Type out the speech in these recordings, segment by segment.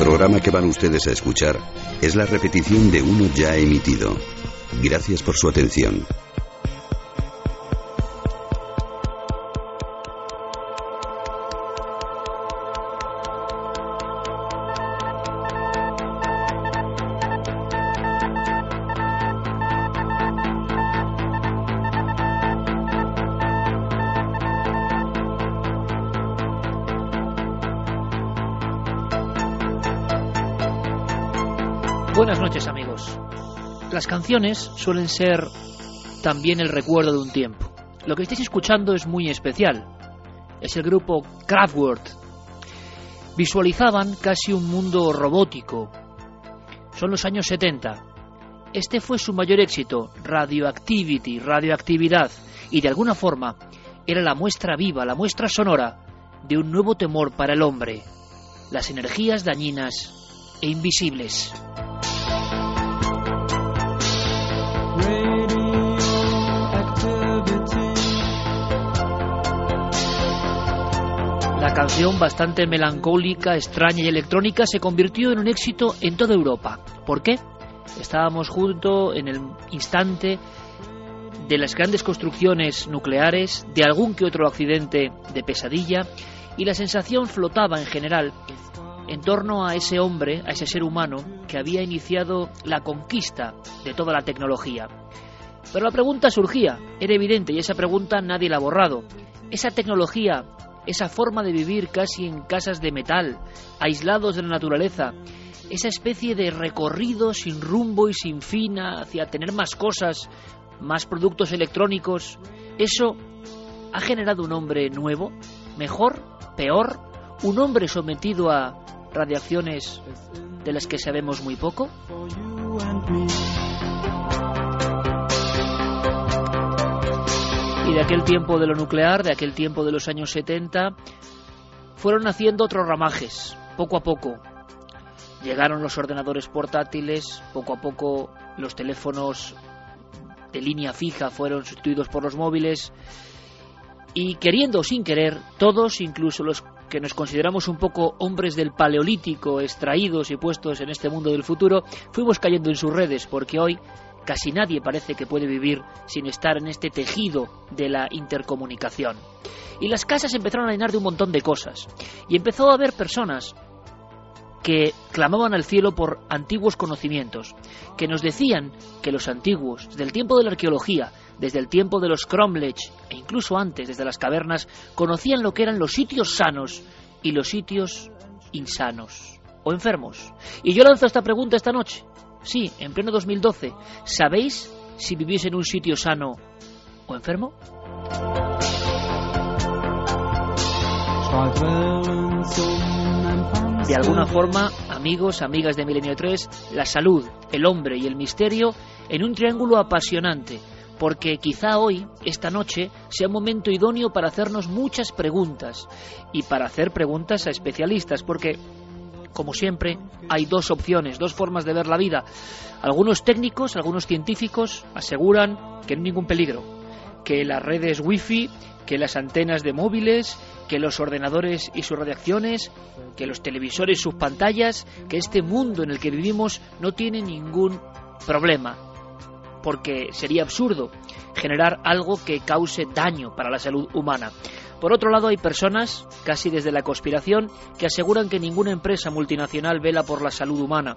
Programa que van ustedes a escuchar es la repetición de uno ya emitido. Gracias por su atención. Canciones suelen ser también el recuerdo de un tiempo. Lo que estáis escuchando es muy especial. Es el grupo Kraftwerk. Visualizaban casi un mundo robótico. Son los años 70. Este fue su mayor éxito, Radioactivity, radioactividad, y de alguna forma era la muestra viva, la muestra sonora de un nuevo temor para el hombre, las energías dañinas e invisibles. La canción, bastante melancólica, extraña y electrónica, se convirtió en un éxito en toda Europa. ¿Por qué? Estábamos junto en el instante de las grandes construcciones nucleares, de algún que otro accidente de pesadilla, y la sensación flotaba en general en torno a ese hombre, a ese ser humano que había iniciado la conquista de toda la tecnología. Pero la pregunta surgía, era evidente, y esa pregunta nadie la ha borrado. Esa tecnología, esa forma de vivir casi en casas de metal, aislados de la naturaleza, esa especie de recorrido sin rumbo y sin fin hacia tener más cosas, más productos electrónicos, ¿eso ha generado un hombre nuevo, mejor, peor, un hombre sometido a radiaciones de las que sabemos muy poco? Y de aquel tiempo de lo nuclear, de aquel tiempo de los años 70, fueron naciendo otros ramajes, poco a poco. Llegaron los ordenadores portátiles, poco a poco los teléfonos de línea fija fueron sustituidos por los móviles y queriendo o sin querer, todos, incluso los que nos consideramos un poco hombres del paleolítico, extraídos y puestos en este mundo del futuro, fuimos cayendo en sus redes, porque hoy casi nadie parece que puede vivir sin estar en este tejido de la intercomunicación. Y las casas empezaron a llenar de un montón de cosas. Y empezó a haber personas que clamaban al cielo por antiguos conocimientos, que nos decían que los antiguos, desde el tiempo de la arqueología, desde el tiempo de los Cromlech e incluso antes, desde las cavernas, conocían lo que eran los sitios sanos y los sitios insanos o enfermos. Y yo lanzo esta pregunta esta noche. Sí, en pleno 2012. ¿Sabéis si vivís en un sitio sano o enfermo? De alguna forma, amigos, amigas de Milenio 3, la salud, el hombre y el misterio en un triángulo apasionante, porque quizá hoy, esta noche, sea un momento idóneo para hacernos muchas preguntas y para hacer preguntas a especialistas, porque como siempre, hay dos opciones, dos formas de ver la vida. Algunos técnicos, algunos científicos aseguran que no hay ningún peligro, que las redes wifi, que las antenas de móviles, que los ordenadores y sus radiaciones, que los televisores y sus pantallas, que este mundo en el que vivimos no tiene ningún problema, porque sería absurdo generar algo que cause daño para la salud humana. Por otro lado, hay personas, casi desde la conspiración, que aseguran que ninguna empresa multinacional vela por la salud humana.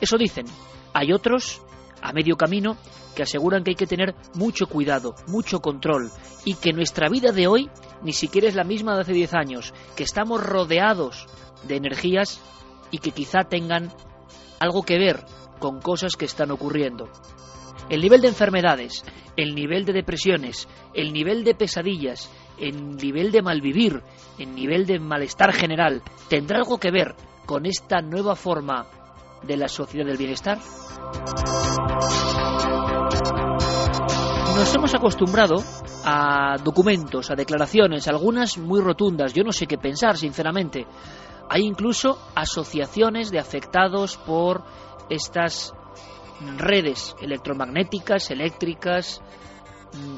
Eso dicen. Hay otros, a medio camino, que aseguran que hay que tener mucho cuidado, mucho control, y que nuestra vida de hoy ni siquiera es la misma de hace 10 años, que estamos rodeados de energías y que quizá tengan algo que ver con cosas que están ocurriendo. El nivel de enfermedades, el nivel de depresiones, el nivel de pesadillas, el nivel de malvivir, el nivel de malestar general, ¿tendrá algo que ver con esta nueva forma de la sociedad del bienestar? Nos hemos acostumbrado a documentos, a declaraciones, algunas muy rotundas, yo no sé qué pensar, sinceramente. Hay incluso asociaciones de afectados por estas redes electromagnéticas, eléctricas,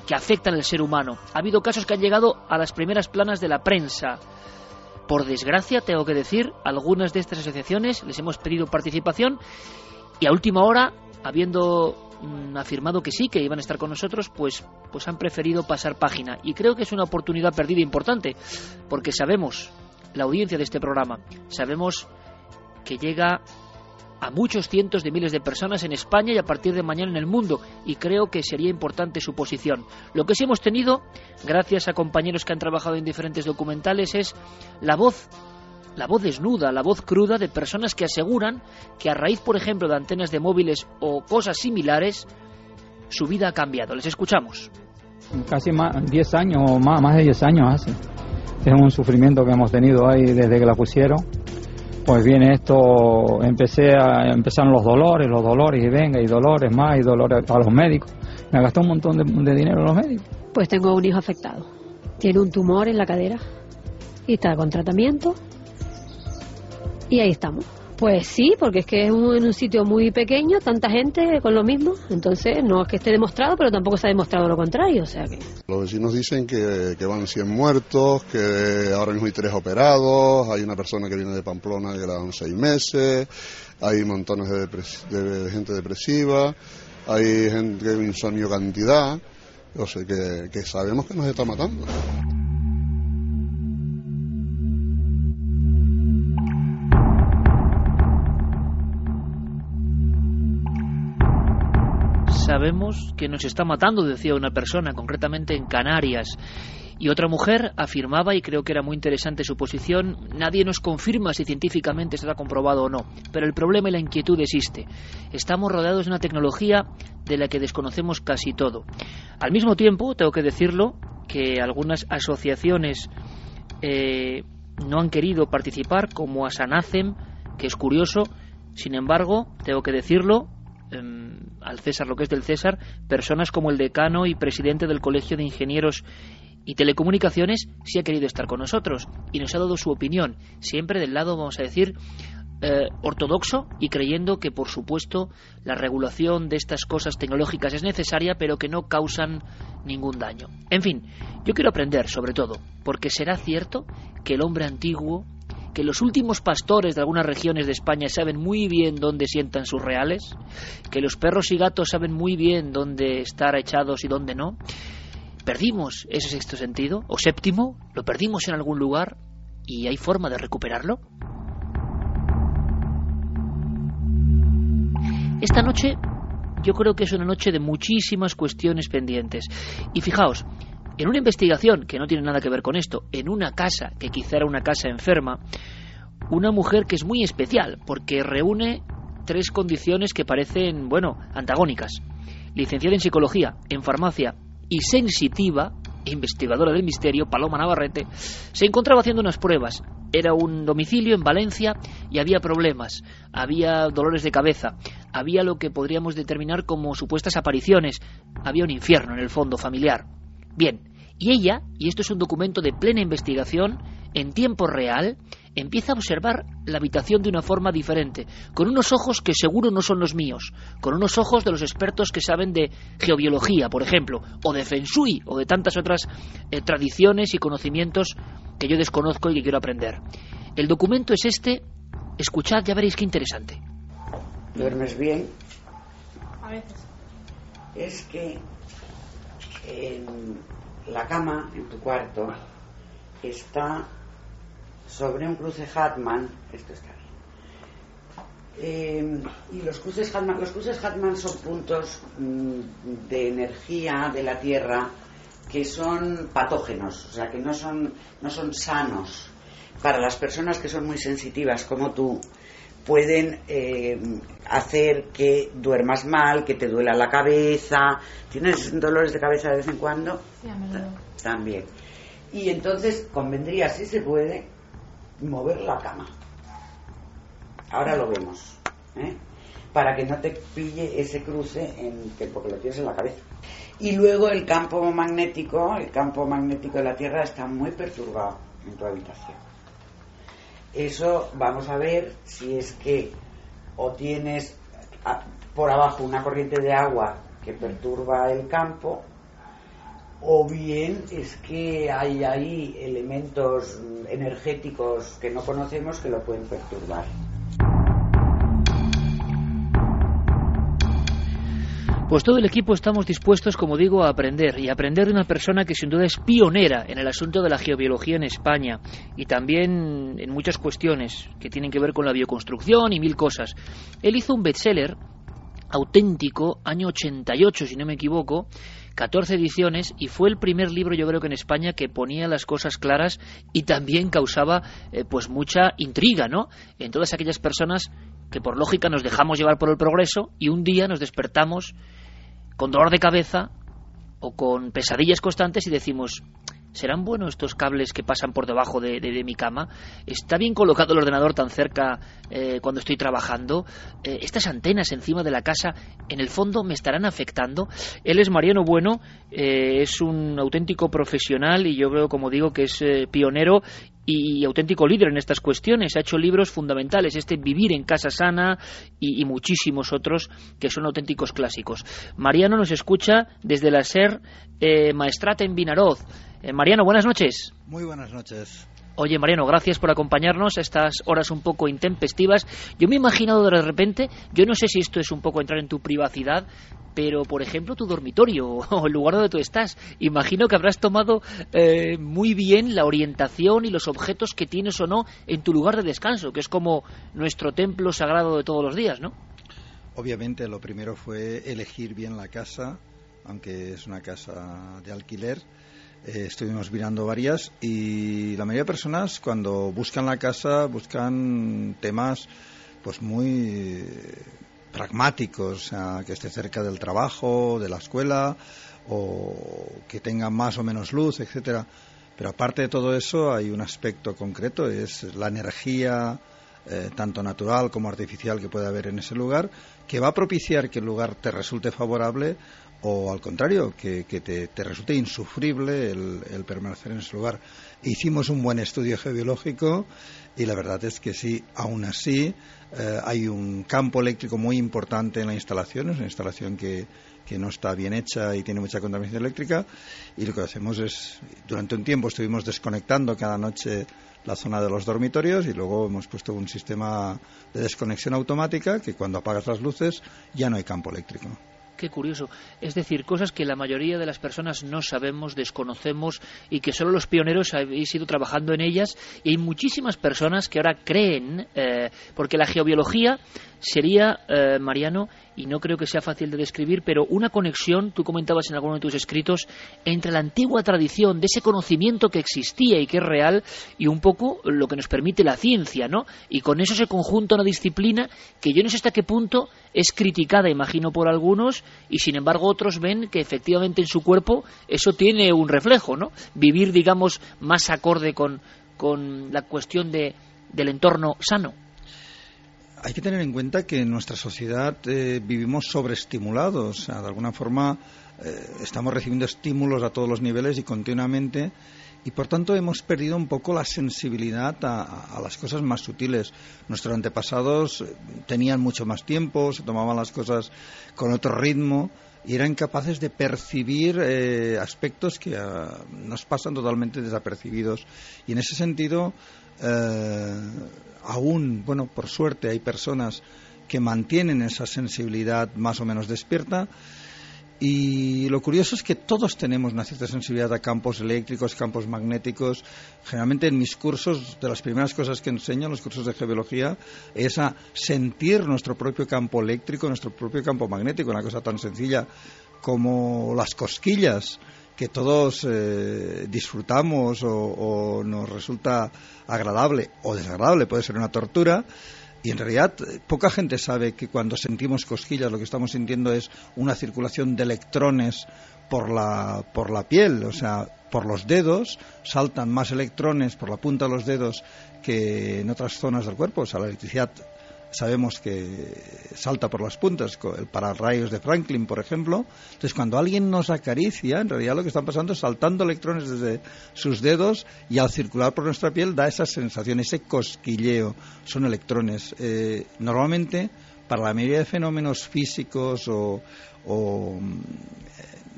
que afectan al ser humano. Ha habido casos que han llegado a las primeras planas de la prensa. Por desgracia, tengo que decir, algunas de estas asociaciones les hemos pedido participación y a última hora, habiendo mm, afirmado que sí, que iban a estar con nosotros, pues, pues han preferido pasar página. Y creo que es una oportunidad perdida importante, porque sabemos la audiencia de este programa, sabemos que llega a muchos cientos de miles de personas en España y a partir de mañana en el mundo, y creo que sería importante su posición. Lo que sí hemos tenido, gracias a compañeros que han trabajado en diferentes documentales, es la voz la voz desnuda, la voz cruda de personas que aseguran que a raíz, por ejemplo, de antenas de móviles o cosas similares, su vida ha cambiado. Les escuchamos. Casi más, 10 años o más, más de 10 años hace. Es un sufrimiento que hemos tenido ahí desde que la pusieron pues viene esto, empecé a, empezaron los dolores, los dolores y venga, y dolores más, y dolores a los médicos. Me gastó un montón de, dinero los médicos. Pues tengo un hijo afectado. Tiene un tumor en la cadera y está con tratamiento. Y ahí estamos. Pues sí, porque es que es un, en un sitio muy pequeño, tanta gente con lo mismo, entonces no es que esté demostrado, pero tampoco se ha demostrado lo contrario, o sea que... Los vecinos dicen que, que van 100 muertos, que ahora mismo hay tres operados, hay una persona que viene de Pamplona que le dan seis meses, hay montones de, de gente depresiva, hay gente que insomnio cantidad, o sea que, que sabemos que nos está matando. Sabemos que nos está matando, decía una persona, concretamente en Canarias. Y otra mujer afirmaba, y creo que era muy interesante su posición, nadie nos confirma si científicamente está comprobado o no, pero el problema y la inquietud existe. Estamos rodeados de una tecnología de la que desconocemos casi todo. Al mismo tiempo, tengo que decirlo, que algunas asociaciones eh, no han querido participar, como Asanacem, que es curioso, sin embargo, tengo que decirlo, al César lo que es del César, personas como el decano y presidente del Colegio de Ingenieros y Telecomunicaciones sí ha querido estar con nosotros y nos ha dado su opinión, siempre del lado, vamos a decir, eh, ortodoxo y creyendo que, por supuesto, la regulación de estas cosas tecnológicas es necesaria, pero que no causan ningún daño. En fin, yo quiero aprender sobre todo, porque será cierto que el hombre antiguo, que los últimos pastores de algunas regiones de España saben muy bien dónde sientan sus reales, que los perros y gatos saben muy bien dónde estar echados y dónde no. ¿Perdimos ese sexto sentido? ¿O séptimo? ¿Lo perdimos en algún lugar? ¿Y hay forma de recuperarlo? Esta noche yo creo que es una noche de muchísimas cuestiones pendientes. Y fijaos, en una investigación que no tiene nada que ver con esto, en una casa que quizá era una casa enferma, una mujer que es muy especial porque reúne tres condiciones que parecen, bueno, antagónicas. Licenciada en psicología, en farmacia y sensitiva, investigadora del misterio, Paloma Navarrete, se encontraba haciendo unas pruebas. Era un domicilio en Valencia y había problemas, había dolores de cabeza, había lo que podríamos determinar como supuestas apariciones, había un infierno en el fondo familiar. Bien, y ella, y esto es un documento de plena investigación, en tiempo real, empieza a observar la habitación de una forma diferente, con unos ojos que seguro no son los míos, con unos ojos de los expertos que saben de geobiología, por ejemplo, o de Feng Shui, o de tantas otras eh, tradiciones y conocimientos que yo desconozco y que quiero aprender. El documento es este, escuchad, ya veréis qué interesante. ¿Duermes bien? A veces. Es que en la cama, en tu cuarto, está sobre un cruce Hartmann. Esto está bien. Eh, y los cruces Hartmann, los cruces Hartmann son puntos mm, de energía de la Tierra que son patógenos, o sea, que no son, no son sanos para las personas que son muy sensitivas como tú, pueden eh, hacer que duermas mal, que te duela la cabeza. ¿Tienes dolores de cabeza de vez en cuando? Sí, a menudo. También. Y entonces convendría, si se puede, mover la cama. Ahora lo vemos. ¿eh? Para que no te pille ese cruce en que, porque lo tienes en la cabeza. Y luego el campo magnético, el campo magnético de la Tierra está muy perturbado en tu habitación. Eso vamos a ver si es que o tienes por abajo una corriente de agua que perturba el campo o bien es que hay ahí elementos mm, energéticos que no conocemos que lo pueden perturbar. Pues todo el equipo estamos dispuestos, como digo, a aprender y aprender de una persona que sin duda es pionera en el asunto de la geobiología en España y también en muchas cuestiones que tienen que ver con la bioconstrucción y mil cosas. Él hizo un bestseller auténtico, año 88, si no me equivoco, 14 ediciones y fue el primer libro yo creo que en España que ponía las cosas claras y también causaba eh, pues mucha intriga, ¿no? En todas aquellas personas que por lógica nos dejamos llevar por el progreso y un día nos despertamos con dolor de cabeza o con pesadillas constantes y decimos, ¿serán buenos estos cables que pasan por debajo de, mi cama? ¿Está bien colocado el ordenador tan cerca eh, cuando estoy trabajando? Eh, ¿Estas antenas encima de la casa en el fondo me estarán afectando? Él es Mariano Bueno, eh, es un auténtico profesional y yo creo, como digo, que es eh, pionero y auténtico líder en estas cuestiones. Ha hecho libros fundamentales, este Vivir en Casa Sana y, muchísimos otros que son auténticos clásicos. Mariano nos escucha desde la SER eh, Maestrata en Vinaroz. Eh, Mariano, buenas noches. Muy buenas noches. Oye, Mariano, gracias por acompañarnos a estas horas un poco intempestivas. Yo me he imaginado de repente, yo no sé si esto es un poco entrar en tu privacidad, pero por ejemplo tu dormitorio o el lugar donde tú estás. Imagino que habrás tomado eh, muy bien la orientación y los objetos que tienes o no en tu lugar de descanso, que es como nuestro templo sagrado de todos los días, ¿no? Obviamente lo primero fue elegir bien la casa, aunque es una casa de alquiler. Eh, estuvimos mirando varias y la mayoría de personas cuando buscan la casa buscan temas pues muy pragmáticos, o sea, que esté cerca del trabajo, de la escuela o que tenga más o menos luz, etcétera. Pero aparte de todo eso hay un aspecto concreto, es la energía eh, tanto natural como artificial que puede haber en ese lugar, que va a propiciar que el lugar te resulte favorable o al contrario, que, te, te resulte insufrible el, permanecer en ese lugar. Hicimos un buen estudio geobiológico y la verdad es que sí, aún así eh, hay un campo eléctrico muy importante en la instalación, es una instalación que, que no está bien hecha y tiene mucha contaminación eléctrica y lo que hacemos es, durante un tiempo estuvimos desconectando cada noche la zona de los dormitorios y luego hemos puesto un sistema de desconexión automática que cuando apagas las luces ya no hay campo eléctrico. Qué curioso. Es decir, cosas que la mayoría de las personas no sabemos, desconocemos y que solo los pioneros habéis ido trabajando en ellas. Y hay muchísimas personas que ahora creen, eh, porque la geobiología sería, eh, Mariano, y no creo que sea fácil de describir, pero una conexión, tú comentabas en alguno de tus escritos, entre la antigua tradición de ese conocimiento que existía y que es real y un poco lo que nos permite la ciencia, ¿no? Y con eso se conjunta una disciplina que yo no sé hasta qué punto es criticada, imagino, por algunos y sin embargo otros ven que efectivamente en su cuerpo eso tiene un reflejo, ¿no? Vivir, digamos, más acorde con, con la cuestión de, del entorno sano. Hay que tener en cuenta que en nuestra sociedad eh, vivimos sobreestimulados, o de alguna forma eh, estamos recibiendo estímulos a todos los niveles y continuamente y por tanto hemos perdido un poco la sensibilidad a, las cosas más sutiles. Nuestros antepasados tenían mucho más tiempo, se tomaban las cosas con otro ritmo y eran capaces de percibir eh, aspectos que uh, nos pasan totalmente desapercibidos. Y en ese sentido, eh, aún, bueno, por suerte hay personas que mantienen esa sensibilidad más o menos despierta. Y lo curioso es que todos tenemos una cierta sensibilidad a campos eléctricos, campos magnéticos. Generalmente en mis cursos, de las primeras cosas que enseño, los cursos de geología, es a sentir nuestro propio campo eléctrico, nuestro propio campo magnético, una cosa tan sencilla como las cosquillas que todos eh, disfrutamos o, o, nos resulta agradable o desagradable, puede ser una tortura. Y en realidad poca gente sabe que cuando sentimos cosquillas lo que estamos sintiendo es una circulación de electrones por la, por la piel, o sea, por los dedos, saltan más electrones por la punta de los dedos que en otras zonas del cuerpo. O sea, la electricidad sabemos que salta por las puntas, el pararrayos de Franklin, por ejemplo. Entonces, cuando alguien nos acaricia, en realidad lo que está pasando es saltando electrones desde sus dedos y al circular por nuestra piel da esa sensación, ese cosquilleo. Son electrones. Eh, normalmente, para la mayoría de fenómenos físicos o, o mm,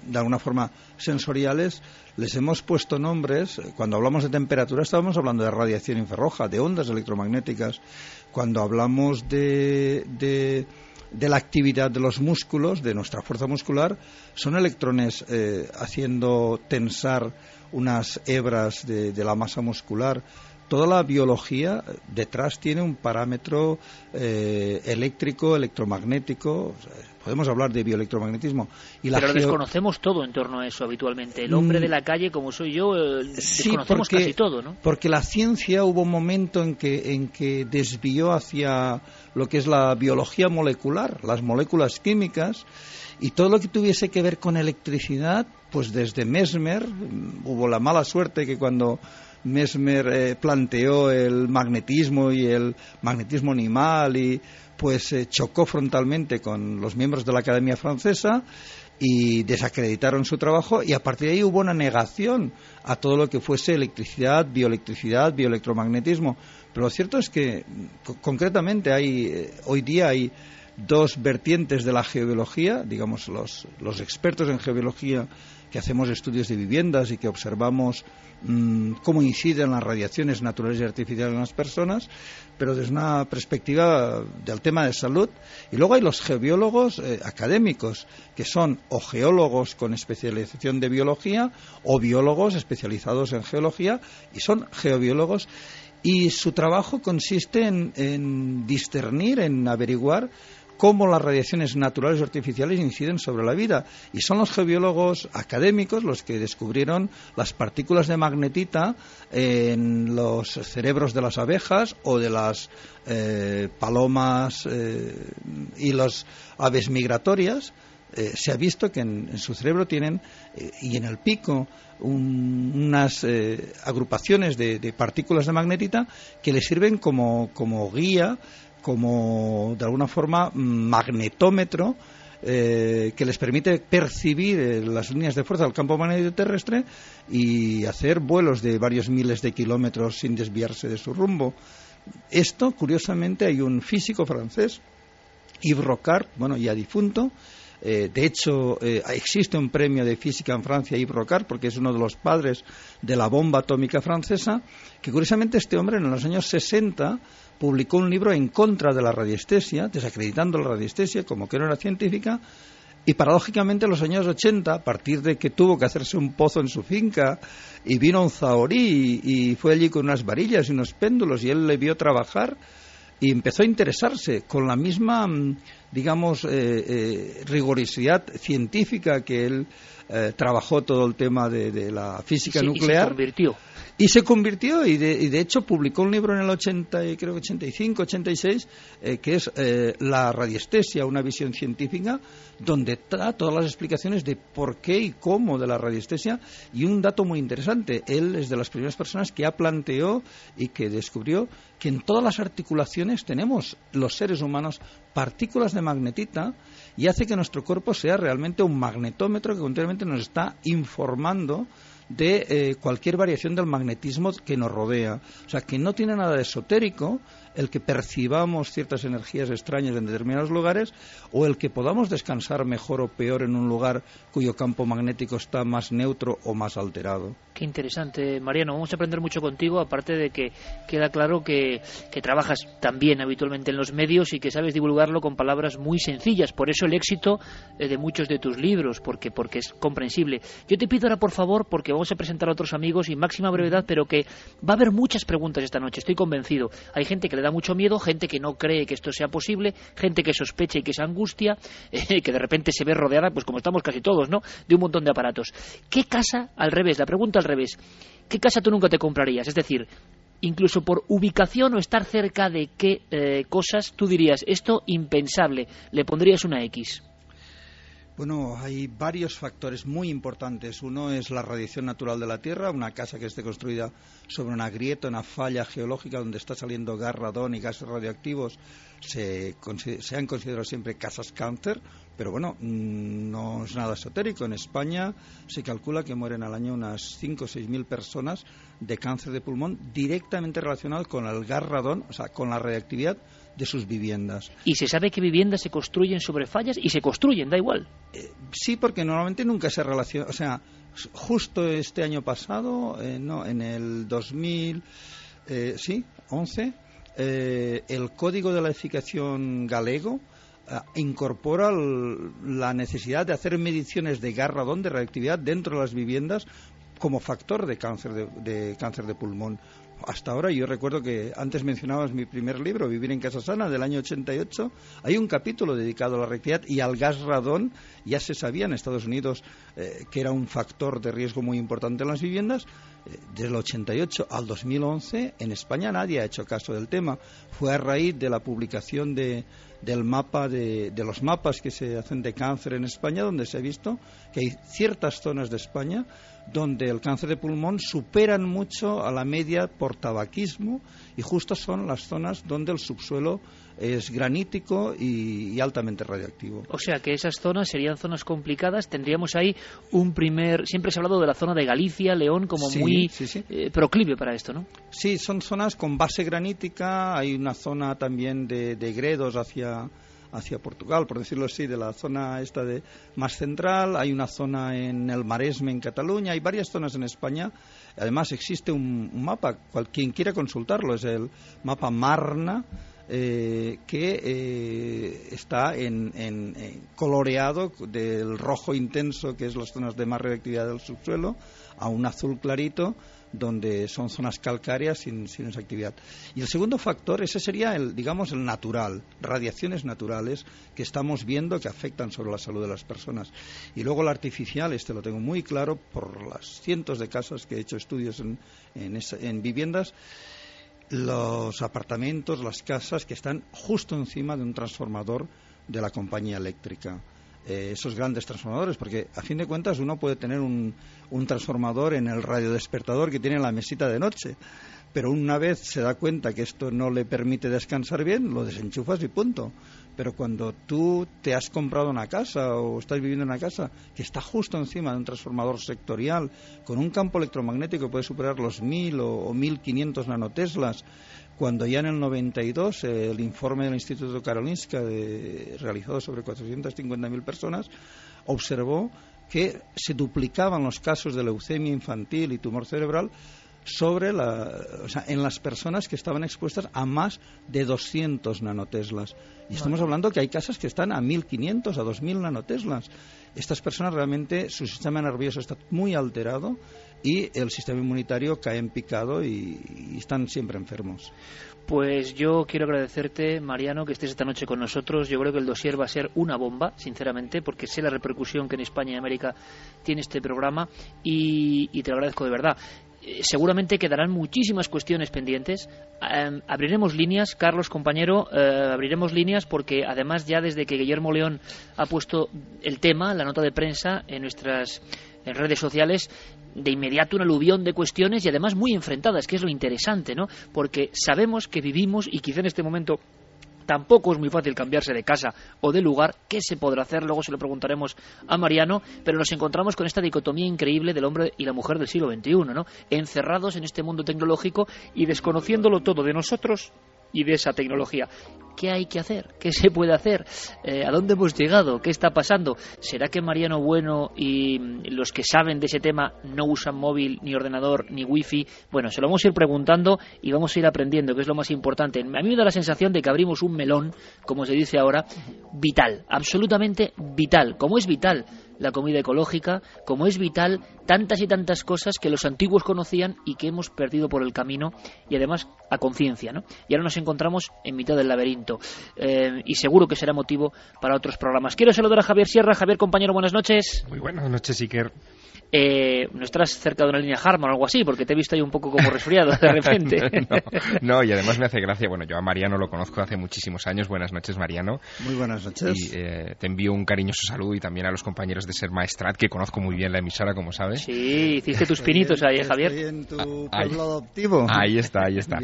de alguna forma sensoriales, les hemos puesto nombres. Cuando hablamos de temperatura, estábamos hablando de radiación infrarroja, de ondas electromagnéticas cuando hablamos de, de, la actividad de los músculos, de nuestra fuerza muscular, son electrones eh, haciendo tensar unas hebras de, la masa muscular toda la biología detrás tiene un parámetro eh, eléctrico, electromagnético. Podemos hablar de bioelectromagnetismo. Y Pero desconocemos todo en torno a eso habitualmente. El hombre mm. de la calle, como soy yo, eh, desconocemos casi todo, ¿no? Porque la ciencia hubo un momento en que, en que desvió hacia lo que es la biología molecular, las moléculas químicas, y todo lo que tuviese que ver con electricidad, pues desde Mesmer, mm, hubo la mala suerte que cuando Mesmer eh, planteó el magnetismo y el magnetismo animal y pues eh, chocó frontalmente con los miembros de la Academia Francesa y desacreditaron su trabajo y a partir de ahí hubo una negación a todo lo que fuese electricidad, bioelectricidad, bioelectromagnetismo. Pero lo cierto es que concretamente hay eh, hoy día hay dos vertientes de la geobiología, digamos los, los expertos en geobiología que hacemos estudios de viviendas y que observamos Mm, cómo inciden las radiaciones naturales y artificiales en las personas, pero desde una perspectiva del tema de salud. Y luego hay los geobiólogos eh, académicos, que son o geólogos con especialización de biología o biólogos especializados en geología y son geobiólogos. Y su trabajo consiste en discernir, en averiguar cómo las radiaciones naturales y artificiales inciden sobre la vida. Y son los geobiólogos académicos los que descubrieron las partículas de magnetita en los cerebros de las abejas o de las eh, palomas eh, y las aves migratorias. Eh, se ha visto que en, su cerebro tienen y en el pico unas agrupaciones de, de, partículas de magnetita que le sirven como guía como de alguna forma magnetómetro eh, que les permite percibir eh, las líneas de fuerza del campo magnético terrestre y hacer vuelos de varios miles de kilómetros sin desviarse de su rumbo. Esto, curiosamente, hay un físico francés, Yves Rocard, bueno, ya difunto, eh, de hecho, existe un premio de física en Francia, Yves Rocard, porque es uno de los padres de la bomba atómica francesa, que curiosamente este hombre en los años 60 publicó un libro en contra de la radiestesia, desacreditando la radiestesia como que no era científica, y paradójicamente en los años 80, a partir de que tuvo que hacerse un pozo en su finca, y vino un zahorí y, fue allí con unas varillas y unos péndulos, y él le vio trabajar, y empezó a interesarse con la misma, mm, digamos, eh, eh, rigorosidad científica que él eh, trabajó todo el tema de, la física nuclear. Y se convirtió. Y se convirtió, y de, hecho publicó un libro en el 80, creo que 85, 86, eh, que es La radiestesia, una visión científica, donde da todas las explicaciones de por qué y cómo de la radiestesia. Y un dato muy interesante, él es de las primeras personas que ha planteado y que descubrió que en todas las articulaciones tenemos los seres humanos partículas de magnetita y hace que nuestro cuerpo sea realmente un magnetómetro que continuamente nos está informando de eh, cualquier variación del magnetismo que nos rodea. O sea, que no tiene nada de esotérico el que percibamos ciertas energías extrañas en determinados lugares o el que podamos descansar mejor o peor en un lugar cuyo campo magnético está más neutro o más alterado. Qué interesante, Mariano. Vamos a aprender mucho contigo, aparte de que queda claro que, trabajas también habitualmente en los medios y que sabes divulgarlo con palabras muy sencillas. Por eso el éxito eh, de muchos de tus libros, porque, porque es comprensible. Yo te pido ahora, por favor, porque vamos a presentar a otros amigos y máxima brevedad, pero que va a haber muchas preguntas esta noche, estoy convencido. Hay gente que le da mucho miedo, gente que no cree que esto sea posible, gente que sospecha y que se angustia, eh, que de repente se ve rodeada, pues como estamos casi todos, ¿no?, de un montón de aparatos. ¿Qué casa, al revés, la pregunta al revés, ¿qué casa tú nunca te comprarías? Es decir, incluso por ubicación o estar cerca de qué eh, cosas tú dirías, esto impensable, le pondrías una X? Bueno, hay varios factores muy importantes. Uno es la radiación natural de la Tierra, una casa que esté construida sobre una grieta, una falla geológica donde está saliendo gas radón y gases radioactivos. Se, se han considerado siempre casas cáncer, pero bueno, mm, no es nada esotérico. En España se calcula que mueren al año unas 5 o 6 mil personas de cáncer de pulmón directamente relacionado con el gas radón, o sea, con la radiactividad de sus viviendas. ¿Y se sabe que viviendas se construyen sobre fallas? Y se construyen, da igual. Eh, sí, porque normalmente nunca se relaciona. O sea, justo este año pasado, eh, no, en el 2000, eh, sí, 11, el Código de la Edificación galego incorpora la necesidad de hacer mediciones de gas radón, de reactividad dentro de las viviendas como factor de cáncer de cáncer de pulmón hasta ahora yo recuerdo que antes mencionabas mi primer libro, Vivir en Casa Sana, del año 88. Hay un capítulo dedicado a la reactividad y al gas radón. Ya se sabía en Estados Unidos eh, que era un factor de riesgo muy importante en las viviendas. Eh, desde el 88 al 2011, en España nadie ha hecho caso del tema. Fue a raíz de la publicación de, del mapa de, de, los mapas que se hacen de cáncer en España, donde se ha visto que hay ciertas zonas de España donde el cáncer de pulmón superan mucho a la media por tabaquismo y justo son las zonas donde el subsuelo es granítico y, altamente radioactivo. O sea que esas zonas serían zonas complicadas. Tendríamos ahí un primer. Siempre se ha hablado de la zona de Galicia, León, como muy eh, proclive para esto, ¿no? Sí, son zonas con base granítica. Hay una zona también de, de gredos hacia hacia Portugal, por decirlo así, de la zona esta de más central, hay una zona en el Maresme, en Cataluña, hay varias zonas en España. Además existe un, mapa, quien quiera consultarlo, es el mapa Marna, eh, que eh, está en, coloreado del rojo intenso, que es las zonas de más reactividad del subsuelo, a un azul clarito, donde son zonas calcáreas sin, esa actividad. Y el segundo factor, ese sería el, digamos, el natural, radiaciones naturales que estamos viendo que afectan sobre la salud de las personas. Y luego el artificial, este lo tengo muy claro por las cientos de casas que he hecho estudios en, en viviendas, los apartamentos, las casas que están justo encima de un transformador de la compañía eléctrica. Eh, esos grandes transformadores, porque a fin de cuentas uno puede tener un, un transformador en el radiodespertador que tiene en la mesita de noche, pero una vez se da cuenta que esto no le permite descansar bien, lo desenchufas y punto. Pero cuando tú te has comprado una casa o estás viviendo en una casa que está justo encima de un transformador sectorial con un campo electromagnético que puede superar los 1000 o, o 1500 nanoteslas, cuando ya en el 92 el informe del Instituto Karolinska realizado sobre 450.000 personas observó que se duplicaban los casos de leucemia infantil y tumor cerebral sobre la, o sea, en las personas que estaban expuestas a más de 200 nanoteslas. Y estamos hablando que hay casas que están a 1500, a 2000 nanoteslas. Estas personas realmente, su sistema nervioso está muy alterado y el sistema inmunitario cae en picado y, están siempre enfermos. Pues yo quiero agradecerte, Mariano, que estés esta noche con nosotros. Yo creo que el dossier va a ser una bomba, sinceramente, porque sé la repercusión que en España y América tiene este programa y, te lo agradezco de verdad eh, seguramente quedarán muchísimas cuestiones pendientes. Em, abriremos líneas, Carlos, compañero, eh, abriremos líneas porque además ya desde que Guillermo León ha puesto el tema, la nota de prensa en nuestras redes sociales, de inmediato un aluvión de cuestiones y además muy enfrentadas, que es lo interesante, ¿no? Porque sabemos que vivimos y quizá en este momento tampoco es muy fácil cambiarse de casa o de lugar. ¿Qué se podrá hacer? Luego se lo preguntaremos a Mariano, pero nos encontramos con esta dicotomía increíble del hombre y la mujer del siglo XXI, ¿no? Encerrados en este mundo tecnológico y desconociéndolo todo de nosotros y de esa tecnología. ¿Qué hay que hacer? ¿Qué se puede hacer? Eh, ¿A dónde hemos llegado? ¿Qué está pasando? ¿Será que Mariano Bueno y los que saben de ese tema no usan móvil, ni ordenador, ni wifi? Bueno, se lo vamos a ir preguntando y vamos a ir aprendiendo, que es lo más importante. A mí me da la sensación de que abrimos un melón, como se dice ahora, vital, absolutamente vital. Como es vital la comida ecológica, como es vital tantas y tantas cosas que los antiguos conocían y que hemos perdido por el camino y además a conciencia. ¿no? Y ahora nos encontramos en mitad del laberinto eh, y seguro que será motivo para otros programas. Quiero saludar a Javier Sierra. Javier, compañero, buenas noches. Muy buenas noches, Iker. Eh, no estás cerca de una línea Harman o algo así, porque te he visto ahí un poco como resfriado de repente. no, y además me hace gracia. Bueno, yo a Mariano lo conozco hace muchísimos años. Buenas noches, Mariano. Muy buenas noches. Y eh, te envío un cariñoso saludo y también a los compañeros de Ser Maestrat, que conozco muy bien la emisora, como sabes. Sí, hiciste tus pinitos ahí, Javier. en tu ah, pueblo adoptivo. Ahí está, ahí está.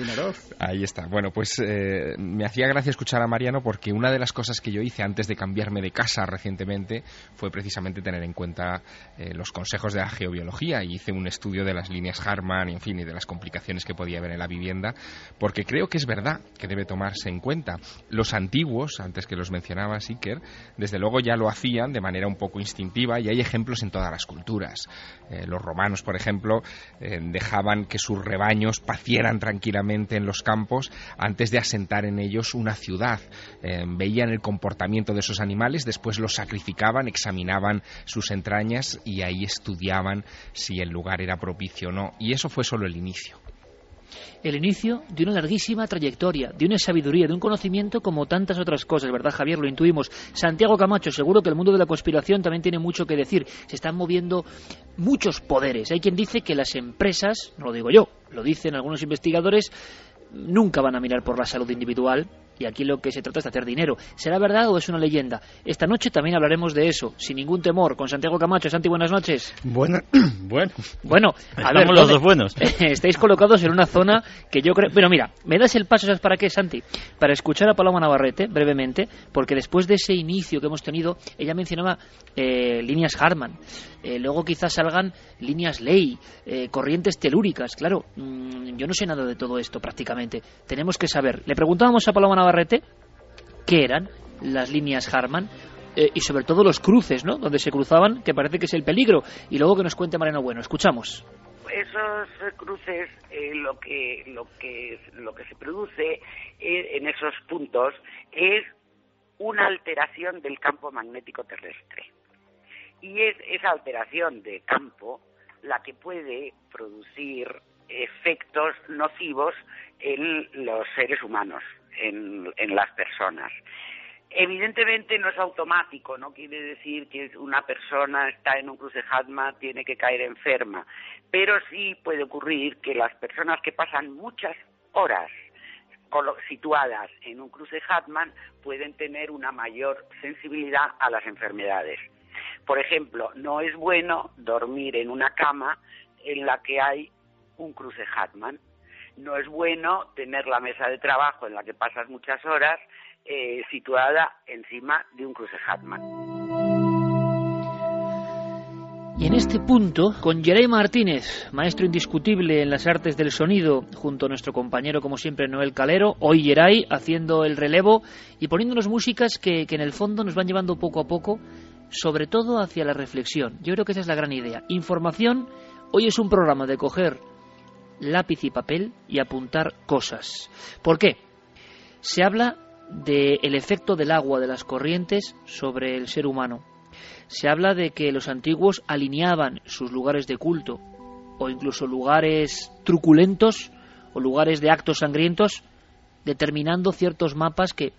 ahí está. Bueno, pues eh, me hacía gracia escuchar a Mariano porque una de las cosas que yo hice antes de cambiarme de casa recientemente fue precisamente tener en cuenta los consejos de la geobiología y hice un estudio de las líneas Harman, en fin, y de las complicaciones que podía haber en la vivienda, porque creo que es verdad que debe tomarse en cuenta. Los antiguos, antes que los mencionaba Siker, desde luego ya lo hacían de manera un poco instintiva y hay ejemplos en todas las culturas. Eh, los romanos, por ejemplo, eh, dejaban que sus rebaños pacieran tranquilamente en los campos antes de asentar en ellos una ciudad. Eh, veían el comportamiento de esos animales, después los sacrificaban, examinaban sus entrañas y ahí estudiaban si el lugar era propicio o no. Y eso fue solo el inicio el inicio de una larguísima trayectoria, de una sabiduría, de un conocimiento como tantas otras cosas, ¿verdad, Javier? Lo intuimos. Santiago Camacho, seguro que el mundo de la conspiración también tiene mucho que decir. Se están moviendo muchos poderes. Hay quien dice que las empresas, no lo digo yo, lo dicen algunos investigadores, nunca van a mirar por la salud individual, y aquí lo que se trata es de hacer dinero. ¿Será verdad o es una leyenda? Esta noche también hablaremos de eso, sin ningún temor, con Santiago Camacho. Santi, buenas noches. bueno, bueno, a ver, los dos buenos. Estáis colocados en una zona que yo creo... Bueno, mira, me das el paso, ¿sabes para qué, Santi? Para escuchar a Paloma Navarrete, brevemente, porque después de ese inicio que hemos tenido, ella mencionaba eh, líneas Harman. Eh, luego quizás salgan líneas ley, eh, corrientes telúricas. Claro, mm, yo no sé nada de todo esto prácticamente. Tenemos que saber. Le preguntábamos a Paloma Navarrete qué eran las líneas Harman. Eh, y sobre todo los cruces, ¿no? Donde se cruzaban, que parece que es el peligro. Y luego que nos cuente Mariano Bueno. Escuchamos esos cruces lo que lo que lo que se produce en esos puntos es una alteración del campo magnético terrestre y es esa alteración de campo la que puede producir efectos nocivos en los seres humanos, en, las personas. Evidentemente no es automático, no quiere decir que una persona está en un cruce Hatman tiene que caer enferma, pero sí puede ocurrir que las personas que pasan muchas horas situadas en un cruce Hatman pueden tener una mayor sensibilidad a las enfermedades. Por ejemplo, no es bueno dormir en una cama en la que hay un cruce Hatman. No es bueno tener la mesa de trabajo en la que pasas muchas horas eh, situada encima de un cruce Hatman. Y en este punto, con Jerey Martínez, maestro indiscutible en las artes del sonido, junto a nuestro compañero, como siempre, Noel Calero, hoy Jerey haciendo el relevo y poniéndonos músicas que en el fondo nos van llevando poco a poco sobre todo hacia la reflexión. Yo creo que esa es la gran idea. Información, hoy es un programa de coger lápiz y papel y apuntar cosas. ¿Por qué? Se habla del efecto del agua, de las corrientes sobre el ser humano. Se habla de que los antiguos alineaban sus lugares de culto o incluso lugares truculentos o lugares de actos sangrientos determinando ciertos mapas que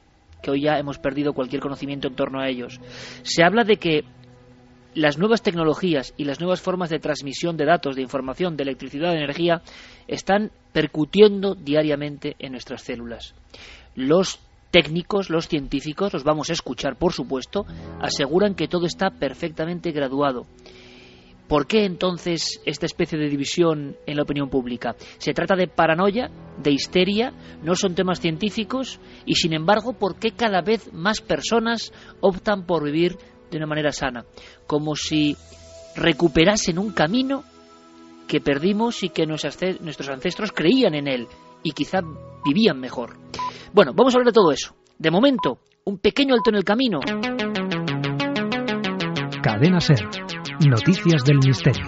que hoy ya hemos perdido cualquier conocimiento en torno a ellos. Se habla de que las nuevas tecnologías y las nuevas formas de transmisión de datos, de información, de electricidad, de energía, están percutiendo diariamente en nuestras células. Los técnicos, los científicos, los vamos a escuchar, por supuesto, aseguran que todo está perfectamente graduado ¿Por qué entonces esta especie de división en la opinión pública? ¿Se trata de paranoia, de histeria? ¿No son temas científicos? Y sin embargo, ¿por qué cada vez más personas optan por vivir de una manera sana? Como si recuperasen un camino que perdimos y que nuestros ancestros creían en él y quizá vivían mejor. Bueno, vamos a hablar de todo eso. De momento, un pequeño alto en el camino. Cadena Ser Noticias del Misterio.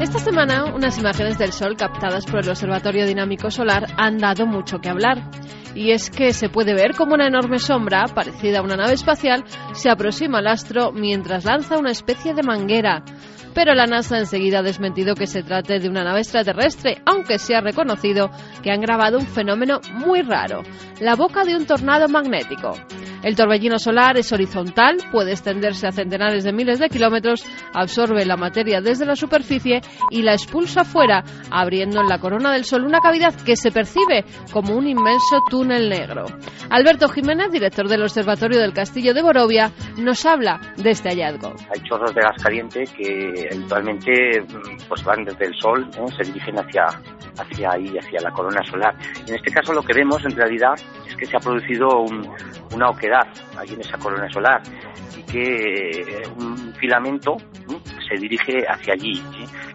Esta semana, unas imágenes del Sol captadas por el Observatorio Dinámico Solar han dado mucho que hablar. Y es que se puede ver como una enorme sombra, parecida a una nave espacial, se aproxima al astro mientras lanza una especie de manguera pero la NASA enseguida ha desmentido que se trate de una nave extraterrestre, aunque se ha reconocido que han grabado un fenómeno muy raro, la boca de un tornado magnético. El torbellino solar es horizontal, puede extenderse a centenares de miles de kilómetros, absorbe la materia desde la superficie y la expulsa fuera, abriendo en la corona del Sol una cavidad que se percibe como un inmenso túnel negro. Alberto Jiménez, director del Observatorio del Castillo de Borovia, nos habla de este hallazgo. Hay chorros de gas caliente que habitualmente pues van desde el Sol, se dirigen hacia, hacia ahí, hacia la corona solar. En este caso lo que vemos en realidad es que se ha producido una oquedad ahí en esa corona solar y que eh, un filamento se dirige hacia allí.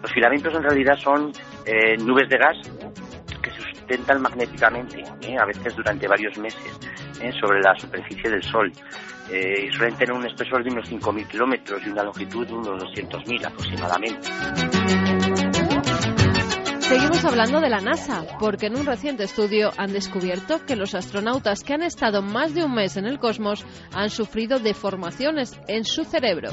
Los filamentos en realidad son eh, nubes de gas que se sustentan magnéticamente, ¿eh? a veces durante varios meses, sobre la superficie del Sol. y suelen tener un espesor de unos 5.000 kilómetros y una longitud de unos 200.000 aproximadamente. Seguimos hablando de la NASA, porque en un reciente estudio han descubierto que los astronautas que han estado más de un mes en el cosmos han sufrido deformaciones en su cerebro.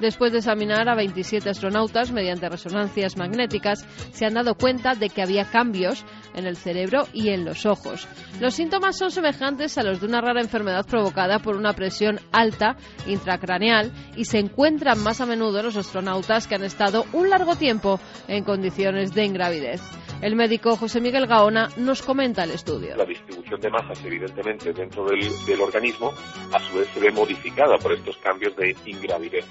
Después de examinar a 27 astronautas mediante resonancias magnéticas, se han dado cuenta de que había cambios en el cerebro y en los ojos. Los síntomas son semejantes a los de una rara enfermedad provocada por una presión alta intracraneal y se encuentran más a menudo en los astronautas que han estado un largo tiempo en condiciones de ingravidez. El médico José Miguel Gaona nos comenta el estudio. La distribución de masas, evidentemente, dentro del, del organismo, a su vez se ve modificada por estos cambios de ingravidez.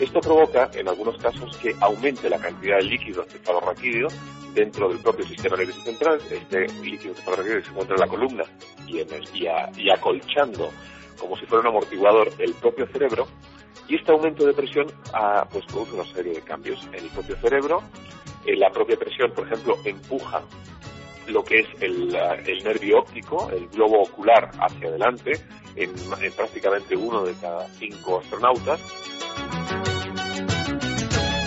Esto provoca, en algunos casos, que aumente la cantidad de líquido cefalorraquídeo dentro del propio sistema nervioso central. Este líquido cefalorraquídeo se encuentra en la columna y, en y, acolchando, como si fuera un amortiguador, el propio cerebro. Y este aumento de presión ah, pues produce una serie de cambios en el propio cerebro. En la propia presión, por ejemplo, empuja lo que es el, nervio óptico, el globo ocular hacia adelante, en prácticamente uno de cada cinco astronautas.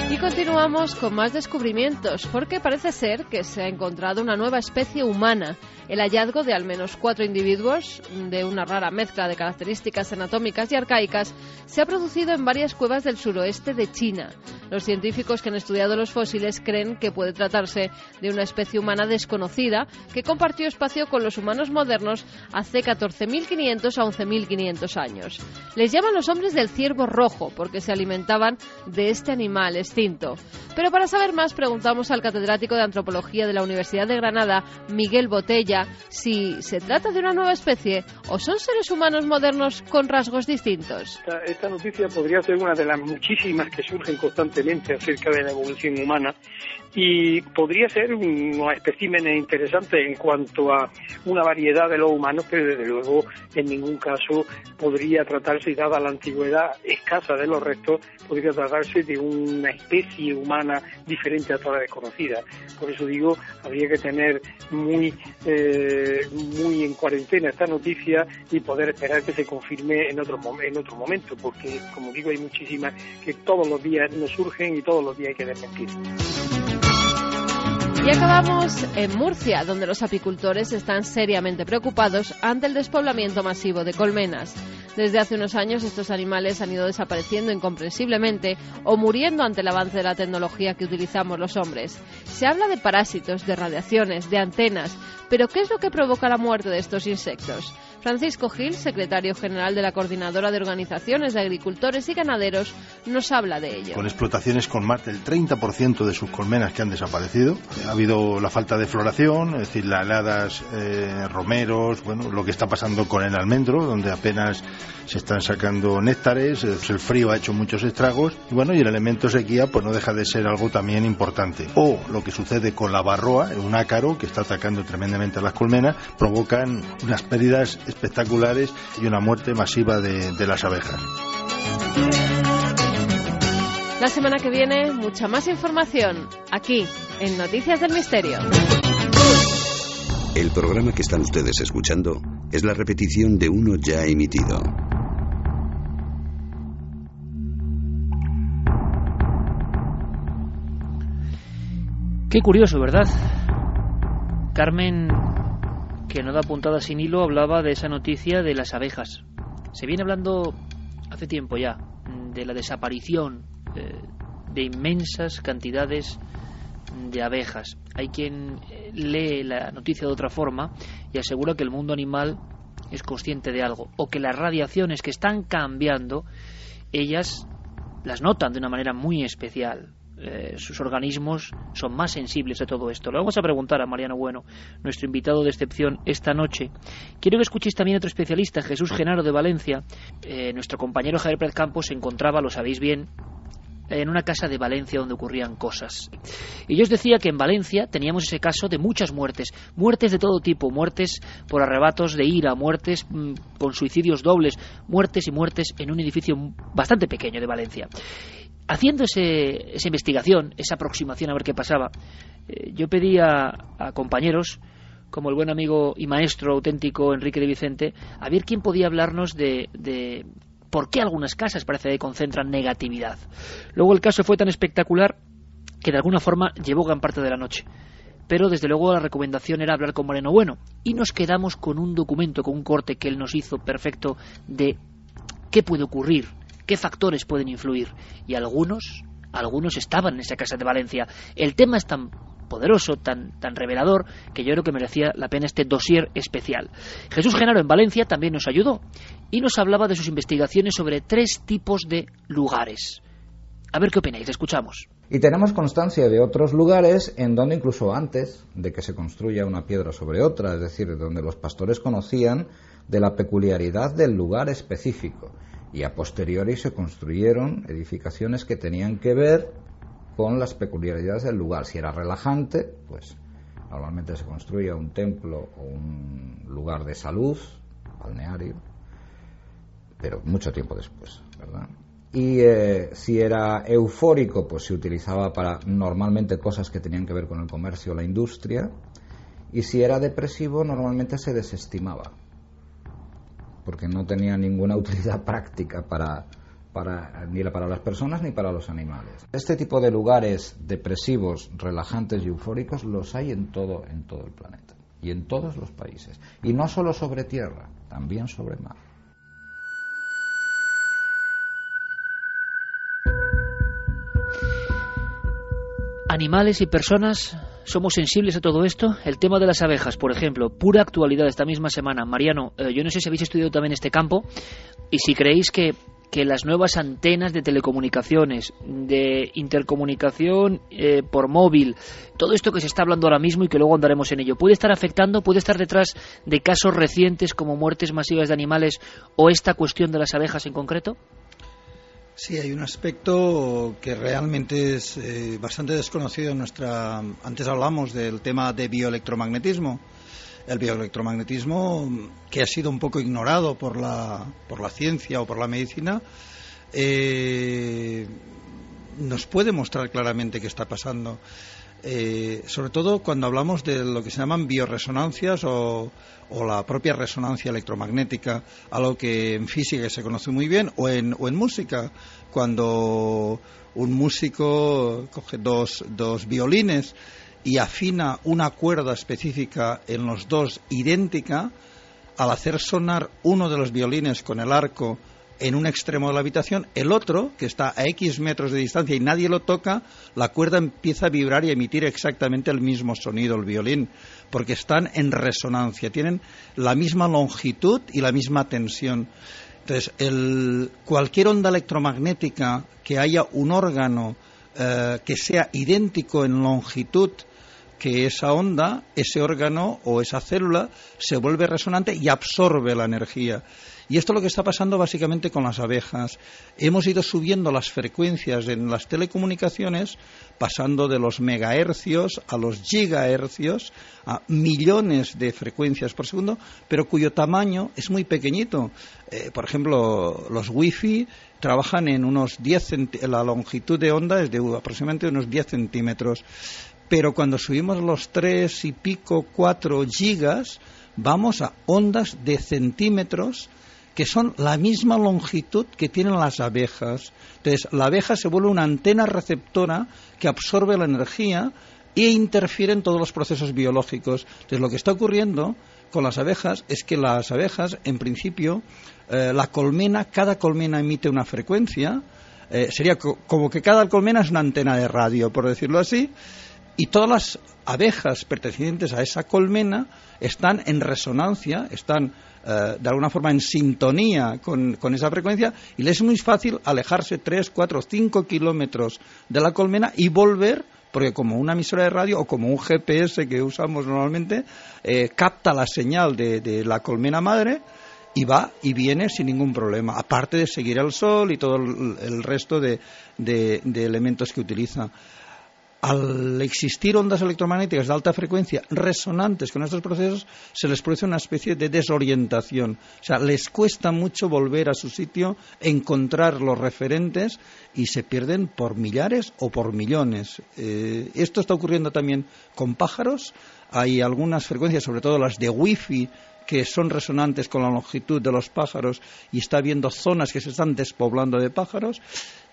Y continuamos con más descubrimientos, porque parece ser que se ha encontrado una nueva especie humana el hallazgo de al menos cuatro individuos de una rara mezcla de características anatómicas y arcaicas se ha producido en varias cuevas del suroeste de China. Los científicos que han estudiado los fósiles creen que puede tratarse de una especie humana desconocida que compartió espacio con los humanos modernos hace 14.500 a 11.500 años. Les llaman los hombres del ciervo rojo porque se alimentaban de este animal extinto. Pero para saber más preguntamos al catedrático de antropología de la Universidad de Granada, Miguel Botella, si se trata de una nueva especie o son seres humanos modernos con rasgos distintos. Esta, noticia podría ser una de las muchísimas que surgen constantemente acerca de la evolución humana y podría ser un espécimen interesante en cuanto a una variedad de los humanos, pero desde luego en ningún caso podría tratarse, dada la antigüedad escasa de los restos, podría tratarse de una especie humana diferente a toda la desconocida. Por eso digo, habría que tener muy eh, muy en cuarentena esta noticia y poder esperar que se confirme en otro, en otro momento, porque como digo hay muchísimas que todos los días nos surgen y todos los días hay que desmentir. Y acabamos en Murcia, donde los apicultores están seriamente preocupados ante el despoblamiento masivo de colmenas. Desde hace unos años estos animales han ido desapareciendo incomprensiblemente o muriendo ante el avance de la tecnología que utilizamos los hombres. Se habla de parásitos, de radiaciones, de antenas, pero ¿qué es lo que provoca la muerte de estos insectos? Francisco Gil, secretario general de la Coordinadora de Organizaciones de Agricultores y Ganaderos, nos habla de ello. Con explotaciones con más del 30% de sus colmenas que han desaparecido. Ha habido la falta de floración, es decir, las heladas, eh, romeros, bueno, lo que está pasando con el almendro, donde apenas se están sacando néctares, el frío ha hecho muchos estragos, y bueno, y el elemento sequía pues no deja de ser algo también importante. O lo que sucede con la barroa, un ácaro que está atacando tremendamente a las colmenas, provocan unas pérdidas espectaculares y una muerte masiva de, de las abejas. La semana que viene, mucha más información aquí en Noticias del Misterio. El programa que están ustedes escuchando es la repetición de uno ya emitido. Qué curioso, ¿verdad? Carmen que no da puntada sin hilo, hablaba de esa noticia de las abejas. Se viene hablando hace tiempo ya de la desaparición eh, de inmensas cantidades de abejas. Hay quien eh, lee la noticia de otra forma y asegura que el mundo animal es consciente de algo o que las radiaciones que están cambiando, ellas las notan de una manera muy especial. Eh, sus organismos son más sensibles a todo esto. Lo vamos a preguntar a Mariano Bueno, nuestro invitado de excepción esta noche. Quiero que escuchéis también a otro especialista, Jesús Genaro de Valencia. Eh, nuestro compañero Javier Pérez Campos se encontraba, lo sabéis bien, en una casa de Valencia donde ocurrían cosas. Y yo os decía que en Valencia teníamos ese caso de muchas muertes, muertes de todo tipo, muertes por arrebatos de ira, muertes mm, con suicidios dobles, muertes y muertes en un edificio bastante pequeño de Valencia. Haciendo esa investigación, esa aproximación a ver qué pasaba, eh, yo pedí a, compañeros como el buen amigo y maestro auténtico Enrique de Vicente, a ver quién podía hablarnos de por qué algunas casas parece que concentran negatividad. Luego el caso fue tan espectacular que de alguna forma llevó gran parte de la noche. Pero desde luego la recomendación era hablar con Moreno Bueno y nos quedamos con un documento, con un corte que él nos hizo perfecto de qué puede ocurrir, qué factores pueden influir y algunos algunos estaban en esa casa de Valencia. El tema es tan poderoso, tan, tan revelador, que yo creo que merecía la pena este dossier especial. Jesús Genaro en Valencia también nos ayudó y nos hablaba de sus investigaciones sobre tres tipos de lugares. A ver qué opináis, escuchamos. Y tenemos constancia de otros lugares en donde incluso antes de que se construya una piedra sobre otra, es decir, donde los pastores conocían de la peculiaridad del lugar específico y a posteriori se construyeron edificaciones que tenían que ver con las peculiaridades del lugar. Si era relajante, pues normalmente se construía un templo o un lugar de salud, balneario, pero mucho tiempo después, ¿verdad? Y eh, si era eufórico, pues se utilizaba para normalmente cosas que tenían que ver con el comercio o la industria. Y si era depresivo, normalmente se desestimaba, porque no tenía ninguna utilidad práctica para, para, ni para las personas ni para los animales. Este tipo de lugares depresivos, relajantes y eufóricos los hay en todo, en todo el planeta y en todos los países. Y no solo sobre tierra, también sobre mar. Animales y personas somos sensibles a todo esto. El tema de las abejas, por ejemplo, pura actualidad esta misma semana. Mariano, eh, yo no sé si habéis estudiado también este campo y si creéis que que las nuevas antenas de telecomunicaciones, de intercomunicación eh, por móvil, todo esto que se está hablando ahora mismo y que luego andaremos en ello, ¿puede estar afectando, puede estar detrás de casos recientes como muertes masivas de animales o esta cuestión de las abejas en concreto? Sí, hay un aspecto que realmente es eh, bastante desconocido en nuestra. Antes hablamos del tema de bioelectromagnetismo el bioelectromagnetismo, que ha sido un poco ignorado por la, por la ciencia o por la medicina, eh, nos puede mostrar claramente qué está pasando. Eh, sobre todo cuando hablamos de lo que se llaman bioresonancias o, la propia resonancia electromagnética, algo que en física se conoce muy bien, o en, o en música, cuando un músico coge dos, dos violines y afina una cuerda específica en los dos idéntica, al hacer sonar uno de los violines con el arco en un extremo de la habitación, el otro, que está a X metros de distancia y nadie lo toca, la cuerda empieza a vibrar y a emitir exactamente el mismo sonido, el violín, porque están en resonancia, tienen la misma longitud y la misma tensión. Entonces, cualquier onda electromagnética que haya un órgano eh, que sea idéntico en longitud que esa onda, ese órgano o esa célula se vuelve resonante y absorbe la energía. Y esto es lo que está pasando básicamente con las abejas. Hemos ido subiendo las frecuencias en las telecomunicaciones, pasando de los megahercios a los gigahercios, a millones de frecuencias por segundo, pero cuyo tamaño es muy pequeñito. Eh, por ejemplo, los wifi trabajan en unos 10 la longitud de onda es de aproximadamente unos 10 centímetros pero cuando subimos los tres y pico, cuatro gigas, vamos a ondas de centímetros que son la misma longitud que tienen las abejas. Entonces, la abeja se vuelve una antena receptora que absorbe la energía e interfiere en todos los procesos biológicos. Entonces, lo que está ocurriendo con las abejas es que las abejas, en principio, eh, la colmena, cada colmena emite una frecuencia, eh, sería como que cada colmena es una antena de radio, por decirlo así, y todas las abejas pertenecientes a esa colmena están en resonancia, están eh, de alguna forma en sintonía con, esa frecuencia y les es muy fácil alejarse 3, 4, 5 kilómetros de la colmena y volver porque como una emisora de radio o como un GPS que usamos normalmente, eh, capta la señal de, la colmena madre y va y viene sin ningún problema, aparte de seguir el sol y todo el, resto de, de elementos que utiliza al existir ondas electromagnéticas de alta frecuencia resonantes con estos procesos, se les produce una especie de desorientación. O sea, les cuesta mucho volver a su sitio, encontrar los referentes y se pierden por millares o por millones. Eh, esto está ocurriendo también con pájaros. Hay algunas frecuencias, sobre todo las de wifi, que son resonantes con la longitud de los pájaros y está habiendo zonas que se están despoblando de pájaros.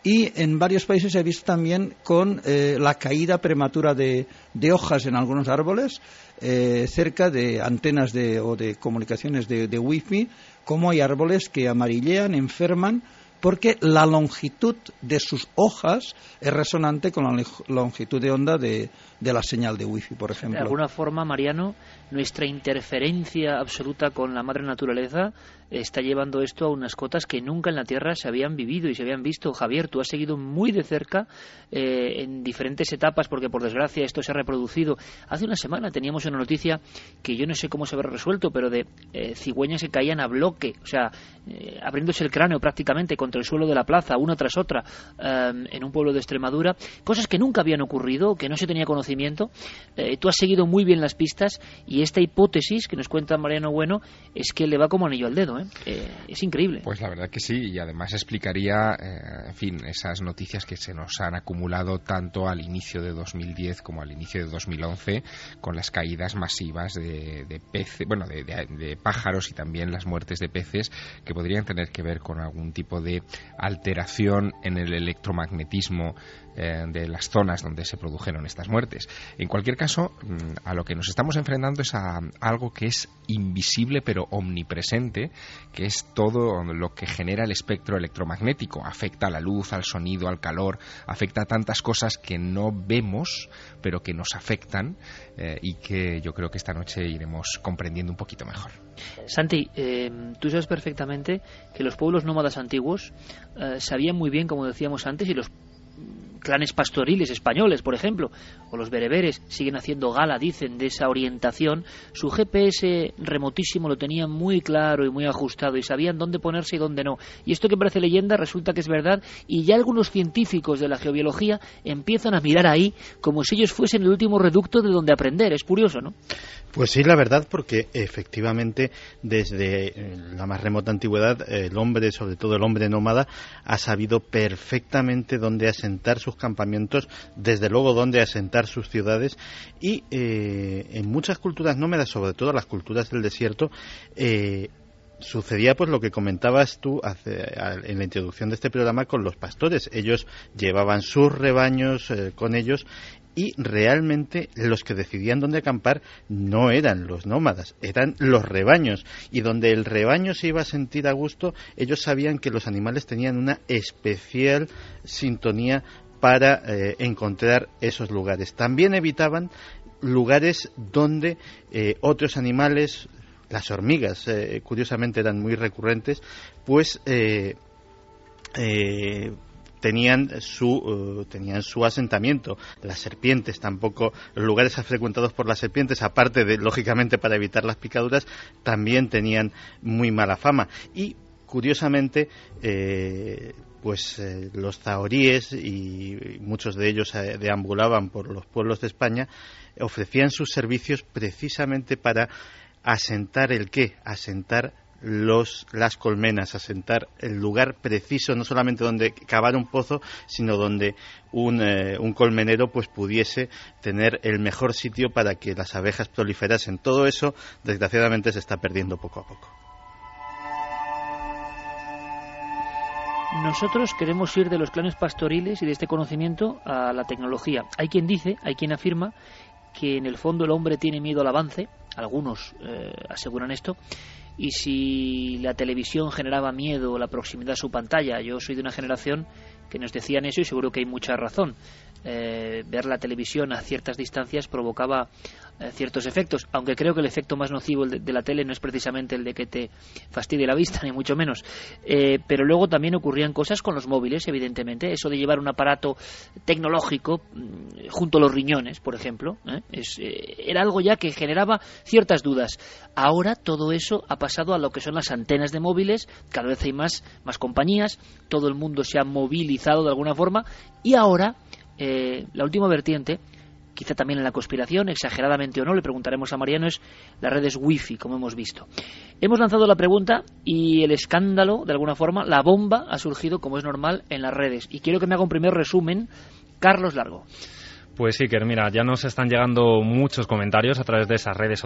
Y en varios países se ha visto también con eh, la caída prematura de, hojas en algunos árboles eh, cerca de antenas de, o de comunicaciones de, de wifi, como hay árboles que amarillean, enferman, porque la longitud de sus hojas es resonante con la longitud de onda de, de la señal de wifi, por ejemplo. De alguna forma, Mariano, nuestra interferencia absoluta con la madre naturaleza está llevando esto a unas cotas que nunca en la Tierra se habían vivido y se habían visto. Javier, tú has seguido muy de cerca eh, en diferentes etapas, porque por desgracia esto se ha reproducido. Hace una semana teníamos una noticia que yo no sé cómo se habrá resuelto, pero de eh, cigüeñas que caían a bloque, o sea, eh, abriéndose el cráneo prácticamente contra el suelo de la plaza, una tras otra, en un pueblo de Extremadura. Cosas que nunca habían ocurrido, que no se tenía conocimiento. Tú has seguido muy bien las pistas y esta hipótesis que nos cuenta Mariano Bueno es que le va como anillo al dedo. ¿eh? ¿eh? es increíble. Pues la verdad que sí, y además explicaría, eh, en fin, esas noticias que se nos han acumulado tanto al inicio de 2010 como al inicio de 2011, con las caídas masivas de, peces, bueno, de, pájaros y también las muertes de peces que podrían tener que ver con algún tipo de alteración en el electromagnetismo eh, de las zonas donde se produjeron estas muertes. En cualquier caso, mm, a lo que nos estamos enfrentando es a algo que es invisible pero omnipresente, que es todo lo que genera el espectro electromagnético. Afecta a la luz, al sonido, al calor, afecta a tantas cosas que no vemos, pero que nos afectan eh, y que yo creo que esta noche iremos comprendiendo un poquito mejor. Santi, eh, tú sabes perfectamente que los pueblos nómadas antiguos sabían muy bien, como decíamos antes, y los clanes pastoriles españoles, por ejemplo, o los bereberes, siguen haciendo gala, dicen, de esa orientación, su GPS remotísimo lo tenían muy claro y muy ajustado y sabían dónde ponerse y dónde no. Y esto que parece leyenda resulta que es verdad y ya algunos científicos de la geobiología empiezan a mirar ahí como si ellos fuesen el último reducto de donde aprender. Es curioso, ¿no? Pues sí, la verdad, porque efectivamente desde eh, la más remota antigüedad el hombre, sobre todo el hombre nómada, ha sabido perfectamente dónde asentar sus campamentos, desde luego dónde asentar sus ciudades y eh, en muchas culturas nómadas, sobre todo las culturas del desierto, eh, sucedía pues lo que comentabas tú en la introducción de este programa con los pastores. Ellos llevaban sus rebaños con ellos y realmente los que decidían dónde acampar no eran los nómadas, eran los rebaños. Y donde el rebaño se iba a sentir a gusto, ellos sabían que los animales tenían una especial sintonía para eh, encontrar esos lugares. También evitaban lugares donde eh, otros animales, las hormigas, eh, curiosamente eran muy recurrentes, pues tenían su, tenían su asentamiento. Las serpientes tampoco, lugares frecuentados por las serpientes, aparte de, lógicamente, para evitar las picaduras, también tenían muy mala fama. Y, curiosamente, pues eh, los zahoríes y muchos de ellos deambulaban por los pueblos de España ofrecían sus servicios precisamente para asentar el qué asentar los, las colmenas, asentar el lugar preciso, no solamente donde cavar un pozo, sino donde un, eh, un, colmenero pues pudiese tener el mejor sitio para que las abejas proliferasen. Todo eso, desgraciadamente, se está perdiendo poco a poco. Nosotros queremos ir de los clanes pastoriles y de este conocimiento a la tecnología. Hay quien dice, hay quien afirma que en el fondo el hombre tiene miedo al avance, algunos eh, aseguran esto, y si la televisión generaba miedo, la proximidad a su pantalla, yo soy de una generación que nos decían eso y seguro que hay mucha razón. Eh, ver la televisión a ciertas distancias provocaba eh, ciertos efectos, aunque creo que el efecto más nocivo de, la tele no es precisamente el de que te fastidie la vista, ni mucho menos. Eh, pero luego también ocurrían cosas con los móviles, evidentemente, eso de llevar un aparato tecnológico mm, junto a los riñones, por ejemplo, era algo ya que generaba ciertas dudas. Ahora todo eso ha pasado a lo que son las antenas de móviles, cada vez hay más, más compañías, todo el mundo se ha movilizado de alguna forma y ahora eh, la última vertiente, quizá también en la conspiración, exageradamente o no, le preguntaremos a Mariano, es las redes wifi, como hemos visto. Hemos lanzado la pregunta y el escándalo, de alguna forma, la bomba ha surgido, como es normal, en las redes. Y quiero que me haga un primer resumen, Carlos Largo. Pues sí, que mira, ya nos están llegando muchos comentarios a través de esas redes,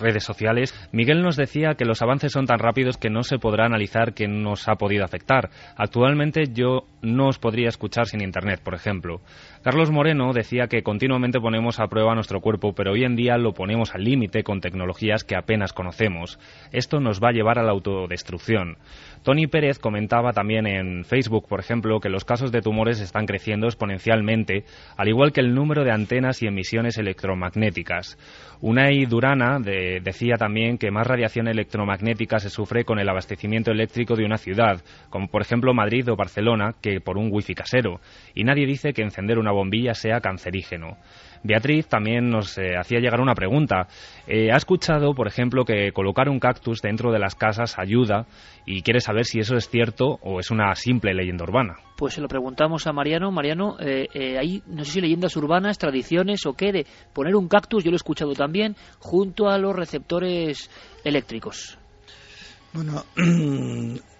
redes sociales. Miguel nos decía que los avances son tan rápidos que no se podrá analizar qué nos ha podido afectar. Actualmente yo no os podría escuchar sin Internet, por ejemplo. Carlos Moreno decía que continuamente ponemos a prueba nuestro cuerpo, pero hoy en día lo ponemos al límite con tecnologías que apenas conocemos. Esto nos va a llevar a la autodestrucción. Tony Pérez comentaba también en Facebook, por ejemplo, que los casos de tumores están creciendo exponencialmente, al igual que el número de antenas y emisiones electromagnéticas. Unai Durana decía también que más radiación electromagnética se sufre con el abastecimiento eléctrico de una ciudad, como por ejemplo Madrid o Barcelona, que por un wifi casero. Y nadie dice que encender una bombilla sea cancerígeno. Beatriz también nos eh, hacía llegar una pregunta. Eh, ha escuchado, por ejemplo, que colocar un cactus dentro de las casas ayuda y quiere saber si eso es cierto o es una simple leyenda urbana. Pues se lo preguntamos a Mariano. Mariano, eh, hay, no sé si leyendas urbanas, tradiciones o qué, de poner un cactus, yo lo he escuchado también, junto a los receptores eléctricos. Bueno,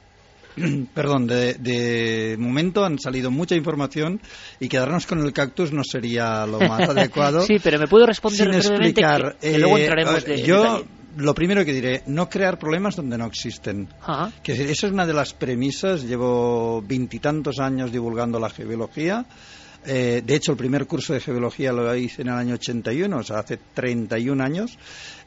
perdón, de, momento han salido mucha información y quedarnos con el cactus no sería lo más adecuado. sí, pero me puedo responder sin explicar. luego eh, entraremos de, yo lo primero que diré, no crear problemas donde no existen. Que esa es una de las premisas. Llevo veintitantos años divulgando la geología eh, de hecho, el primer curso de geología lo hice en el año 81, o sea, hace 31 años,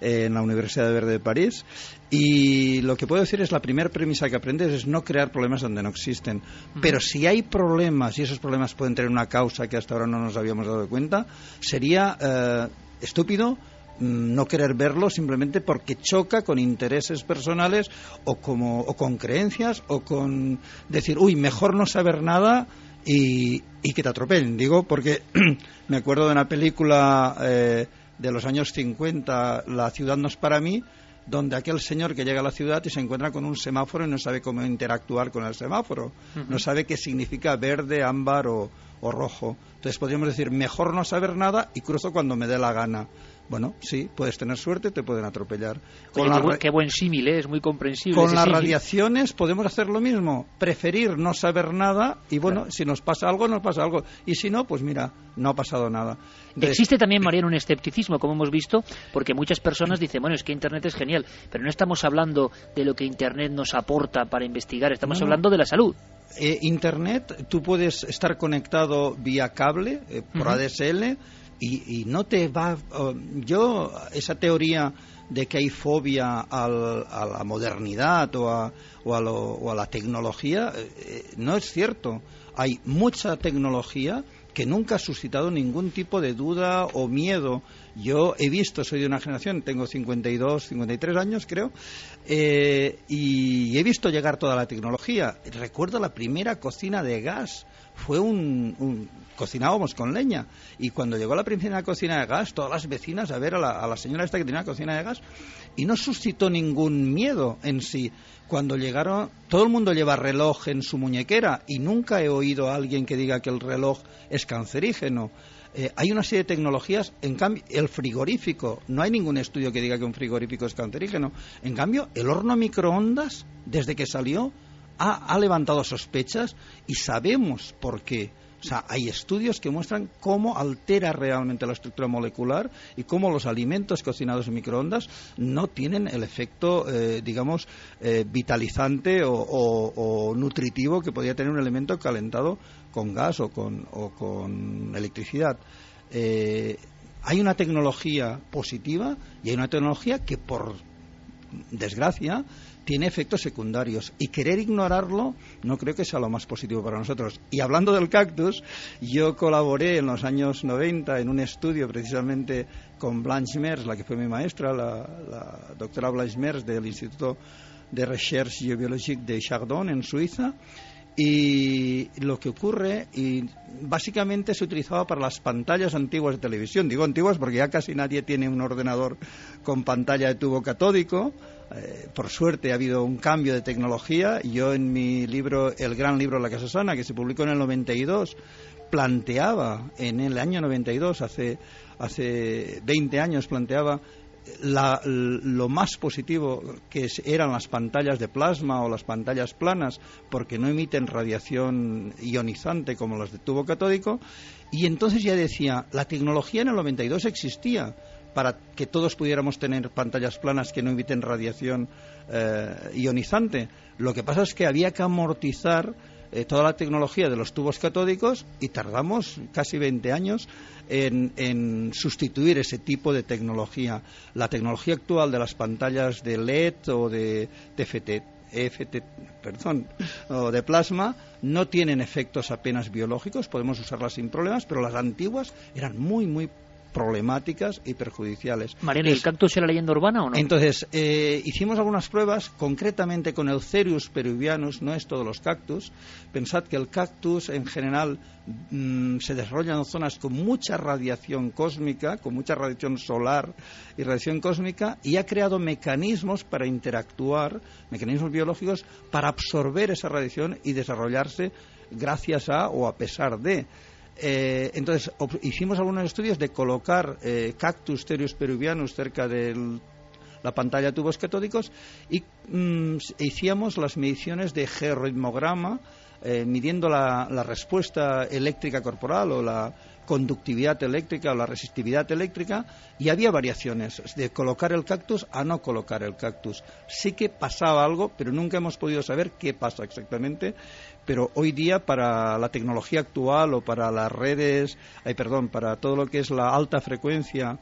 eh, en la Universidad de Verde de París. Y lo que puedo decir es la primera premisa que aprendes es no crear problemas donde no existen. Pero si hay problemas y esos problemas pueden tener una causa que hasta ahora no nos habíamos dado cuenta, sería eh, estúpido mm, no querer verlo simplemente porque choca con intereses personales o, como, o con creencias o con decir, uy, mejor no saber nada y, que te atropellen. Digo, porque me acuerdo de una película eh, de los años 50, La ciudad no es para mí, donde aquel señor que llega a la ciudad y se encuentra con un semáforo y no sabe cómo interactuar con el semáforo, no sabe qué significa verde, ámbar o, o rojo. Entonces podríamos decir, mejor no saber nada y cruzo cuando me dé la gana. Bueno, sí, puedes tener suerte, te pueden atropellar. qué, buen símil, ¿eh? es muy comprensible. Con las radiaciones podemos hacer lo mismo, preferir no saber nada y bueno, si nos pasa algo, nos pasa algo. Y si no, pues mira, no ha pasado nada. Existe también, Mariano, un escepticismo, como hemos visto, porque muchas personas dicen, bueno, es que Internet es genial, pero no estamos hablando de lo que Internet nos aporta para investigar, estamos hablando de la salud. Eh, Internet, tú puedes estar conectado vía cable, eh, por ADSL, y, no te va. yo, esa teoría de que hay fobia a la modernidad o a, o a, la tecnología, eh, eh, no es cierto. Hay mucha tecnología que nunca ha suscitado ningún tipo de duda o miedo. Yo he visto, soy de una generación, tengo 52, 53 años creo, eh, y he visto llegar toda la tecnología. Recuerdo la primera cocina de gas fue un, cocinábamos con leña. Y cuando llegó la primera cocina de gas todas las vecinas a ver a la, a la señora esta que tenía cocina de gas y no suscitó ningún miedo en sí. Cuando llegaron todo el mundo lleva reloj en su muñequera y nunca he oído a alguien que diga que el reloj es cancerígeno. Eh, hay una serie de tecnologías, en cambio, el frigorífico, no hay ningún estudio que diga que un frigorífico es cancerígeno. En cambio, el horno microondas, desde que salió, ha, levantado sospechas y sabemos por qué. O sea, hay estudios que muestran cómo altera realmente la estructura molecular y cómo los alimentos cocinados en microondas no tienen el efecto, eh, digamos, eh, vitalizante o, nutritivo que podría tener un alimento calentado con gas o con, o con electricidad. Eh, hay una tecnología positiva y hay una tecnología que, por desgracia, tiene efectos secundarios. Y querer ignorarlo no creo que sea lo más positivo para nosotros. Y hablando del cactus, yo colaboré en los años 90 en un estudio precisamente con Blanche Mers, la que fue mi maestra, la, doctora Blanche Mers del Instituto de Recherche Géobiologique de Chardon en Suiza. Y lo que ocurre y básicamente se utilizaba para las pantallas antiguas de televisión. Digo antiguas porque ya casi nadie tiene un ordenador con pantalla de tubo catódico eh, por suerte ha habido un cambio de tecnología. Yo en mi libro el gran libro La Casa Sana que se publicó en el 92 planteaba en el año 92 hace hace 20 años planteaba lo más positivo que eran las pantallas de plasma o las pantallas planas porque no emiten radiación ionizante como las de tubo catódico. Y entonces ya decía la tecnología en el 92 existía para que todos pudiéramos tener pantallas planas que no emiten radiación eh, ionizante lo que pasa es que había que amortizar eh, toda la tecnología de los tubos catódicos y tardamos casi 20 años en, sustituir ese tipo de tecnología. La tecnología actual de las pantallas de LED o de TFT, perdón, o de plasma no tienen efectos apenas biológicos, podemos usarlas sin problemas, pero las antiguas eran muy, muy problemáticas y perjudiciales. Mariano, ¿el cactus era leyenda urbana o no? Entonces, eh, hicimos algunas pruebas, concretamente con el Cerius peruvianus, no es todos los cactus. Pensad que el cactus en general mm, se desarrolla en zonas con mucha radiación cósmica, con mucha radiación solar y radiación cósmica, y ha creado mecanismos para interactuar, mecanismos biológicos, para absorber esa radiación y desarrollarse gracias a o a pesar de. Eh, entonces, hicimos algunos estudios de colocar eh, cactus terius peruvianus cerca de la pantalla tubos catódicos y mm, hicimos las mediciones de georitmograma eh, midiendo la, respuesta eléctrica corporal o la conductividad eléctrica o la resistividad eléctrica y había variaciones de colocar el cactus a no colocar el cactus. Sí que pasaba algo, pero nunca hemos podido saber qué pasa exactamente pero hoy día para la tecnología actual o para las redes, ay, perdón, para todo lo que es la alta frecuencia,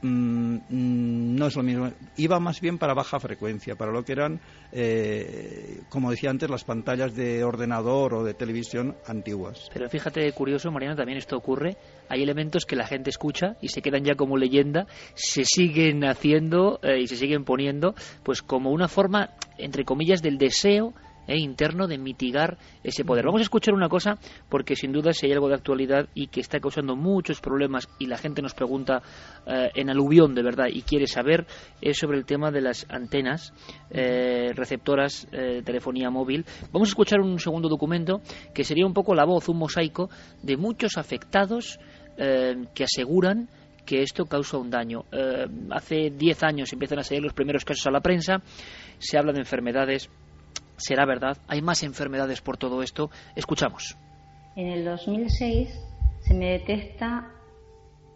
mm, mm, no es lo mismo. Iba más bien para baja frecuencia, para lo que eran, eh, como decía antes, las pantallas de ordenador o de televisión antiguas. Pero fíjate, curioso, Mariano, también esto ocurre. Hay elementos que la gente escucha y se quedan ya como leyenda, se siguen haciendo eh, y se siguen poniendo, pues como una forma, entre comillas, del deseo e interno de mitigar ese poder. Vamos a escuchar una cosa porque sin duda si hay algo de actualidad y que está causando muchos problemas y la gente nos pregunta eh, en aluvión de verdad y quiere saber es sobre el tema de las antenas eh, receptoras de telefonía móvil. Vamos a escuchar un segundo documento que sería un poco la voz, un mosaico de muchos afectados que aseguran que esto causa un daño. hace 10 años empiezan a salir los primeros casos a la prensa, se habla de enfermedades ¿Será verdad? ¿Hay más enfermedades por todo esto? Escuchamos. En el 2006 se me detecta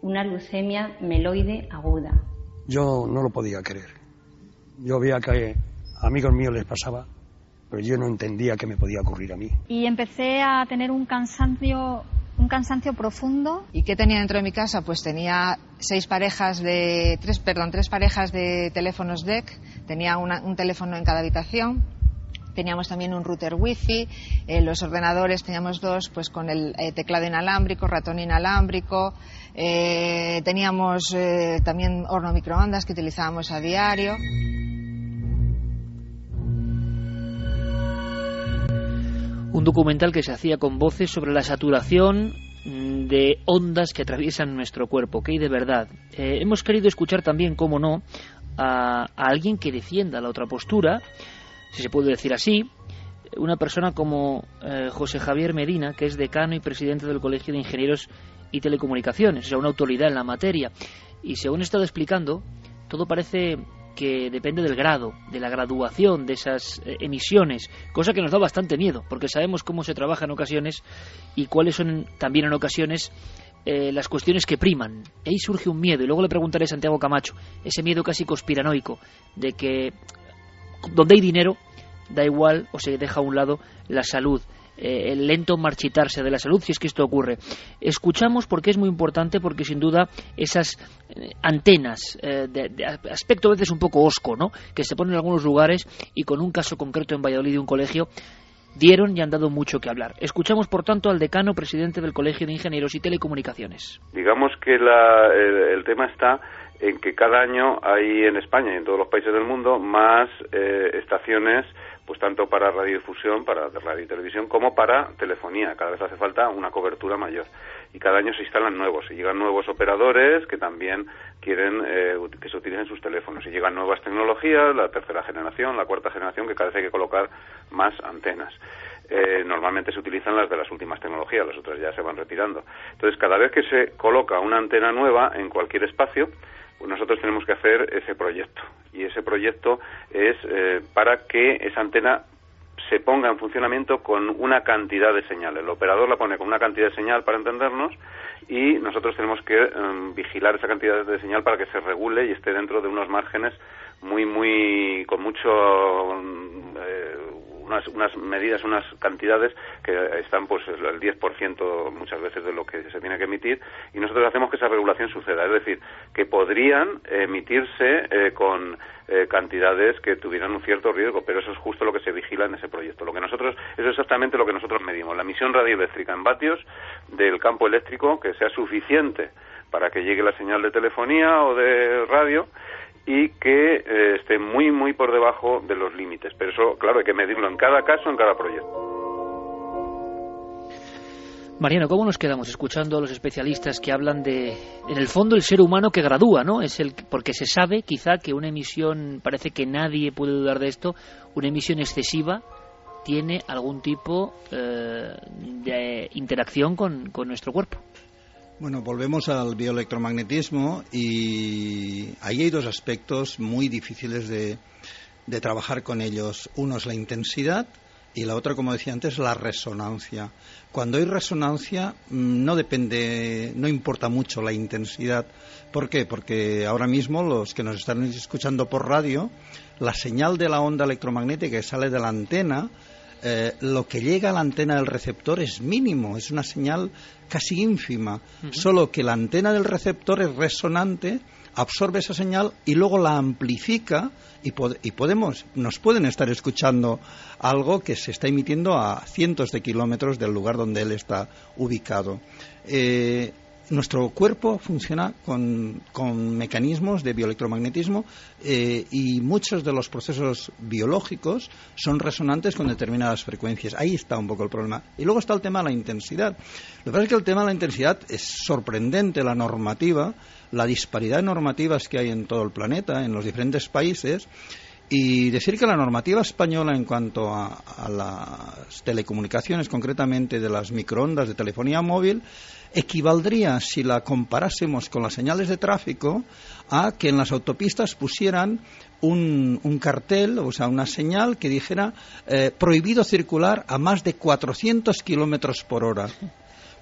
una leucemia meloide aguda. Yo no lo podía creer. Yo veía que a amigos míos les pasaba, pero yo no entendía qué me podía ocurrir a mí. Y empecé a tener un cansancio un cansancio profundo. ¿Y qué tenía dentro de mi casa? Pues tenía seis parejas de tres, perdón, tres parejas de teléfonos DEC, tenía un teléfono en cada habitación, teníamos también un router wifi, eh, los ordenadores teníamos dos pues con el eh, teclado inalámbrico, ratón inalámbrico, eh, teníamos también horno microondas que utilizábamos a diario. Un documental que se hacía con voces sobre la saturación mm, de ondas que atraviesan nuestro cuerpo, que hay de verdad. hemos querido escuchar también, como no, a, a alguien que defienda la otra postura, si se puede decir así, una persona como eh, José Javier Medina, que es decano y presidente del Colegio de Ingenieros y Telecomunicaciones, o sea, una autoridad en la materia. Y según he estado explicando, todo parece que depende del grado, de la graduación de esas eh, emisiones, cosa que nos da bastante miedo, porque sabemos cómo se trabaja en ocasiones y cuáles son también en ocasiones eh, las cuestiones que priman. Ahí surge un miedo, y luego le preguntaré a Santiago Camacho, ese miedo casi conspiranoico, de que donde hay dinero, da igual o se deja a un lado la salud. eh, el lento marchitarse de la salud si es que esto ocurre. Escuchamos porque es muy importante, porque sin duda esas eh, antenas de, aspecto a veces un poco osco, ¿no? que se ponen en algunos lugares y con un caso concreto en Valladolid de un colegio dieron y han dado mucho que hablar. Escuchamos, por tanto, al decano presidente del Colegio de Ingenieros y Telecomunicaciones. Digamos que el, tema está en que cada año hay en España y en todos los países del mundo más eh, estaciones pues tanto para radiodifusión, para radio y televisión, como para telefonía. Cada vez hace falta una cobertura mayor. Y cada año se instalan nuevos. Y llegan nuevos operadores que también quieren eh, que se utilicen sus teléfonos. Y llegan nuevas tecnologías, la tercera generación, la cuarta generación, que cada vez hay que colocar más antenas. Eh, normalmente se utilizan las de las últimas tecnologías, las otras ya se van retirando. Entonces, cada vez que se coloca una antena nueva en cualquier espacio, nosotros tenemos que hacer ese proyecto. Y ese proyecto es eh, para que esa antena se ponga en funcionamiento con una cantidad de señal. El operador la pone con una cantidad de señal para entendernos y nosotros tenemos que em, vigilar esa cantidad de señal para que se regule y esté dentro de unos márgenes muy, muy, con mucho eh, unas, unas medidas, unas cantidades que están pues el 10% muchas veces de lo que se tiene que emitir y nosotros hacemos que esa regulación suceda, es decir, que podrían emitirse eh, con eh, cantidades que tuvieran un cierto riesgo, pero eso es justo lo que se vigila en ese proyecto. Lo que nosotros, eso es exactamente lo que nosotros medimos, la emisión radioeléctrica en vatios del campo eléctrico que sea suficiente para que llegue la señal de telefonía o de radio y que eh, esté muy, muy por debajo de los límites. Pero eso, claro, hay que medirlo en cada caso, en cada proyecto. Mariano, ¿cómo nos quedamos escuchando a los especialistas que hablan de, en el fondo, el ser humano que gradúa, ¿no? Es el porque se sabe, quizá, que una emisión, parece que nadie puede dudar de esto, una emisión excesiva tiene algún tipo eh, de interacción con nuestro cuerpo. Bueno, volvemos al bioelectromagnetismo y ahí hay dos aspectos muy difíciles de, trabajar con ellos. Uno es la intensidad y la otra, como decía antes, la resonancia. Cuando hay resonancia mm, no depende, no importa mucho la intensidad. ¿Por qué? Porque ahora mismo los que nos están escuchando por radio, la señal de la onda electromagnética que sale de la antena eh, lo que llega a la antena del receptor es mínimo, es una señal casi ínfima, solo que la antena del receptor es resonante, absorbe esa señal y luego la amplifica y, podemos, nos pueden estar escuchando algo que se está emitiendo a cientos de kilómetros del lugar donde él está ubicado. Eh, nuestro cuerpo funciona con, mecanismos de bioelectromagnetismo eh, y muchos de los procesos biológicos son resonantes con determinadas frecuencias. Ahí está un poco el problema. Y luego está el tema de la intensidad. Lo que pasa es que el tema de la intensidad es sorprendente, la normativa, la disparidad de normativas que hay en todo el planeta, en los diferentes países. Y decir que la normativa española en cuanto a, las telecomunicaciones, concretamente de las microondas de telefonía móvil, equivaldría, si la comparásemos con las señales de tráfico, a que en las autopistas pusieran un, cartel, o sea, una señal que dijera eh, prohibido circular a más de 400 kilómetros por hora.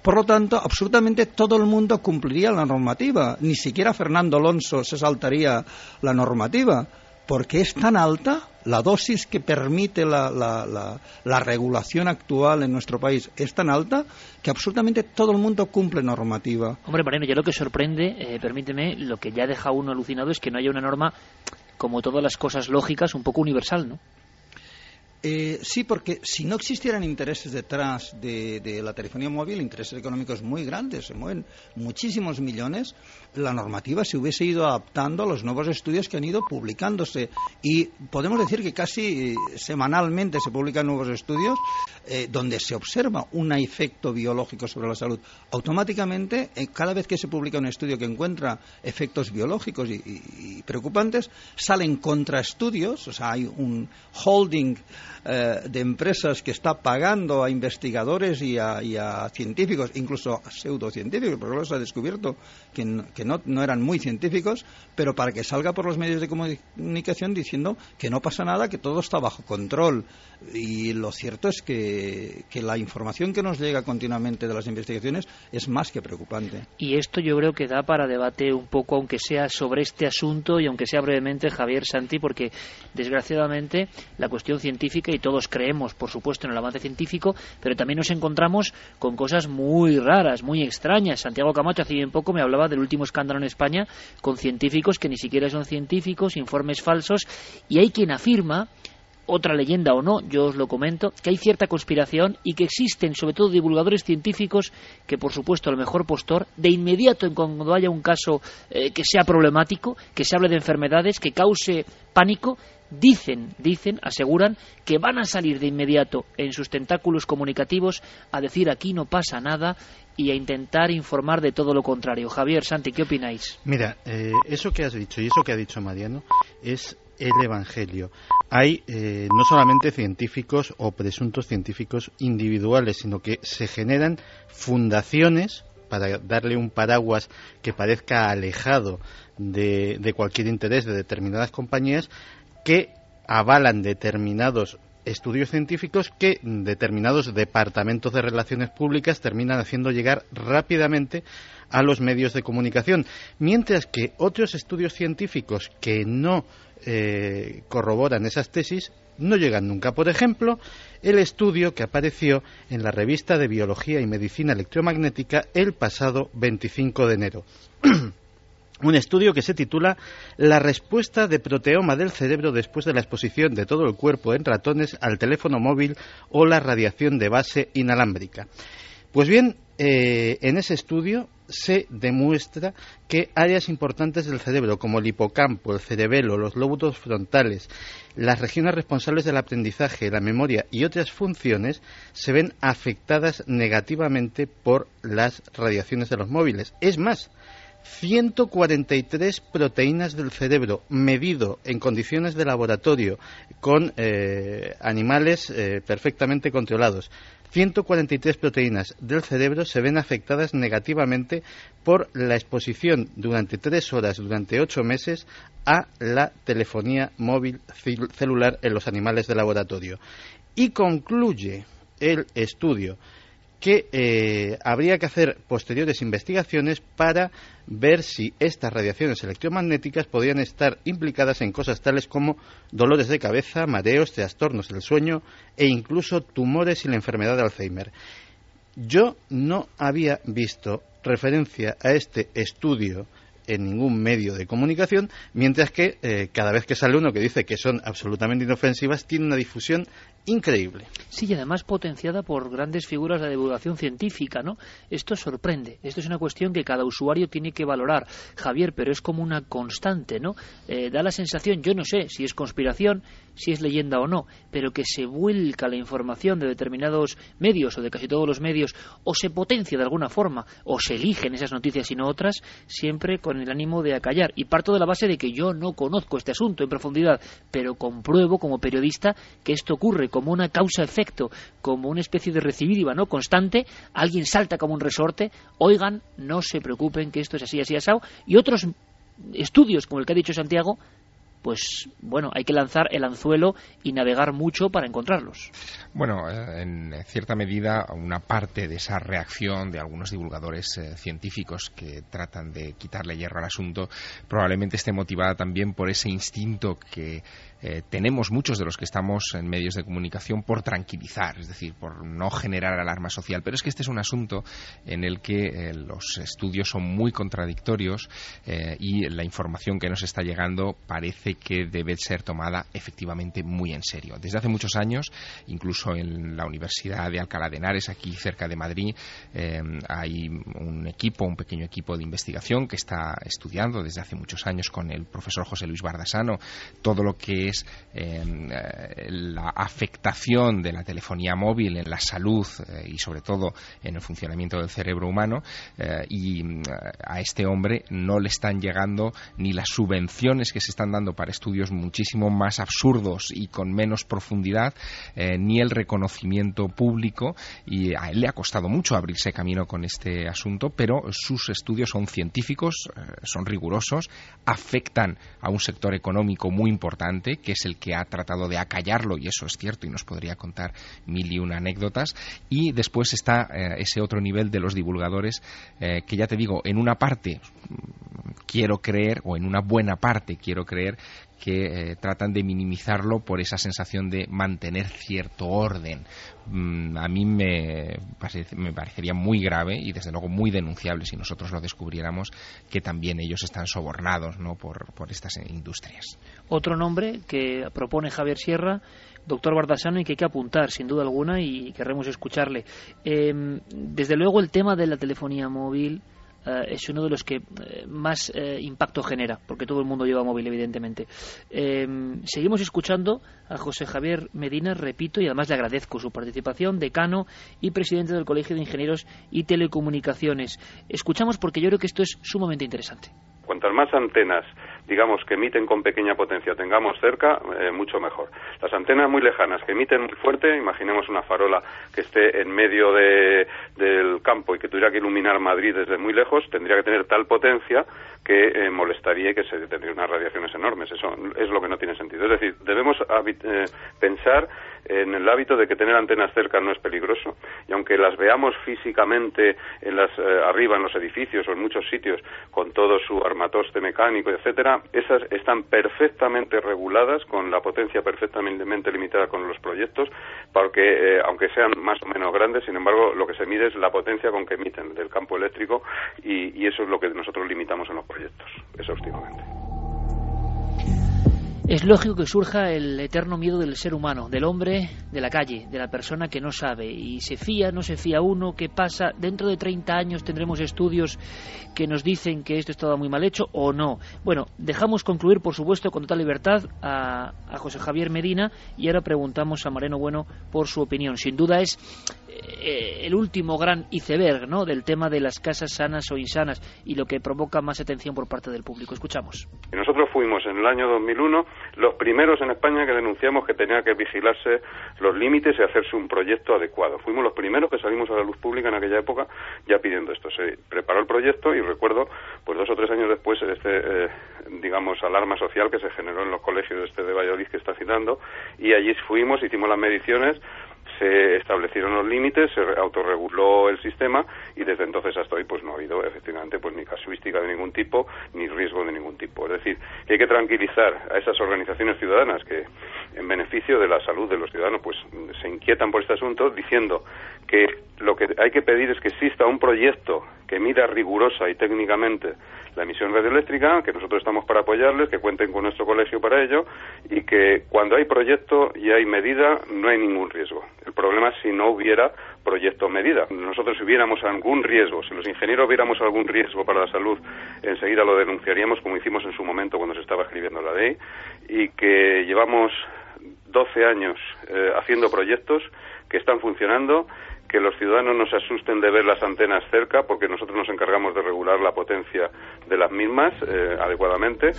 Por lo tanto, absolutamente todo el mundo cumpliría la normativa. Ni siquiera Fernando Alonso se saltaría la normativa porque es tan alta, la dosis que permite la, la, regulación actual en nuestro país es tan alta que absolutamente todo el mundo cumple normativa. Hombre, Mariano, yo lo que sorprende, eh, permíteme, lo que ya deja uno alucinado es que no haya una norma, como todas las cosas lógicas, un poco universal, ¿no? Eh, sí, porque si no existieran intereses detrás de, la telefonía móvil, intereses económicos muy grandes, se mueven muchísimos millones, la normativa se hubiese ido adaptando a los nuevos estudios que han ido publicándose. Y podemos decir que casi semanalmente se publican nuevos estudios eh, donde se observa un efecto biológico sobre la salud. Automáticamente, eh, cada vez que se publica un estudio que encuentra efectos biológicos y, preocupantes, salen contraestudios, o sea, hay un holding eh, de empresas que está pagando a investigadores y a, científicos, incluso a pseudocientíficos, porque se ha descubierto que, que no, no, eran muy científicos, pero para que salga por los medios de comunicación diciendo que no pasa nada, que todo está bajo control. Y lo cierto es que, que la información que nos llega continuamente de las investigaciones es más que preocupante. Y esto yo creo que da para debate un poco, aunque sea sobre este asunto y aunque sea brevemente, Javier Santi, porque desgraciadamente la cuestión científica y todos creemos, por supuesto, en el avance científico, pero también nos encontramos con cosas muy raras, muy extrañas. Santiago Camacho hace bien poco me hablaba del último escándalo en España con científicos que ni siquiera son científicos, informes falsos, y hay quien afirma otra leyenda o no, yo os lo comento, que hay cierta conspiración y que existen sobre todo divulgadores científicos que por supuesto el mejor postor, de inmediato en cuando haya un caso eh, que sea problemático, que se hable de enfermedades, que cause pánico, dicen, dicen, aseguran que van a salir de inmediato en sus tentáculos comunicativos a decir aquí no pasa nada y a intentar informar de todo lo contrario. Javier, Santi, ¿qué opináis? Mira, eh, eso que has dicho y eso que ha dicho Mariano es el Evangelio. Hay eh, no solamente científicos o presuntos científicos individuales, sino que se generan fundaciones para darle un paraguas que parezca alejado de, de cualquier interés de determinadas compañías que avalan determinados estudios científicos que determinados departamentos de relaciones públicas terminan haciendo llegar rápidamente a los medios de comunicación, mientras que otros estudios científicos que no eh, corroboran esas tesis no llegan nunca. Por ejemplo, el estudio que apareció en la revista de Biología y Medicina Electromagnética el pasado 25 de enero. un estudio que se titula La respuesta de proteoma del cerebro después de la exposición de todo el cuerpo en ratones al teléfono móvil o la radiación de base inalámbrica. Pues bien, eh, en ese estudio se demuestra que áreas importantes del cerebro, como el hipocampo, el cerebelo, los lóbulos frontales, las regiones responsables del aprendizaje, la memoria y otras funciones, se ven afectadas negativamente por las radiaciones de los móviles. Es más, 143 proteínas del cerebro medido en condiciones de laboratorio con eh, animales eh, perfectamente controlados 143 proteínas del cerebro se ven afectadas negativamente por la exposición durante tres horas, durante ocho meses, a la telefonía móvil celular en los animales de laboratorio. Y concluye el estudio que eh, habría que hacer posteriores investigaciones para ver si estas radiaciones electromagnéticas podrían estar implicadas en cosas tales como dolores de cabeza, mareos, trastornos del sueño e incluso tumores y la enfermedad de Alzheimer. Yo no había visto referencia a este estudio en ningún medio de comunicación, mientras que eh, cada vez que sale uno que dice que son absolutamente inofensivas, tiene una difusión increíble. Sí, y además potenciada por grandes figuras de divulgación científica, ¿no? Esto sorprende. Esto es una cuestión que cada usuario tiene que valorar, Javier, pero es como una constante, ¿no? Eh, da la sensación, yo no sé si es conspiración, si es leyenda o no, pero que se vuelca la información de determinados medios o de casi todos los medios, o se potencia de alguna forma, o se eligen esas noticias y no otras, siempre con el ánimo de acallar. Y parto de la base de que yo no conozco este asunto en profundidad, pero compruebo como periodista que esto ocurre como una causa-efecto, como una especie de recidiva no constante, alguien salta como un resorte, oigan, no se preocupen que esto es así, así, asado, y otros estudios, como el que ha dicho Santiago, pues bueno, hay que lanzar el anzuelo y navegar mucho para encontrarlos. Bueno, eh, en cierta medida, una parte de esa reacción de algunos divulgadores eh, científicos que tratan de quitarle hierro al asunto probablemente esté motivada también por ese instinto que eh, tenemos muchos de los que estamos en medios de comunicación por tranquilizar, es decir, por no generar alarma social. Pero es que este es un asunto en el que los estudios son muy contradictorios y la información que nos está llegando parece que debe ser tomada efectivamente muy en serio. Desde hace muchos años, incluso en la Universidad de Alcalá de Henares, aquí cerca de Madrid, eh, hay un equipo, un pequeño equipo de investigación que está estudiando desde hace muchos años con el profesor José Luis Bardasano todo lo que es eh, la afectación de la telefonía móvil en la salud eh, y sobre todo en el funcionamiento del cerebro humano y a este hombre no le están llegando ni las subvenciones que se están dando para estudios muchísimo más absurdos y con menos profundidad, eh, ni el reconocimiento público, y a él le ha costado mucho abrirse camino con este asunto, pero sus estudios son científicos, eh, son rigurosos, afectan a un sector económico muy importante, que es el que ha tratado de acallarlo, y eso es cierto, y nos podría contar mil y una anécdotas, y después está eh, ese otro nivel de los divulgadores, que ya te digo, en una parte quiero creer, o en una buena parte quiero creer, que tratan de minimizarlo por esa sensación de mantener cierto orden. Mm, a mí me, me parecería muy grave y desde luego muy denunciable si nosotros lo descubriéramos que también ellos están sobornados ¿no? por, por estas industrias. Otro nombre que propone Javier Sierra doctor Bardasano y que hay que apuntar, sin duda alguna, y querremos escucharle. Em, desde luego, el tema de la telefonía móvil eh, es uno de los que eh, más eh, impacto genera, porque todo el mundo lleva móvil, evidentemente. Em, seguimos escuchando a José Javier Medina, repito, y además le agradezco su participación, decano y presidente del Colegio de Ingenieros y Telecomunicaciones. Escuchamos porque yo creo que esto es sumamente interesante. Cuantas más antenas digamos, que emiten con pequeña potencia tengamos cerca, eh, mucho mejor. Las antenas muy lejanas que emiten muy fuerte, imaginemos una farola que esté en medio de, del campo y que tuviera que iluminar Madrid desde muy lejos, tendría que tener tal potencia que eh, molestaría y que se tendría unas radiaciones enormes. Eso es lo que no tiene sentido. Es decir, debemos eh, pensar en el hábito de que tener antenas cerca no es peligroso y aunque las veamos físicamente en las, arriba en los edificios o en muchos sitios con todo su armatoste mecánico, etcétera, esas están perfectamente reguladas, con la potencia perfectamente limitada con los proyectos, porque eh, aunque sean más o menos grandes, sin embargo, lo que se mide es la potencia con que emiten del campo eléctrico y, y eso es lo que nosotros limitamos en los proyectos, exhaustivamente. Es lógico que surja el eterno miedo del ser humano, del hombre de la calle, de la persona que no sabe y se fía, no se fía uno, qué pasa. Dentro de 30 años tendremos estudios que nos dicen que esto estaba muy mal hecho o no. Bueno, dejamos concluir, por supuesto, con total libertad a, José Javier Medina y ahora preguntamos a Moreno Bueno por su opinión. Sin duda es eh, el último gran iceberg ¿no? del tema de las casas sanas o insanas y lo que provoca más atención por parte del público. Escuchamos. Nosotros fuimos en el año 2001 los primeros en España que denunciamos que tenía que vigilarse los límites y hacerse un proyecto adecuado. Fuimos los primeros que salimos a la luz pública en aquella época ya pidiendo esto. Se preparó el proyecto y recuerdo, pues dos o tres años después, este, eh, digamos, alarma social que se generó en los colegios este de Valladolid que está citando y allí fuimos, hicimos las mediciones se establecieron los límites, se autorreguló el sistema y desde entonces hasta hoy pues no ha habido efectivamente pues ni casuística de ningún tipo ni riesgo de ningún tipo. Es decir, que hay que tranquilizar a esas organizaciones ciudadanas que en beneficio de la salud de los ciudadanos pues se inquietan por este asunto diciendo que lo que hay que pedir es que exista un proyecto que mida rigurosa y técnicamente la emisión radioeléctrica, que nosotros estamos para apoyarles, que cuenten con nuestro colegio para ello y que cuando hay proyecto y hay medida no hay ningún riesgo. El problema es si no hubiera proyecto medida. Nosotros si hubiéramos algún riesgo, si los ingenieros viéramos algún riesgo para la salud, enseguida lo denunciaríamos como hicimos en su momento cuando se estaba escribiendo la ley y que llevamos 12 años eh, haciendo proyectos que están funcionando que los ciudadanos no se asusten de ver las antenas cerca, porque nosotros nos encargamos de regular la potencia de las mismas eh, adecuadamente.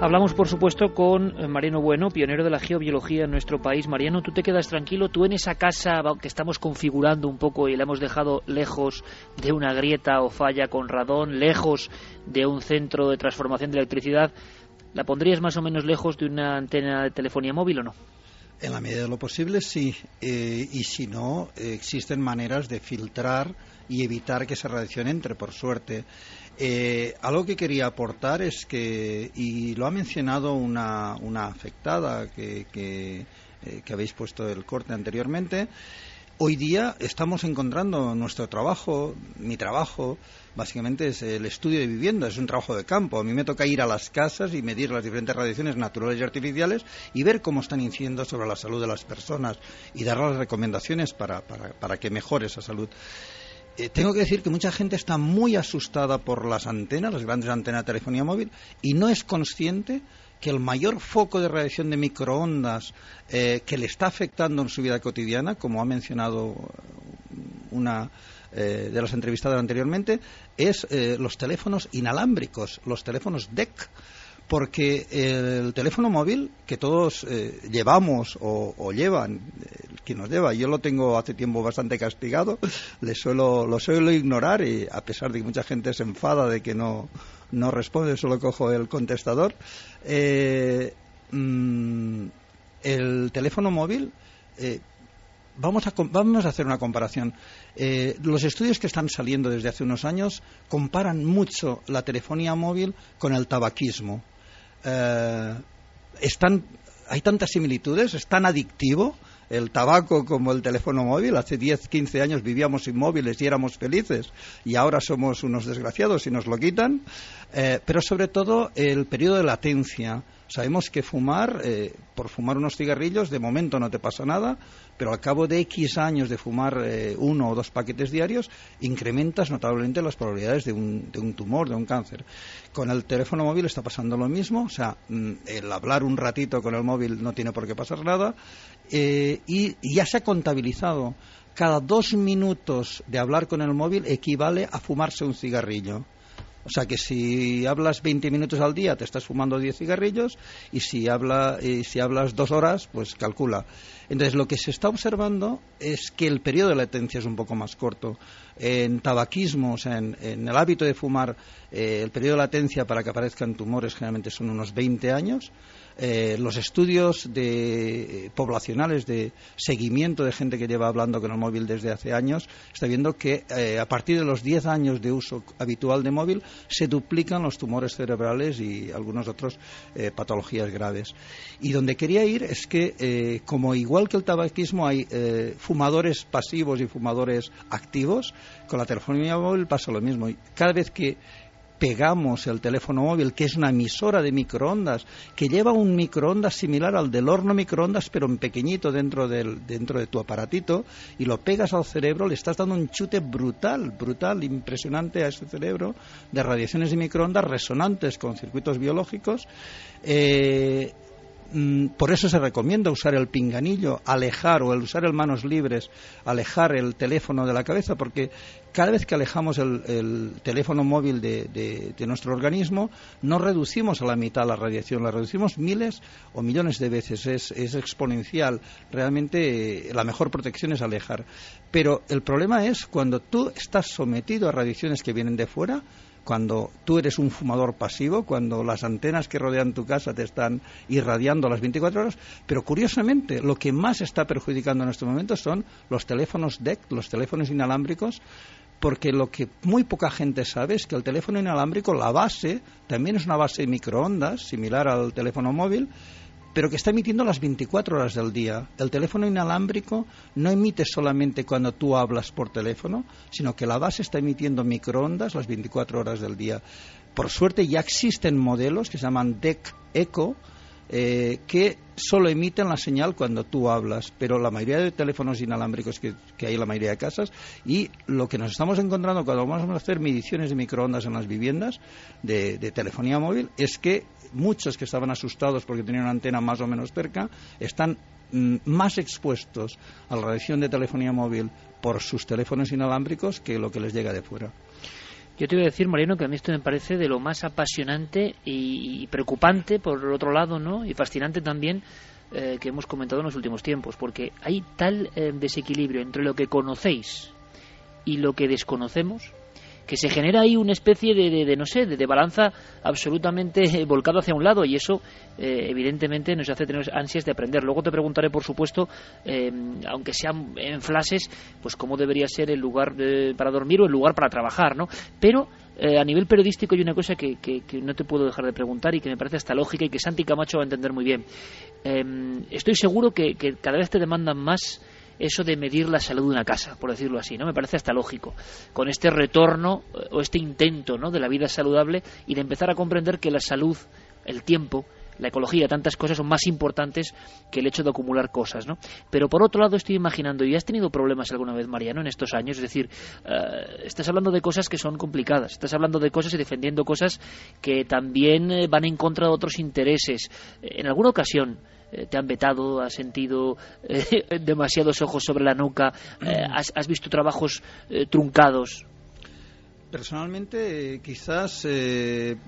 Hablamos, por supuesto, con eh, Mariano Bueno, pionero de la geobiología en nuestro país. Mariano, tú te quedas tranquilo. Tú en esa casa que estamos configurando un poco y la hemos dejado lejos de una grieta o falla con radón, lejos de un centro de transformación de electricidad, ¿la pondrías más o menos lejos de una antena de telefonía móvil o no? En la medida de lo posible, sí. Eh, y si no, existen maneras de filtrar y evitar que esa radiación entre, por suerte. Eh, algo que quería aportar es que, y lo ha mencionado una, una afectada que, que, eh, que habéis puesto el corte anteriormente, Hoy día estamos encontrando nuestro trabajo, mi trabajo, básicamente es el estudio de vivienda, es un trabajo de campo. A mí me toca ir a las casas y medir las diferentes radiaciones naturales y artificiales y ver cómo están incidiendo sobre la salud de las personas y dar las recomendaciones para, que mejore esa salud. Eh, tengo que decir que mucha gente está muy asustada por las antenas, las grandes antenas de telefonía móvil, y no es consciente que el mayor foco de radiación de microondas eh, que le está afectando en su vida cotidiana, como ha mencionado una eh, de las entrevistadas anteriormente, es eh, los teléfonos inalámbricos, los teléfonos DEC porque el teléfono móvil que todos llevamos o, llevan, quien nos lleva, yo lo tengo hace tiempo bastante castigado, le suelo, lo suelo ignorar y a pesar de que mucha gente se enfada de que no, no responde, solo cojo el contestador. Eh, mm, el teléfono móvil, eh, vamos a, vamos a hacer una comparación. Eh, los estudios que están saliendo desde hace unos años comparan mucho la telefonía móvil con el tabaquismo. Eh, están, hay tantas similitudes, es tan adictivo el tabaco como el teléfono móvil. Hace 10, 15 años vivíamos sin móviles y éramos felices y ahora somos unos desgraciados y nos lo quitan. Eh, pero sobre todo el periodo de latencia. Sabemos que fumar, eh, por fumar unos cigarrillos, de momento no te pasa nada, pero al cabo de X años de fumar eh, uno o dos paquetes diarios, incrementas notablemente las probabilidades de un, de un, tumor, de un cáncer. Con el teléfono móvil está pasando lo mismo, o sea, mm, el hablar un ratito con el móvil no tiene por qué pasar nada, eh, y ya se ha contabilizado cada dos minutos de hablar con el móvil equivale a fumarse un cigarrillo. O sea que si hablas 20 minutos al día te estás fumando 10 cigarrillos y si, habla, y si hablas dos horas, pues calcula. Entonces lo que se está observando es que el periodo de latencia es un poco más corto. En tabaquismo, o sea, en, el hábito de fumar, eh, el periodo de latencia para que aparezcan tumores generalmente son unos 20 años eh, los estudios de, eh, poblacionales de seguimiento de gente que lleva hablando con el móvil desde hace años está viendo que eh, a partir de los 10 años de uso habitual de móvil se duplican los tumores cerebrales y algunas otras patologías graves. Y donde quería ir es que, como igual que el tabaquismo, hay fumadores pasivos y fumadores activos, con la telefonía móvil pasa lo mismo. Cada vez que pegamos el teléfono móvil, que es una emisora de microondas, que lleva un microondas similar al del horno microondas, pero en pequeñito dentro, del, dentro de tu aparatito, y lo pegas al cerebro, le estás dando un chute brutal, brutal, impresionante a ese cerebro, de radiaciones de microondas resonantes con circuitos biológicos. Eh, Mm, por eso se recomienda usar el pinganillo, alejar o el usar el manos libres, alejar el teléfono de la cabeza, porque cada vez que alejamos el, teléfono móvil de, nuestro organismo, no reducimos a la mitad la radiación, la reducimos miles o millones de veces, es, exponencial. Realmente la mejor protección es alejar. Pero el problema es cuando tú estás sometido a radiaciones que vienen de fuera, cuando tú eres un fumador pasivo, cuando las antenas que rodean tu casa te están irradiando las 24 horas, pero curiosamente lo que más está perjudicando en estos momentos son los teléfonos DEC, los teléfonos inalámbricos, porque lo que muy poca gente sabe es que el teléfono inalámbrico, la base, también es una base de microondas, similar al teléfono móvil, pero que está emitiendo las 24 horas del día. El teléfono inalámbrico no emite solamente cuando tú hablas por teléfono, sino que la base está emitiendo microondas las 24 horas del día. Por suerte ya existen modelos que se llaman DEC Eco, eh, que solo emiten la señal cuando tú hablas, pero la mayoría de teléfonos inalámbricos que, hay en la mayoría de casas y lo que nos estamos encontrando cuando vamos a hacer mediciones de microondas en las viviendas de, de telefonía móvil es que muchos que estaban asustados porque tenían una antena más o menos cerca están mm, más expuestos a la radiación de telefonía móvil por sus teléfonos inalámbricos que lo que les llega de fuera. Yo te voy a decir, Mariano, que a mí esto me parece de lo más apasionante y, preocupante, por otro lado, ¿no? Y fascinante también eh, que hemos comentado en los últimos tiempos, porque hay tal eh, desequilibrio entre lo que conocéis y lo que desconocemos que se genera ahí una especie de, no sé, de, balanza absolutamente volcado hacia un lado y eso eh, evidentemente nos hace tener ansias de aprender. Luego te preguntaré, por supuesto, eh, aunque sean en flashes, pues cómo debería ser el lugar para dormir o el lugar para trabajar, ¿no? Pero eh, a nivel periodístico hay una cosa que, que, no te puedo dejar de preguntar y que me parece hasta lógica y que Santi Camacho va a entender muy bien. estoy seguro que, que cada vez te demandan más eso de medir la salud de una casa, por decirlo así, ¿no? Me parece hasta lógico. Con este retorno eh, o este intento, ¿no? de la vida saludable y de empezar a comprender que la salud, el tiempo, la ecología, tantas cosas son más importantes que el hecho de acumular cosas, ¿no? Pero por otro lado estoy imaginando, ¿y has tenido problemas alguna vez, Mariano, en estos años? Es decir, eh, estás hablando de cosas que son complicadas, estás hablando de cosas y defendiendo cosas que también eh, van en contra de otros intereses. En alguna ocasión, eh, te han vetado, has sentido eh, demasiados ojos sobre la nuca, eh, has, visto trabajos truncados. Personalmente, quizás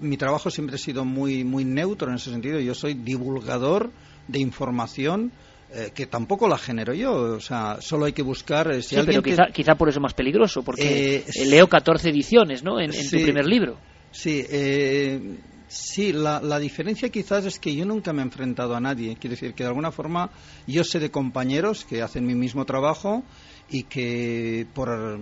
mi trabajo siempre ha sido muy, muy neutro en ese sentido. Yo soy divulgador de información que tampoco la genero yo. O sea, solo hay que buscar. Si sí, pero quizá, quizá, por eso más peligroso, porque leo 14 ediciones ¿no? en, tu primer libro. Sí, Sí, la, la, diferencia quizás es que yo nunca me he enfrentado a nadie. Quiere decir que de alguna forma yo sé de compañeros que hacen mi mismo trabajo y que por,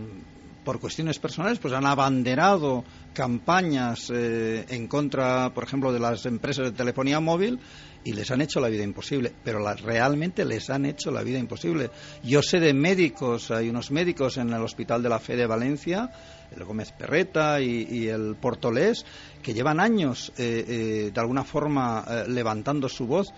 por cuestiones personales pues han abanderado campañas eh, en contra, por ejemplo, de las empresas de telefonía móvil y les han hecho la vida imposible, pero realmente les han hecho la vida imposible. Yo sé de médicos, hay unos médicos en el Hospital de la Fe de Valencia, el Gómez Perreta y, el Portolés, que llevan años eh, eh, de alguna forma levantando su voz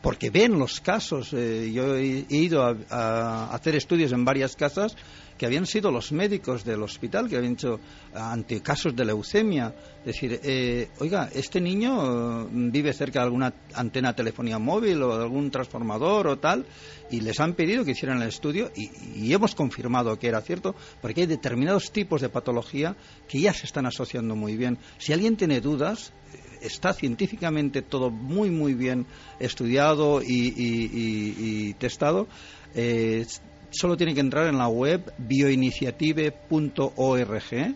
porque ven los casos. yo he, ido a hacer estudios en varias casas que habían sido los médicos del hospital, que habían hecho ante casos de leucemia. Decir, eh, oiga, este niño mm, vive cerca de alguna antena telefonía móvil o de algún transformador o tal, y les han pedido que hicieran el estudio y, hemos confirmado que era cierto, porque hay determinados tipos de patología que ya se están asociando muy bien. Si alguien tiene dudas, está científicamente todo muy muy bien estudiado y, testado. Eh, solo tiene que entrar en la web bioiniciative.org.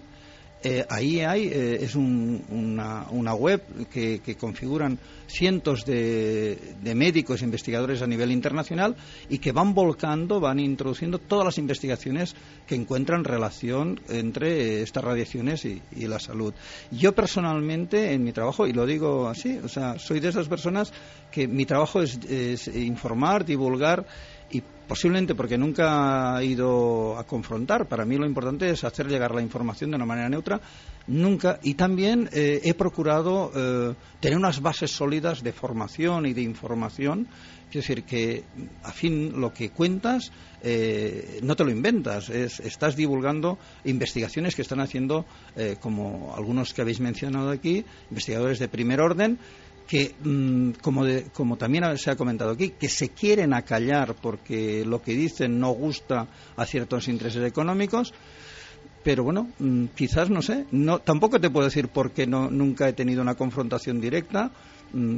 Eh, ahí hay, eh, es una, una, web que, configuran cientos de, médicos e investigadores a nivel internacional y que van volcando, van introduciendo todas las investigaciones que encuentran relación entre estas radiaciones y, la salud. Yo personalmente, en mi trabajo, y lo digo así, o sea, soy de esas personas que mi trabajo es informar, divulgar y posiblemente porque nunca he ido a confrontar. Para mí lo importante es hacer llegar la información de una manera neutra. Nunca y también eh, he procurado eh, tener unas bases sólidas de formación y de información. Es decir, que a fin lo que cuentas eh, no te lo inventas, estás divulgando investigaciones que están haciendo, como algunos que habéis mencionado aquí, investigadores de primer orden, que, mm, como, como también se ha comentado aquí, que se quieren acallar porque lo que dicen no gusta a ciertos intereses económicos, pero bueno, mm, quizás no sé, no, tampoco te puedo decir por qué no, nunca he tenido una confrontación directa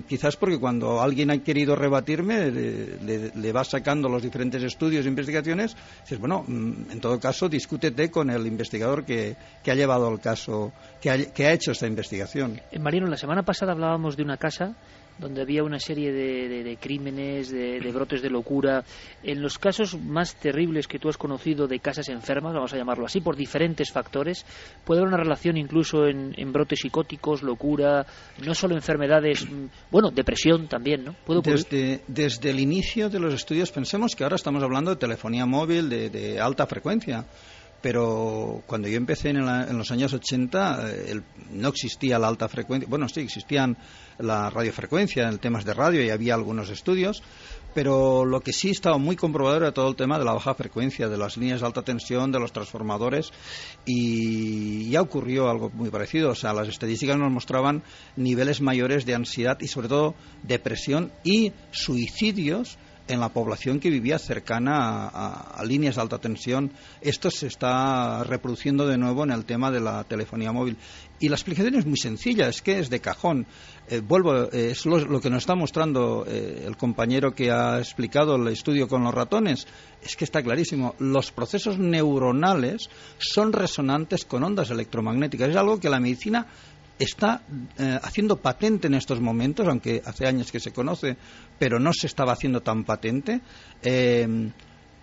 quizás porque cuando alguien ha querido rebatirme, le, va sacando los diferentes estudios e investigaciones, dices, bueno, mm, en todo caso, discútete con el investigador que, ha llevado el caso, que ha, que ha hecho esta investigación. Eh, Mariano, la semana pasada hablábamos de una casa donde había una serie de, crímenes, de, brotes de locura. En los casos más terribles que tú has conocido de casas enfermas, vamos a llamarlo así, por diferentes factores, puede haber una relación incluso en, brotes psicóticos, locura, no solo enfermedades, mm, bueno, depresión también, ¿no? desde, desde, el inicio de los estudios, pensemos que ahora estamos hablando de telefonía móvil de, alta frecuencia pero cuando yo empecé en, los años 80 eh, no existía la alta frecuencia, bueno, sí, existían la radiofrecuencia en temas de radio y había algunos estudios, pero lo que sí estaba muy comprobado era todo el tema de la baja frecuencia, de las líneas de alta tensión, de los transformadores, y ya ocurrió algo muy parecido. O sea, las estadísticas nos mostraban niveles mayores de ansiedad y, sobre todo, depresión y suicidios en la población que vivía cercana a, líneas de alta tensión. Esto se está reproduciendo de nuevo en el tema de la telefonía móvil. Y la explicación es muy sencilla, es que es de cajón. Eh, vuelvo, eh, es lo, que nos está mostrando eh, el compañero que ha explicado el estudio con los ratones. Es que está clarísimo. Los procesos neuronales son resonantes con ondas electromagnéticas. Es algo que la medicina está haciendo patente en estos momentos, aunque hace años que se conoce, pero no se estaba haciendo tan patente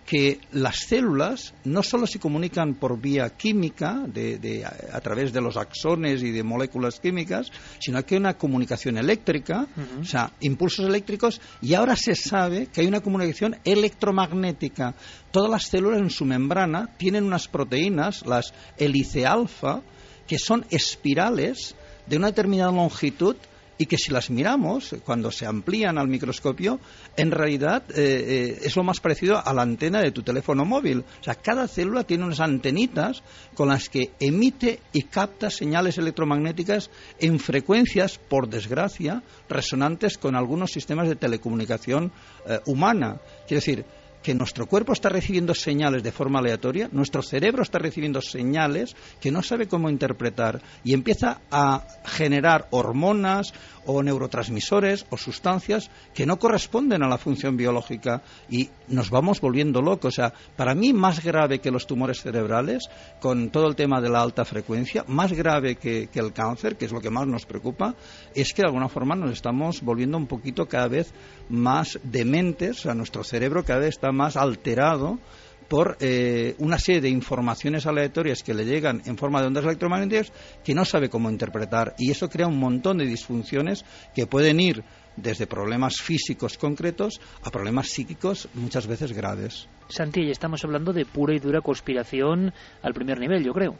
que las células no solo se comunican por vía química, de, a, través de los axones y de moléculas químicas, sino que hay una comunicación eléctrica, o sea, impulsos eléctricos, y ahora se sabe que hay una comunicación electromagnética. Todas las células en su membrana tienen unas proteínas, las hélice alfa, que son espirales de una determinada longitud y que si las miramos, cuando se amplían al microscopio, en realidad eh, eh, es lo más parecido a la antena de tu teléfono móvil. O sea, cada célula tiene unas antenitas con las que emite y capta señales electromagnéticas en frecuencias, por desgracia, resonantes con algunos sistemas de telecomunicación eh, humana. Quiere decir, que nuestro cuerpo está recibiendo señales de forma aleatoria, nuestro cerebro está recibiendo señales que no sabe cómo interpretar y empieza a generar hormonas o neurotransmisores o sustancias que no corresponden a la función biológica y nos vamos volviendo locos. O sea, para mí más grave que los tumores cerebrales, con todo el tema de la alta frecuencia, más grave que, que el cáncer, que es lo que más nos preocupa, es que de alguna forma nos estamos volviendo un poquito cada vez más dementes, o sea, nuestro cerebro cada vez está más alterado por eh, una serie de informaciones aleatorias que le llegan en forma de ondas electromagnéticas que no sabe cómo interpretar y eso crea un montón de disfunciones que pueden ir desde problemas físicos concretos a problemas psíquicos muchas veces graves. Santi, estamos hablando de pura y dura conspiración al primer nivel, yo creo.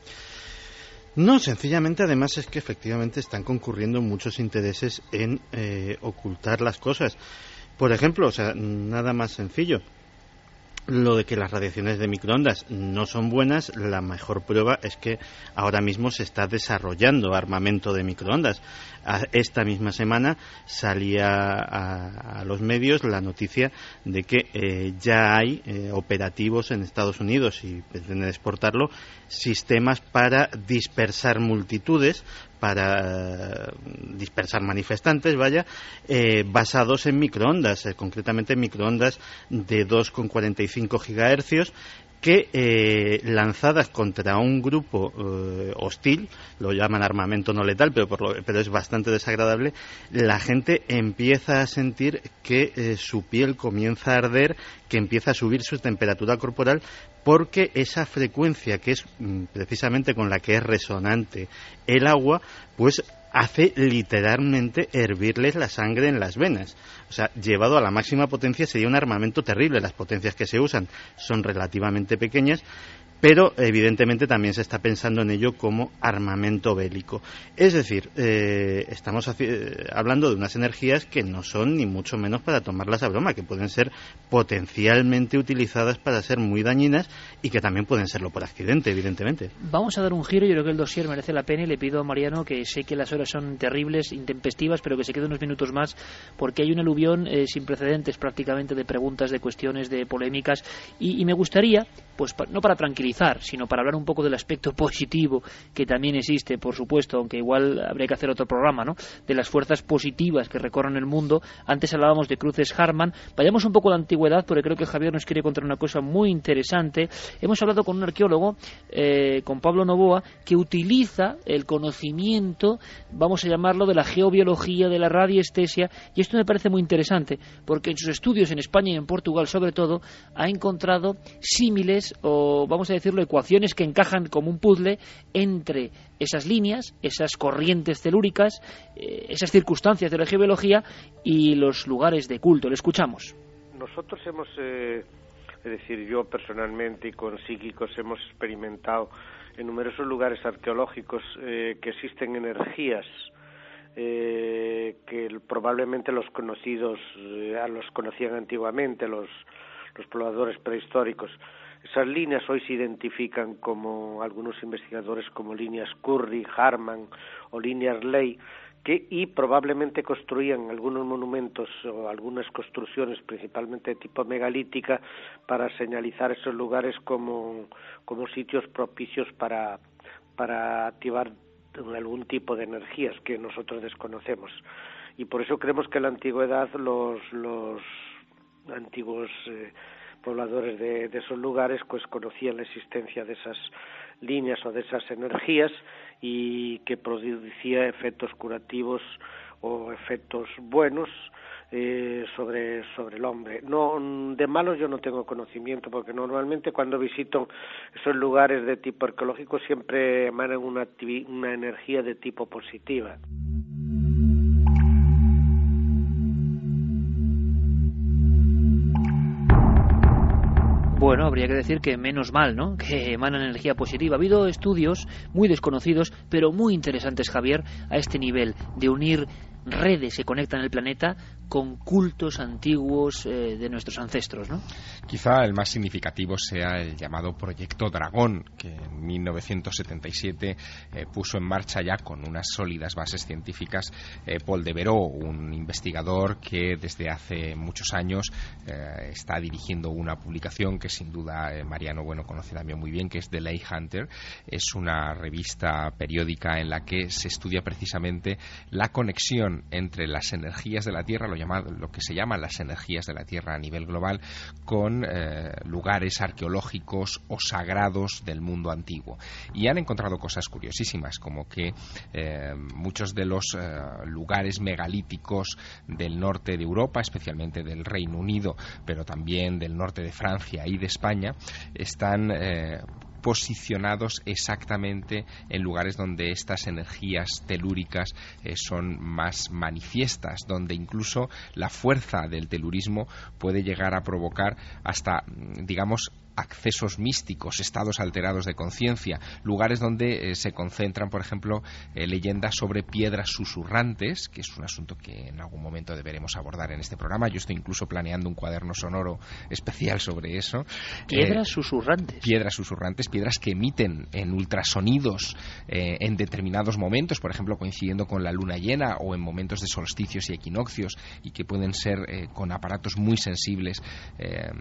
No, sencillamente además es que efectivamente están concurriendo muchos intereses en eh, ocultar las cosas. Por ejemplo, o sea, nada más sencillo lo de que las radiaciones de microondas no son buenas, la mejor prueba es que ahora mismo se está desarrollando armamento de microondas. Esta misma semana salía a, los medios la noticia de que eh, ya hay eh, operativos en Estados Unidos y pretenden exportarlo sistemas para dispersar multitudes para dispersar manifestantes, vaya, eh, basados en microondas, eh, concretamente microondas de 2,45 gigahercios que eh, lanzadas contra un grupo hostil, lo llaman armamento no letal, pero, pero, es bastante desagradable, la gente empieza a sentir que su piel comienza a arder, que empieza a subir su temperatura corporal, porque esa frecuencia que es mm, precisamente con la que es resonante el agua, pues hace literalmente hervirles la sangre en las venas. O sea, llevado a la máxima potencia sería un armamento terrible. Las potencias que se usan son relativamente pequeñas, pero evidentemente también se está pensando en ello como armamento bélico. Es decir, eh, estamos hablando de unas energías que no son ni mucho menos para tomarlas a broma, que pueden ser potencialmente utilizadas para ser muy dañinas y que también pueden serlo por accidente, evidentemente. Vamos a dar un giro, yo creo que el dossier merece la pena y le pido a Mariano que sé que las horas son terribles, intempestivas, pero que se quede unos minutos más porque hay un aluvión eh, sin precedentes prácticamente de preguntas, de cuestiones, de polémicas y, me gustaría, pues no para tranquilizar, sino para hablar un poco del aspecto positivo que también existe, por supuesto, aunque igual habría que hacer otro programa, ¿no? De las fuerzas positivas que recorren el mundo. Antes hablábamos de cruces Harman. Vayamos un poco a la antigüedad, porque creo que Javier nos quiere contar una cosa muy interesante. Hemos hablado con un arqueólogo, eh, con Pablo Novoa, que utiliza el conocimiento, vamos a llamarlo, de la geobiología, de la radiestesia, y esto me parece muy interesante, porque en sus estudios en España y en Portugal, sobre todo, ha encontrado símiles o, vamos a decirlo, ecuaciones que encajan como un puzzle entre esas líneas, esas corrientes telúricas, eh, esas circunstancias de la geobiología y los lugares de culto. Le escuchamos. Nosotros hemos, eh, es decir, yo personalmente y con psíquicos hemos experimentado en numerosos lugares arqueológicos eh, que existen energías que probablemente los conocidos los conocían antiguamente los los pobladores prehistóricos. Esas líneas hoy se identifican como algunos investigadores como líneas Curry, Harman o líneas Ley, que y probablemente construían algunos monumentos o algunas construcciones principalmente de tipo megalítica para señalizar esos lugares como, como sitios propicios para, para activar algún tipo de energías que nosotros desconocemos. Y por eso creemos que en la antigüedad los, los antiguos eh, pobladores de, esos lugares pues conocían la existencia de esas líneas o de esas energías y que producía efectos curativos o efectos buenos eh, sobre sobre el hombre. No de malos yo no tengo conocimiento porque normalmente cuando visito esos lugares de tipo arqueológico siempre emanan una, una energía de tipo positiva. Habría que decir que menos mal, ¿no? Que emanan energía positiva. Ha habido estudios muy desconocidos, pero muy interesantes, Javier, a este nivel de unir redes que conectan el planeta con cultos antiguos eh, de nuestros ancestros, ¿no? Quizá el más significativo sea el llamado Proyecto Dragón, que en 1977 eh, puso en marcha ya con unas sólidas bases científicas eh, Paul de Veró, un investigador que desde hace muchos años está dirigiendo una publicación que sin duda Mariano Bueno conoce también muy bien, que es The Lay Hunter. Es una revista periódica en la que se estudia precisamente la conexión entre las energías de la Tierra, lo, llamado, lo que se llaman las energías de la Tierra a nivel global, con eh, lugares arqueológicos o sagrados del mundo antiguo. Y han encontrado cosas curiosísimas, como que eh, muchos de los eh, lugares megalíticos del norte de Europa, especialmente del Reino Unido, pero también del norte de Francia y de España, están posicionados exactamente en lugares donde estas energías telúricas eh, son más manifiestas, donde incluso la fuerza del telurismo puede llegar a provocar hasta, digamos, accesos místicos, estados alterados de conciencia, lugares donde eh, se concentran, por ejemplo, eh, leyendas sobre piedras susurrantes, que es un asunto que en algún momento deberemos abordar en este programa. Yo estoy incluso planeando un cuaderno sonoro especial sobre eso. Piedras eh, susurrantes. Piedras susurrantes, piedras que emiten en ultrasonidos en determinados momentos, por ejemplo, coincidiendo con la luna llena o en momentos de solsticios y equinoccios y que pueden ser con aparatos muy sensibles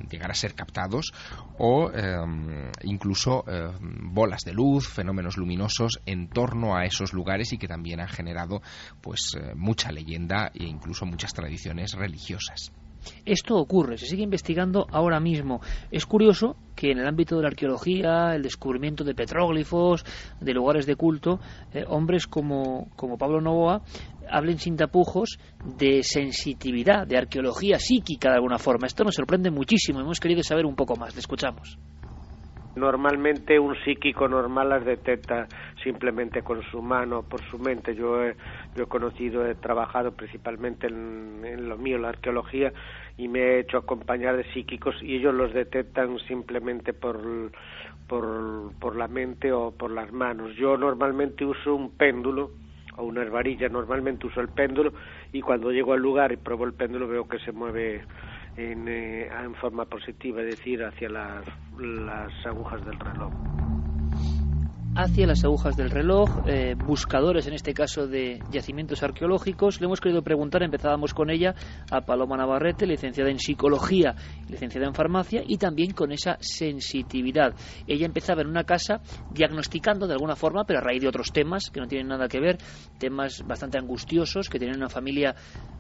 llegar a ser captados o em, incluso em, bolas de luz, fenómenos luminosos en torno a esos lugares y que también han generado pues eh, mucha leyenda e incluso muchas tradiciones religiosas. Esto ocurre, se sigue investigando ahora mismo. Es curioso que en el ámbito de la arqueología, el descubrimiento de petróglifos, de lugares de culto, eh, hombres como, como Pablo Novoa hablen sin tapujos de sensitividad, de arqueología psíquica de alguna forma. Esto nos sorprende muchísimo. Hemos querido saber un poco más. Le escuchamos. Normalmente un psíquico normal las detecta simplemente con su mano, por su mente. Yo he, yo he conocido, he trabajado principalmente en, en, lo mío, la arqueología, y me he hecho acompañar de psíquicos y ellos los detectan simplemente por, por, por la mente o por las manos. Yo normalmente uso un péndulo o unas varillas, normalmente uso el péndulo y cuando llego al lugar y pruebo el péndulo veo que se mueve en, eh, en forma positiva, es decir, hacia las, las agujas del reloj hacia las agujas del reloj, eh, buscadores en este caso de yacimientos arqueológicos. Le hemos querido preguntar, empezábamos con ella, a Paloma Navarrete, licenciada en psicología, licenciada en farmacia y también con esa sensitividad. Ella empezaba en una casa diagnosticando de alguna forma, pero a raíz de otros temas que no tienen nada que ver, temas bastante angustiosos, que tienen una familia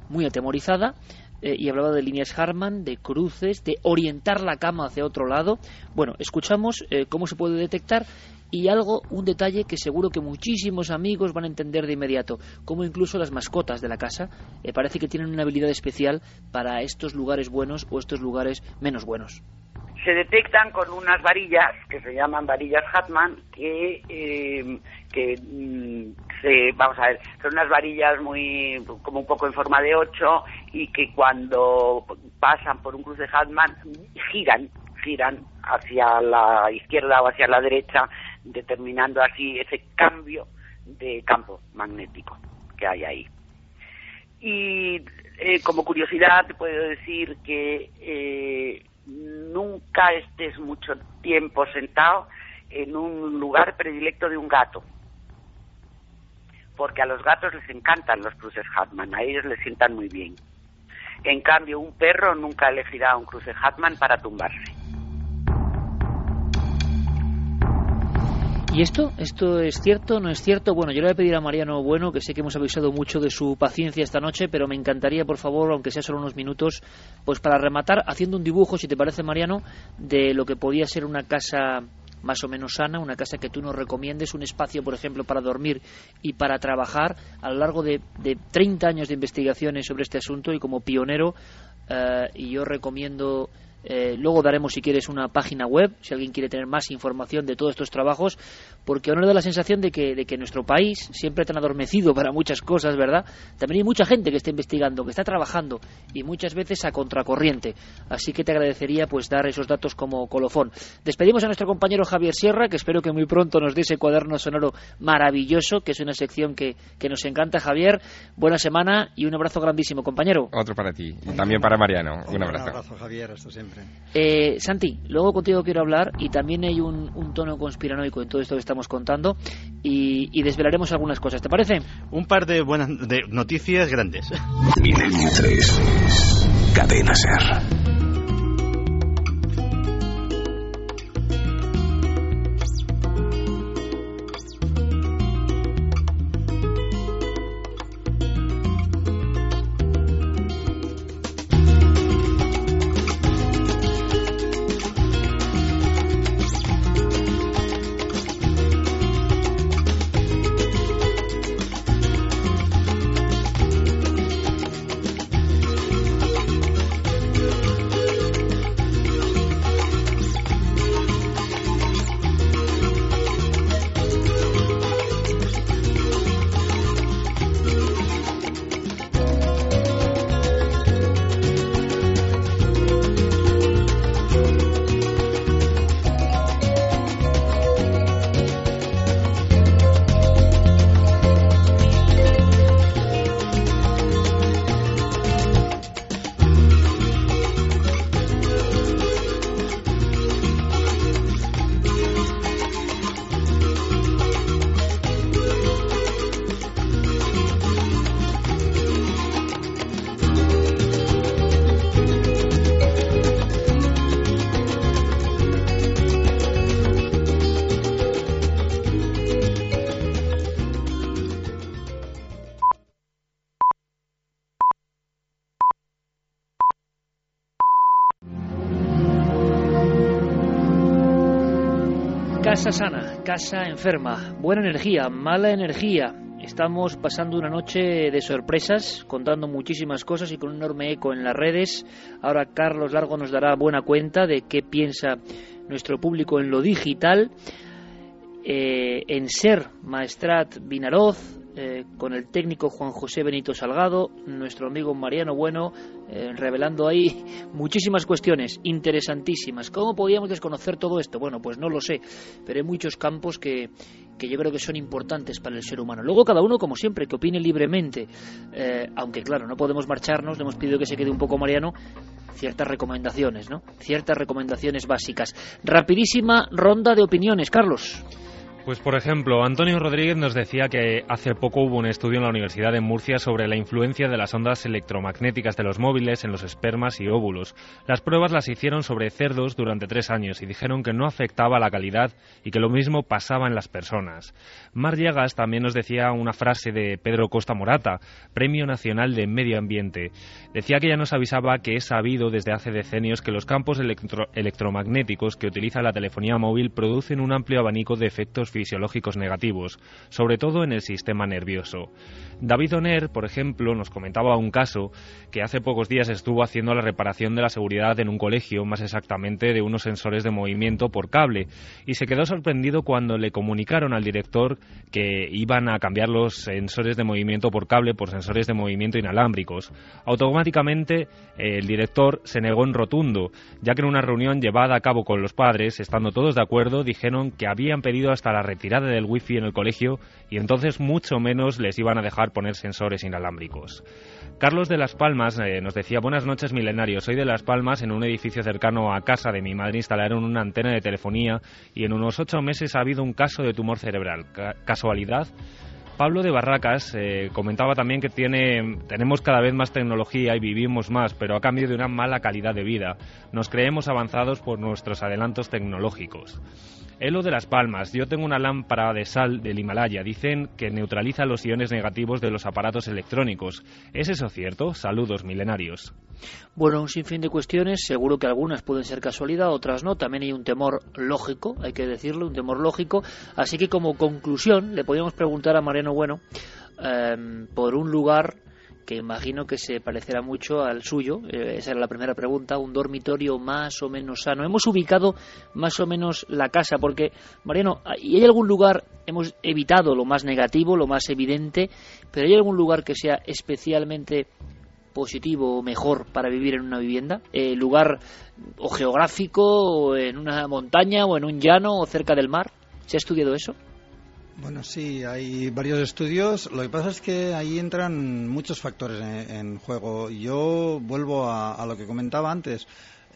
muy atemorizada. Eh, y hablaba de líneas Harman, de cruces, de orientar la cama hacia otro lado. Bueno, escuchamos eh, cómo se puede detectar y algo, un detalle que seguro que muchísimos amigos van a entender de inmediato, como incluso las mascotas de la casa eh, parece que tienen una habilidad especial para estos lugares buenos o estos lugares menos buenos. Se detectan con unas varillas que se llaman varillas Hatman que, eh, que mm, se, vamos a ver, son unas varillas muy como un poco en forma de ocho y que cuando pasan por un cruce Hatman giran giran hacia la izquierda o hacia la derecha determinando así ese cambio de campo magnético que hay ahí. Y eh, como curiosidad te puedo decir que eh, nunca estés mucho tiempo sentado en un lugar predilecto de un gato, porque a los gatos les encantan los cruces Hatman, a ellos les sientan muy bien. En cambio, un perro nunca elegirá un cruce Hatman para tumbarse. ¿Y esto? ¿Esto es cierto? ¿No es cierto? Bueno, yo le voy a pedir a Mariano Bueno, que sé que hemos avisado mucho de su paciencia esta noche, pero me encantaría, por favor, aunque sea solo unos minutos, pues para rematar, haciendo un dibujo, si te parece, Mariano, de lo que podía ser una casa más o menos sana, una casa que tú nos recomiendes, un espacio, por ejemplo, para dormir y para trabajar a lo largo de, de 30 años de investigaciones sobre este asunto y como pionero, eh, y yo recomiendo Eh, luego daremos, si quieres, una página web, si alguien quiere tener más información de todos estos trabajos, porque uno da la sensación de que, de que nuestro país, siempre tan adormecido para muchas cosas, ¿verdad? También hay mucha gente que está investigando, que está trabajando, y muchas veces a contracorriente. Así que te agradecería pues dar esos datos como colofón. Despedimos a nuestro compañero Javier Sierra, que espero que muy pronto nos dé ese cuaderno sonoro maravilloso, que es una sección que, que nos encanta, Javier. Buena semana y un abrazo grandísimo, compañero. Otro para ti. Y también para Mariano. Un abrazo. Un abrazo, Javier. Hasta siempre. Eh, Santi, luego contigo quiero hablar y también hay un, un, tono conspiranoico en todo esto que estamos contando y, y, desvelaremos algunas cosas. ¿Te parece? Un par de buenas de noticias grandes. Milenio 3. Cadena Ser. Casa enferma, buena energía, mala energía. Estamos pasando una noche de sorpresas, contando muchísimas cosas y con un enorme eco en las redes. Ahora Carlos Largo nos dará buena cuenta de qué piensa nuestro público en lo digital. Eh, en Ser Maestrat Vinaroz, eh, con el técnico Juan José Benito Salgado, nuestro amigo Mariano Bueno, eh, revelando ahí muchísimas cuestiones interesantísimas. ¿Cómo podíamos desconocer todo esto? Bueno, pues no lo sé, pero hay muchos campos que, que yo creo que son importantes para el ser humano. Luego cada uno, como siempre, que opine libremente, eh, aunque claro, no podemos marcharnos, le hemos pedido que se quede un poco Mariano, ciertas recomendaciones, ¿no? Ciertas recomendaciones básicas. Rapidísima ronda de opiniones, Carlos. Pues por ejemplo, Antonio Rodríguez nos decía que hace poco hubo un estudio en la Universidad de Murcia sobre la influencia de las ondas electromagnéticas de los móviles en los espermas y óvulos. Las pruebas las hicieron sobre cerdos durante tres años y dijeron que no afectaba la calidad y que lo mismo pasaba en las personas. Mar Llegas también nos decía una frase de Pedro Costa Morata, Premio Nacional de Medio Ambiente. Decía que ya nos avisaba que es sabido desde hace decenios que los campos electro electromagnéticos que utiliza la telefonía móvil producen un amplio abanico de efectos fisiológicos negativos, sobre todo en el sistema nervioso. David Oner, por ejemplo, nos comentaba un caso que hace pocos días estuvo haciendo la reparación de la seguridad en un colegio, más exactamente de unos sensores de movimiento por cable, y se quedó sorprendido cuando le comunicaron al director que iban a cambiar los sensores de movimiento por cable por sensores de movimiento inalámbricos. Automáticamente el director se negó en rotundo, ya que en una reunión llevada a cabo con los padres, estando todos de acuerdo, dijeron que habían pedido hasta la retirada del wifi en el colegio y entonces mucho menos les iban a dejar poner sensores inalámbricos. Carlos de Las Palmas eh, nos decía, buenas noches milenarios, soy de Las Palmas, en un edificio cercano a casa de mi madre instalaron una antena de telefonía y en unos ocho meses ha habido un caso de tumor cerebral. Ca ¿Casualidad? Pablo de Barracas eh, comentaba también que tiene, tenemos cada vez más tecnología y vivimos más, pero a cambio de una mala calidad de vida. Nos creemos avanzados por nuestros adelantos tecnológicos. Elo de las Palmas. Yo tengo una lámpara de sal del Himalaya. Dicen que neutraliza los iones negativos de los aparatos electrónicos. ¿Es eso cierto? Saludos, milenarios. Bueno, un sinfín de cuestiones. Seguro que algunas pueden ser casualidad, otras no. También hay un temor lógico, hay que decirlo, un temor lógico. Así que como conclusión, le podríamos preguntar a Mariano Bueno eh, por un lugar que imagino que se parecerá mucho al suyo. Eh, esa era la primera pregunta. Un dormitorio más o menos sano. Hemos ubicado más o menos la casa, porque, Mariano, ¿y hay algún lugar, hemos evitado lo más negativo, lo más evidente, pero hay algún lugar que sea especialmente positivo o mejor para vivir en una vivienda? Eh, ¿Lugar o geográfico, o en una montaña, o en un llano, o cerca del mar? ¿Se ha estudiado eso? Bueno, sí, hay varios estudios. Lo que pasa es que ahí entran muchos factores en, juego. Yo vuelvo a, lo que comentaba antes,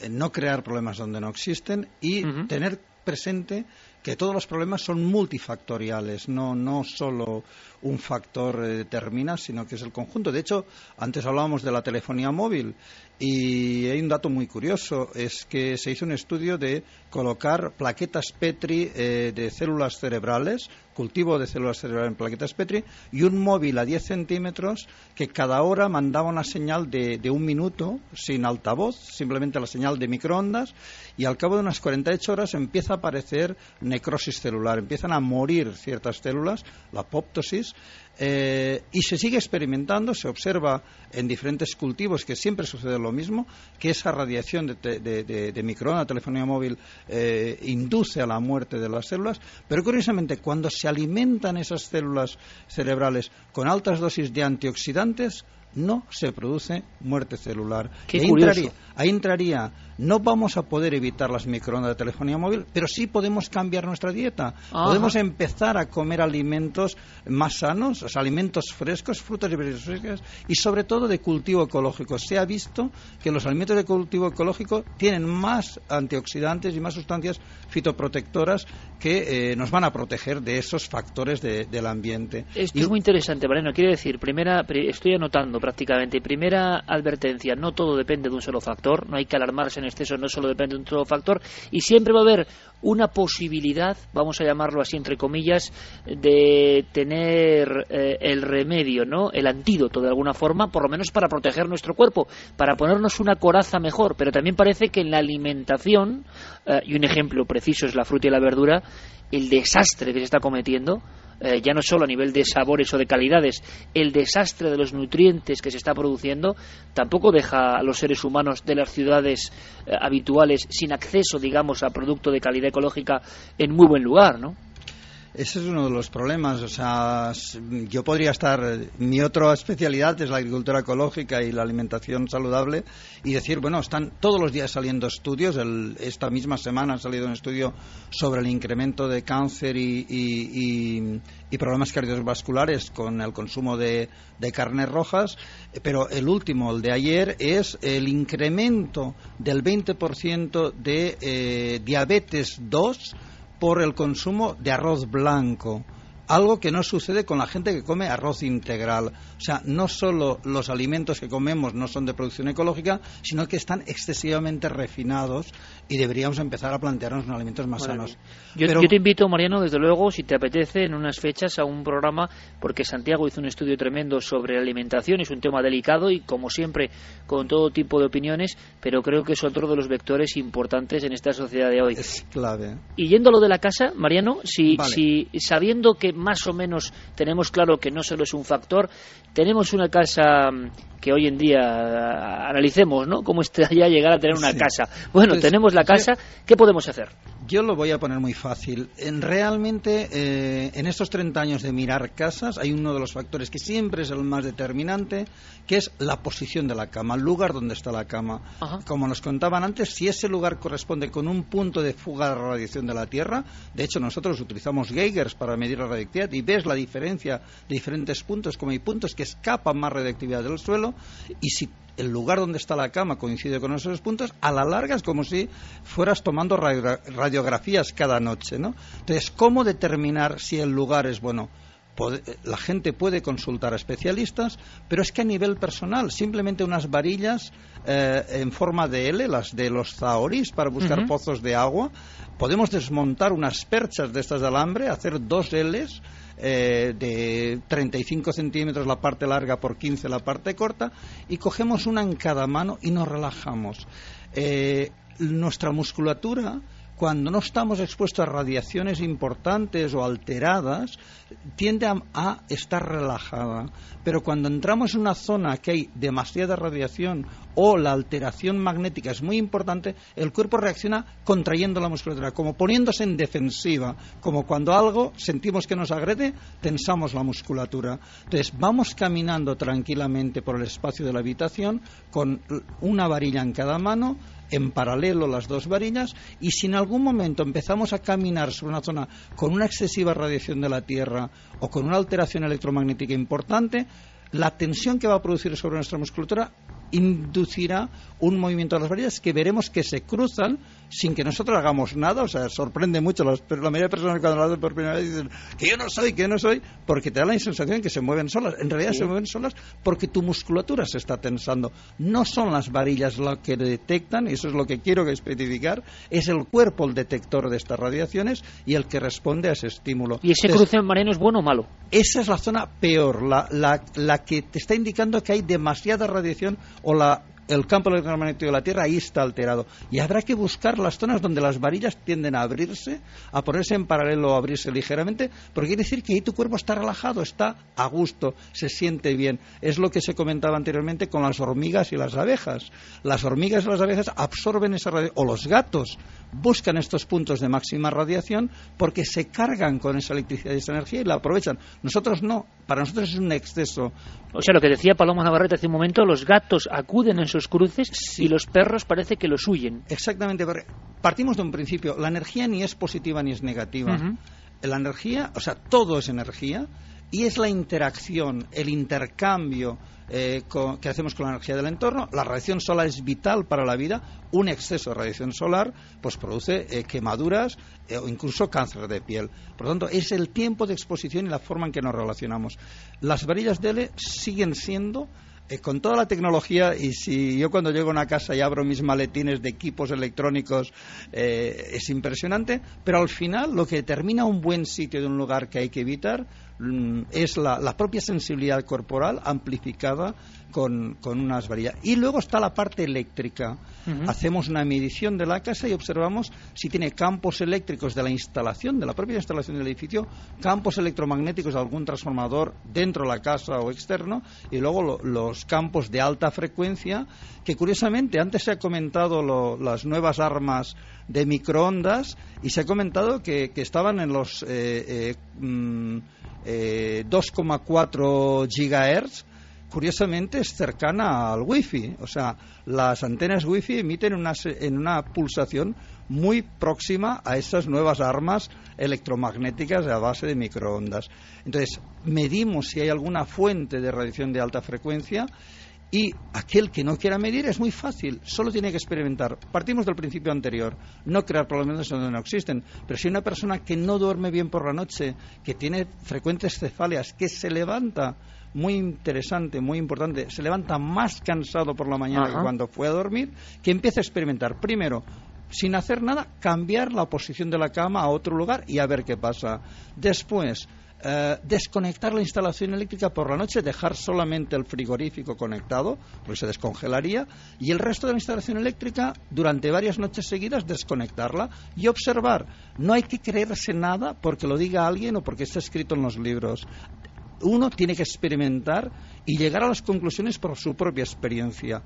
no crear problemas donde no existen y tener presente que todos los problemas son multifactoriales, no, no solo un factor eh, determina, sino que es el conjunto. De hecho, antes hablábamos de la telefonía móvil y hay un dato muy curioso, es que se hizo un estudio de colocar plaquetas Petri eh, de células cerebrales, cultivo de células cerebrales en plaquetas Petri, y un móvil a 10 centímetros que cada hora mandaba una señal de, de un minuto sin altavoz, simplemente la señal de microondas, y al cabo de unas 48 horas empieza a aparecer necrosis celular, empiezan a morir ciertas células, la apoptosis, eh, y se sigue experimentando, se observa en diferentes cultivos que siempre sucede lo mismo, que esa radiación de, de, de, microondas, telefonía móvil, eh, induce a la muerte de las células, pero curiosamente cuando se alimentan esas células cerebrales con altas dosis de antioxidantes, no se produce muerte celular. ahí, entraría, ahí entraría, no vamos a poder evitar las microondas de telefonía móvil, pero sí podemos cambiar nuestra dieta. Podemos empezar a comer alimentos más sanos, alimentos frescos, frutas y verduras frescas, y sobre todo de cultivo ecológico. Se ha visto que los alimentos de cultivo ecológico tienen más antioxidantes y más sustancias fitoprotectoras que eh, nos van a proteger de esos factores del ambiente. Esto es muy interesante, Valeno. Quiere decir, primera, estoy anotando prácticamente, primera advertencia, no todo depende de un solo factor, no hay que alarmarse en exceso, no solo depende de un solo factor, y siempre va a haber una posibilidad, vamos a llamarlo así entre comillas, de tener eh, el remedio, ¿no? El antídoto de alguna forma, por lo menos para proteger nuestro cuerpo, para ponernos una coraza mejor, pero también parece que en la alimentación, eh, y un ejemplo preciso es la fruta y la verdura, el desastre que se está cometiendo, eh, ya no solo a nivel de sabores o de calidades, el desastre de los nutrientes que se está produciendo, tampoco deja a los seres humanos de las ciudades eh, habituales sin acceso, digamos, a producto de calidad ecológica en muy buen lugar, ¿no? Ese es uno de los problemas. O sea, yo podría estar. Mi otra especialidad es la agricultura ecológica y la alimentación saludable y decir, bueno, están todos los días saliendo estudios. esta misma semana ha salido un estudio sobre el incremento de cáncer y, problemas cardiovasculares con el consumo de, carnes rojas. Pero el último, el de ayer, es el incremento del 20% de eh, diabetes 2 por el consumo de arroz blanco algo que no sucede con la gente que come arroz integral. O sea, no solo los alimentos que comemos no son de producción ecológica, sino que están excesivamente refinados y deberíamos empezar a plantearnos unos alimentos más sanos. Yo, te invito, Mariano, desde luego, si te apetece, en unas fechas a un programa, porque Santiago hizo un estudio tremendo sobre alimentación, es un tema delicado y, como siempre, con todo tipo de opiniones, pero creo que es otro de los vectores importantes en esta sociedad de hoy. Es clave. Y yendo a lo de la casa, Mariano, si, si sabiendo que más o menos tenemos claro que no solo es un factor. Tenemos una casa mm, que hoy en día analicemos, ¿no? Cómo ya llegar a tener una casa. Bueno, pues, tenemos la casa, ¿qué podemos hacer? Yo lo voy a poner muy fácil. En, realmente, eh, en estos 30 años de mirar casas, hay uno de los factores que siempre es el más determinante, que es la posición de la cama, el lugar donde está la cama. Como nos contaban antes, si ese lugar corresponde con un punto de fuga de radiación de la Tierra, de hecho nosotros utilizamos Geigers para medir la radioactividad y ves la diferencia de diferentes puntos, como hay puntos que escapan más radioactividad del suelo y si el lugar donde está la cama coincide con esos puntos, a la larga es como si fueras tomando radiografías cada noche, ¿no? Entonces, ¿cómo determinar si el lugar es bueno? la gente puede consultar a especialistas, pero es que a nivel personal, simplemente unas varillas eh, en forma de L, las de los zaoris, para buscar pozos de agua, podemos desmontar unas perchas de estas de alambre, hacer dos Ls, eh, de 35 centímetros la parte larga por 15 la parte corta y cogemos una en cada mano y nos relajamos. Eh, nuestra musculatura cuando no estamos expuestos a radiaciones importantes o alteradas, tiende a, estar relajada. Pero cuando entramos en una zona que hay demasiada radiación o la alteración magnética es muy importante, el cuerpo reacciona contrayendo la musculatura, como poniéndose en defensiva, como cuando algo sentimos que nos agrede, tensamos la musculatura. Entonces, vamos caminando tranquilamente por el espacio de la habitación con una varilla en cada mano, en paralelo las dos varillas y si en algún momento empezamos a caminar sobre una zona con una excesiva radiación de la Tierra o con una alteración electromagnética importante, la tensión que va a producir sobre nuestra musculatura inducirá un movimiento de las varillas que veremos que se cruzan sin que nosotros hagamos nada. O sea, sorprende mucho. Los, la mayoría de personas cuando lo hacen por primera vez dicen que yo no soy, que yo no soy, porque te da la sensación de que se mueven solas. En realidad se mueven solas porque tu musculatura se está tensando. No son las varillas lo que detectan, y eso es lo que quiero especificar, es el cuerpo el detector de estas radiaciones y el que responde a ese estímulo. ¿Y ese cruce marino es bueno o malo? Esa es la zona peor, la, la, la que te está indicando que hay demasiada radiación o la el campo electromagnético de la Tierra ahí está alterado. Y habrá que buscar las zonas donde las varillas tienden a abrirse, a ponerse en paralelo o abrirse ligeramente, porque quiere decir que ahí tu cuerpo está relajado, está a gusto, se siente bien. Es lo que se comentaba anteriormente con las hormigas y las abejas. Las hormigas y las abejas absorben esa radiación, o los gatos buscan estos puntos de máxima radiación porque se cargan con esa electricidad y esa energía y la aprovechan. Nosotros no, para nosotros es un exceso. O sea, lo que decía Paloma Navarrete hace un momento, los gatos acuden en sus cruces y los perros parece que los huyen. Exactamente, partimos de un principio, la energía ni es positiva ni es negativa. La energía, o sea, todo es energía y es la interacción, el intercambio eh, que hacemos con la energía del entorno. La radiación solar es vital para la vida. Un exceso de radiación solar pues produce eh, quemaduras eh, o incluso cáncer de piel. Por lo tanto, es el tiempo de exposición y la forma en que nos relacionamos. Las varillas de L siguen siendo con toda la tecnología y si yo cuando llego a una casa y abro mis maletines de equipos electrónicos es impresionante, pero al final lo que determina un buen sitio de un lugar que hay que evitar es la, propia sensibilidad corporal amplificada con, unas varillas. Y luego está la parte eléctrica. Hacemos una medición de la casa y observamos si tiene campos eléctricos de la instalación, de la propia instalación del edificio, campos electromagnéticos de algún transformador dentro de la casa o externo, y luego los campos de alta frecuencia, que curiosamente antes se ha comentado las nuevas armas de microondas y se ha comentado que, estaban en los eh, eh, mm, 2,4 eh, gigahertz, curiosamente es cercana al wifi. O sea, las antenas wifi emiten una, en una pulsación muy próxima a esas nuevas armas electromagnéticas a base de microondas. Entonces, medimos si hay alguna fuente de radiación de alta frecuencia y aquel que no quiera medir es muy fácil, solo tiene que experimentar. Partimos del principio anterior, no crear problemas donde no existen. Pero si una persona que no duerme bien por la noche, que tiene frecuentes cefaleas, que se levanta, muy interesante, muy importante, se levanta más cansado por la mañana que cuando fue a dormir, que empiece a experimentar. Primero, sin hacer nada, cambiar la posición de la cama a otro lugar y a ver qué pasa. Después, eh, desconectar la instalación eléctrica por la noche, dejar solamente el frigorífico conectado, pues se descongelaría, y el resto de la instalación eléctrica durante varias noches seguidas desconectarla y observar. No hay que creerse nada porque lo diga alguien o porque está escrito en los libros. Uno tiene que experimentar y llegar a las conclusiones por su propia experiencia.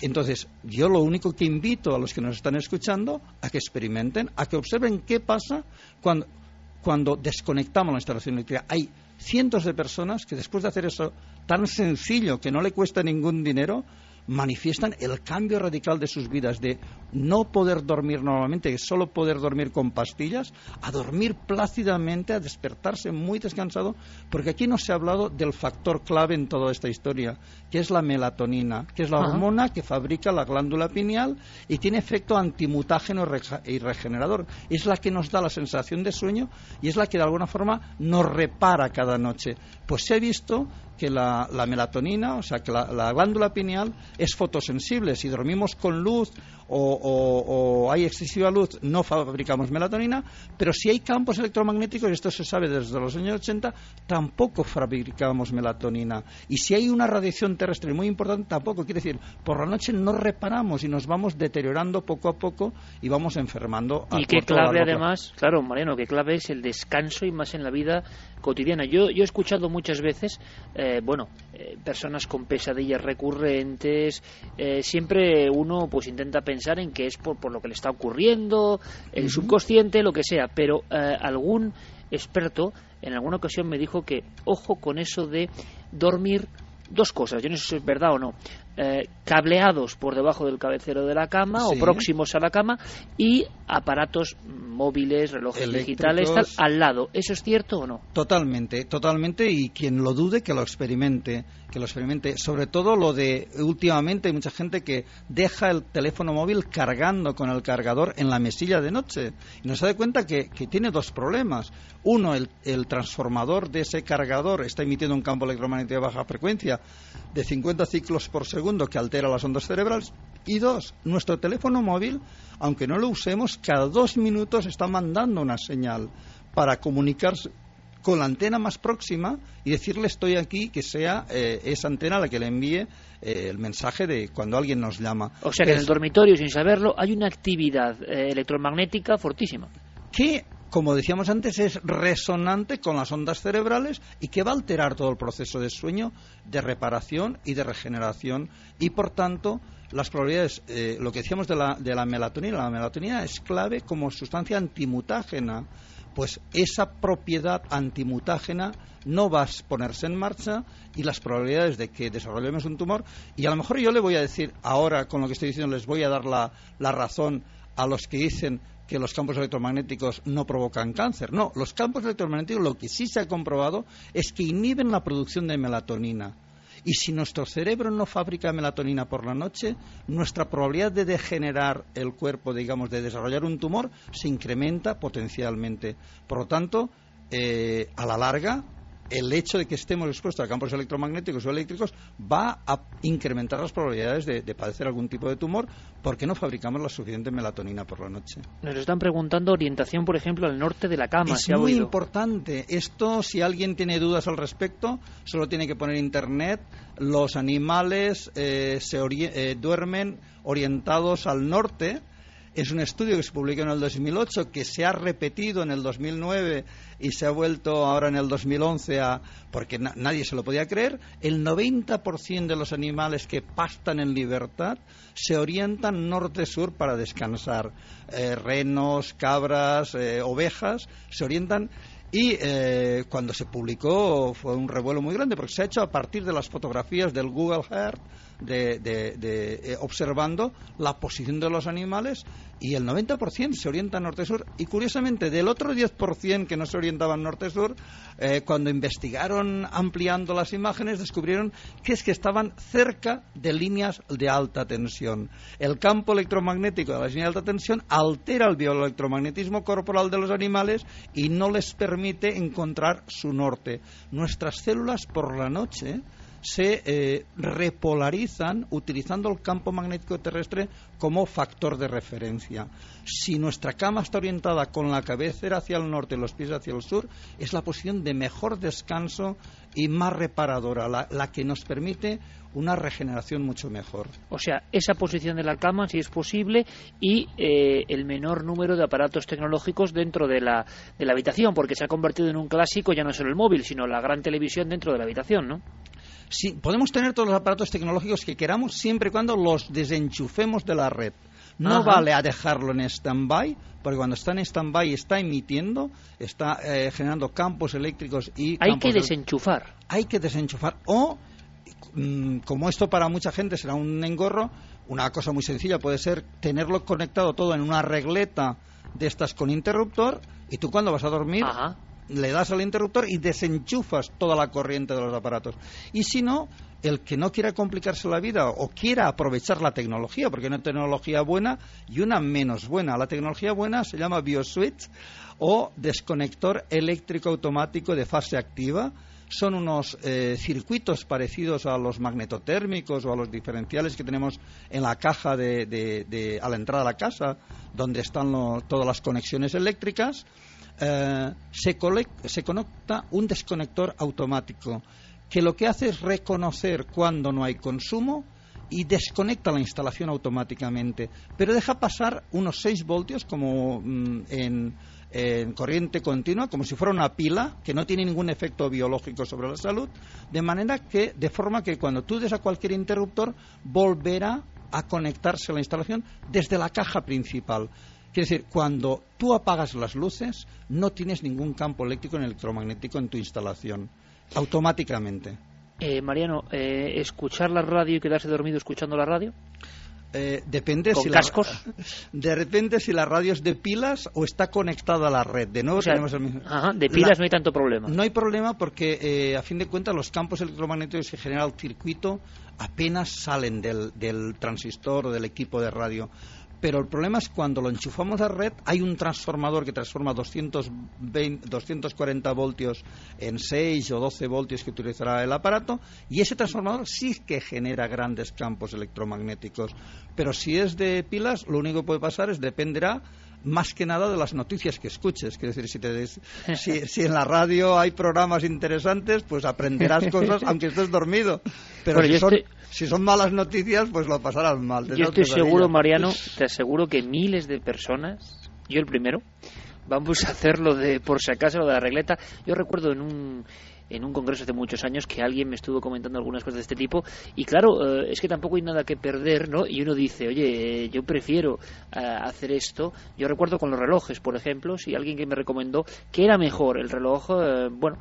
Entonces, yo lo único que invito a los que nos están escuchando a que experimenten, a que observen qué pasa cuando, desconectamos la instalación eléctrica. Hay cientos de personas que después de hacer eso tan sencillo que no le cuesta ningún dinero, manifiestan el cambio radical de sus vidas, de no poder dormir normalmente, solo poder dormir con pastillas, a dormir plácidamente, a despertarse muy descansado, porque aquí no se ha hablado del factor clave en toda esta historia, que es la melatonina, que es la hormona que fabrica la glándula pineal y tiene efecto antimutágeno y regenerador. Es la que nos da la sensación de sueño y es la que de alguna forma nos repara cada noche. Pues se ha visto que la, melatonina, o sea, que la, glándula pineal es fotosensible. Si dormimos con luz o, hay excesiva luz, no fabricamos melatonina, pero si hay campos electromagnéticos, y esto se sabe desde los años 80, tampoco fabricamos melatonina. Y si hay una radiación terrestre muy importante, tampoco. Quiere decir, por la noche no reparamos y nos vamos deteriorando poco a poco y vamos enfermando. Y qué clave además, claro, Mariano, qué clave es el descanso y más en la vida cotidiana. Yo, yo he escuchado muchas veces, eh, bueno, eh, personas con pesadillas recurrentes, eh, siempre uno pues intenta pensar en que es por, por lo que le está ocurriendo, el subconsciente, lo que sea, pero algún experto en alguna ocasión me dijo que ojo con eso de dormir dos cosas, yo no sé si es verdad o no, eh, cableados por debajo del cabecero de la cama o próximos a la cama y aparatos móviles, relojes digitales, tal, al lado. ¿Eso es cierto o no? Totalmente, totalmente, y quien lo dude que lo experimente, que lo experimente. Sobre todo lo de, últimamente hay mucha gente que deja el teléfono móvil cargando con el cargador en la mesilla de noche y no se da cuenta que, que tiene dos problemas. Uno, el, el transformador de ese cargador está emitiendo un campo electromagnético de baja frecuencia de 50 ciclos por segundo que altera las ondas cerebrales. Y dos, nuestro teléfono móvil, aunque no lo usemos, cada dos minutos está mandando una señal para comunicarse con la antena más próxima y decirle estoy aquí, que sea eh, esa antena la que le envíe eh, el mensaje de cuando alguien nos llama. O sea que en el dormitorio, sin saberlo, hay una actividad eh, electromagnética fortísima. Que como decíamos antes, es resonante con las ondas cerebrales y que va a alterar todo el proceso de sueño, de reparación y de regeneración. Y por tanto, las probabilidades, eh, lo que decíamos de la, de la melatonina, la melatonina es clave como sustancia antimutágena, pues esa propiedad antimutágena no va a ponerse en marcha y las probabilidades de que desarrollemos un tumor, y a lo mejor yo le voy a decir ahora, con lo que estoy diciendo, les voy a dar la, la razón a los que dicen que los campos electromagnéticos no provocan cáncer. No, los campos electromagnéticos lo que sí se ha comprobado es que inhiben la producción de melatonina. Y si nuestro cerebro no fabrica melatonina por la noche, nuestra probabilidad de degenerar el cuerpo, digamos, de desarrollar un tumor, se incrementa potencialmente. Por lo tanto, eh, a la larga, el hecho de que estemos expuestos a campos electromagnéticos o eléctricos va a incrementar las probabilidades de, padecer algún tipo de tumor porque no fabricamos la suficiente melatonina por la noche. Nos están preguntando orientación, por ejemplo, al norte de la cama. Es muy importante. Esto, si alguien tiene dudas al respecto, solo tiene que poner internet. Los animales eh, se eh, duermen orientados al norte es un estudio que se publicó en el 2008, que se ha repetido en el 2009 y se ha vuelto ahora en el 2011 a, porque nadie se lo podía creer. El 90% de los animales que pastan en libertad se orientan norte-sur para descansar. Eh, renos, cabras, eh, ovejas se orientan y eh, cuando se publicó fue un revuelo muy grande porque se ha hecho a partir de las fotografías del Google Earth de, eh, observando la posición de los animales y el 90% se orienta norte-sur y curiosamente del otro 10% que no se orientaban norte-sur eh, cuando investigaron ampliando las imágenes descubrieron que es que estaban cerca de líneas de alta tensión. El campo electromagnético de las líneas de alta tensión altera el bioelectromagnetismo corporal de los animales y no les permite encontrar su norte. Nuestras células por la noche se eh, repolarizan utilizando el campo magnético terrestre como factor de referencia. Si nuestra cama está orientada con la cabecera hacia el norte y los pies hacia el sur, es la posición de mejor descanso y más reparadora, la, que nos permite una regeneración mucho mejor. O sea, esa posición de la cama, si es posible, y eh, el menor número de aparatos tecnológicos dentro de la, de la habitación, porque se ha convertido en un clásico ya no solo el móvil, sino la gran televisión dentro de la habitación, ¿no? Sí, podemos tener todos los aparatos tecnológicos que queramos siempre y cuando los desenchufemos de la red. No vale a dejarlo en stand-by, porque cuando está en stand-by está emitiendo, está eh, generando campos eléctricos y... Hay que desenchufar. Hay que desenchufar. O, mm, como esto para mucha gente será un engorro, una cosa muy sencilla puede ser tenerlo conectado todo en una regleta de estas con interruptor y tú cuando vas a dormir le das al interruptor y desenchufas toda la corriente de los aparatos. Y si no, el que no quiera complicarse la vida o quiera aprovechar la tecnología, porque hay una tecnología buena y una menos buena. La tecnología buena se llama BioSwitch o desconector eléctrico automático de fase activa. son unos eh, circuitos parecidos a los magnetotérmicos o a los diferenciales que tenemos en la caja de, a la entrada de la casa, donde están todas las conexiones eléctricas. Eh, se, se conecta un desconector automático que lo que hace es reconocer cuando no hay consumo y desconecta la instalación automáticamente, pero deja pasar unos 6 voltios como mm, en, corriente continua, como si fuera una pila que no tiene ningún efecto biológico sobre la salud, de manera que, de forma que cuando tú des a cualquier interruptor, volverá a conectarse a la instalación desde la caja principal. Quiere decir, cuando tú apagas las luces, no tienes ningún campo eléctrico ni electromagnético en tu instalación, automáticamente. Eh, Mariano, eh, ¿escuchar la radio y quedarse dormido escuchando la radio? Eh, depende ¿Con si cascos? de repente si la radio es de pilas o está conectada a la red. De nuevo tenemos el mismo. Ajá, de pilas no hay tanto problema. No hay problema porque eh, a fin de cuentas los campos electromagnéticos que genera el circuito apenas salen del, del transistor o del equipo de radio pero el problema es cuando lo enchufamos a red, hay un transformador que transforma 220, 240 voltios en 6 o 12 voltios que utilizará el aparato, y ese transformador sí que genera grandes campos electromagnéticos. Pero si es de pilas, lo único que puede pasar es dependerá más que nada de las noticias que escuches. Quiero decir, si, te si, si, en la radio hay programas interesantes, pues aprenderás cosas aunque estés dormido. Pero si, son, si, son, malas noticias, pues lo pasarás mal. Yo estoy seguro, Mariano, te aseguro que miles de personas, yo el primero, vamos a hacerlo de, por si acaso, lo de la regleta. Yo recuerdo en un en un congreso hace muchos años que alguien me estuvo comentando algunas cosas de este tipo y claro, eh, es que tampoco hay nada que perder, ¿no? Y uno dice, oye, yo prefiero eh, hacer esto. Yo recuerdo con los relojes, por ejemplo, si alguien que me recomendó que era mejor el reloj, eh, bueno,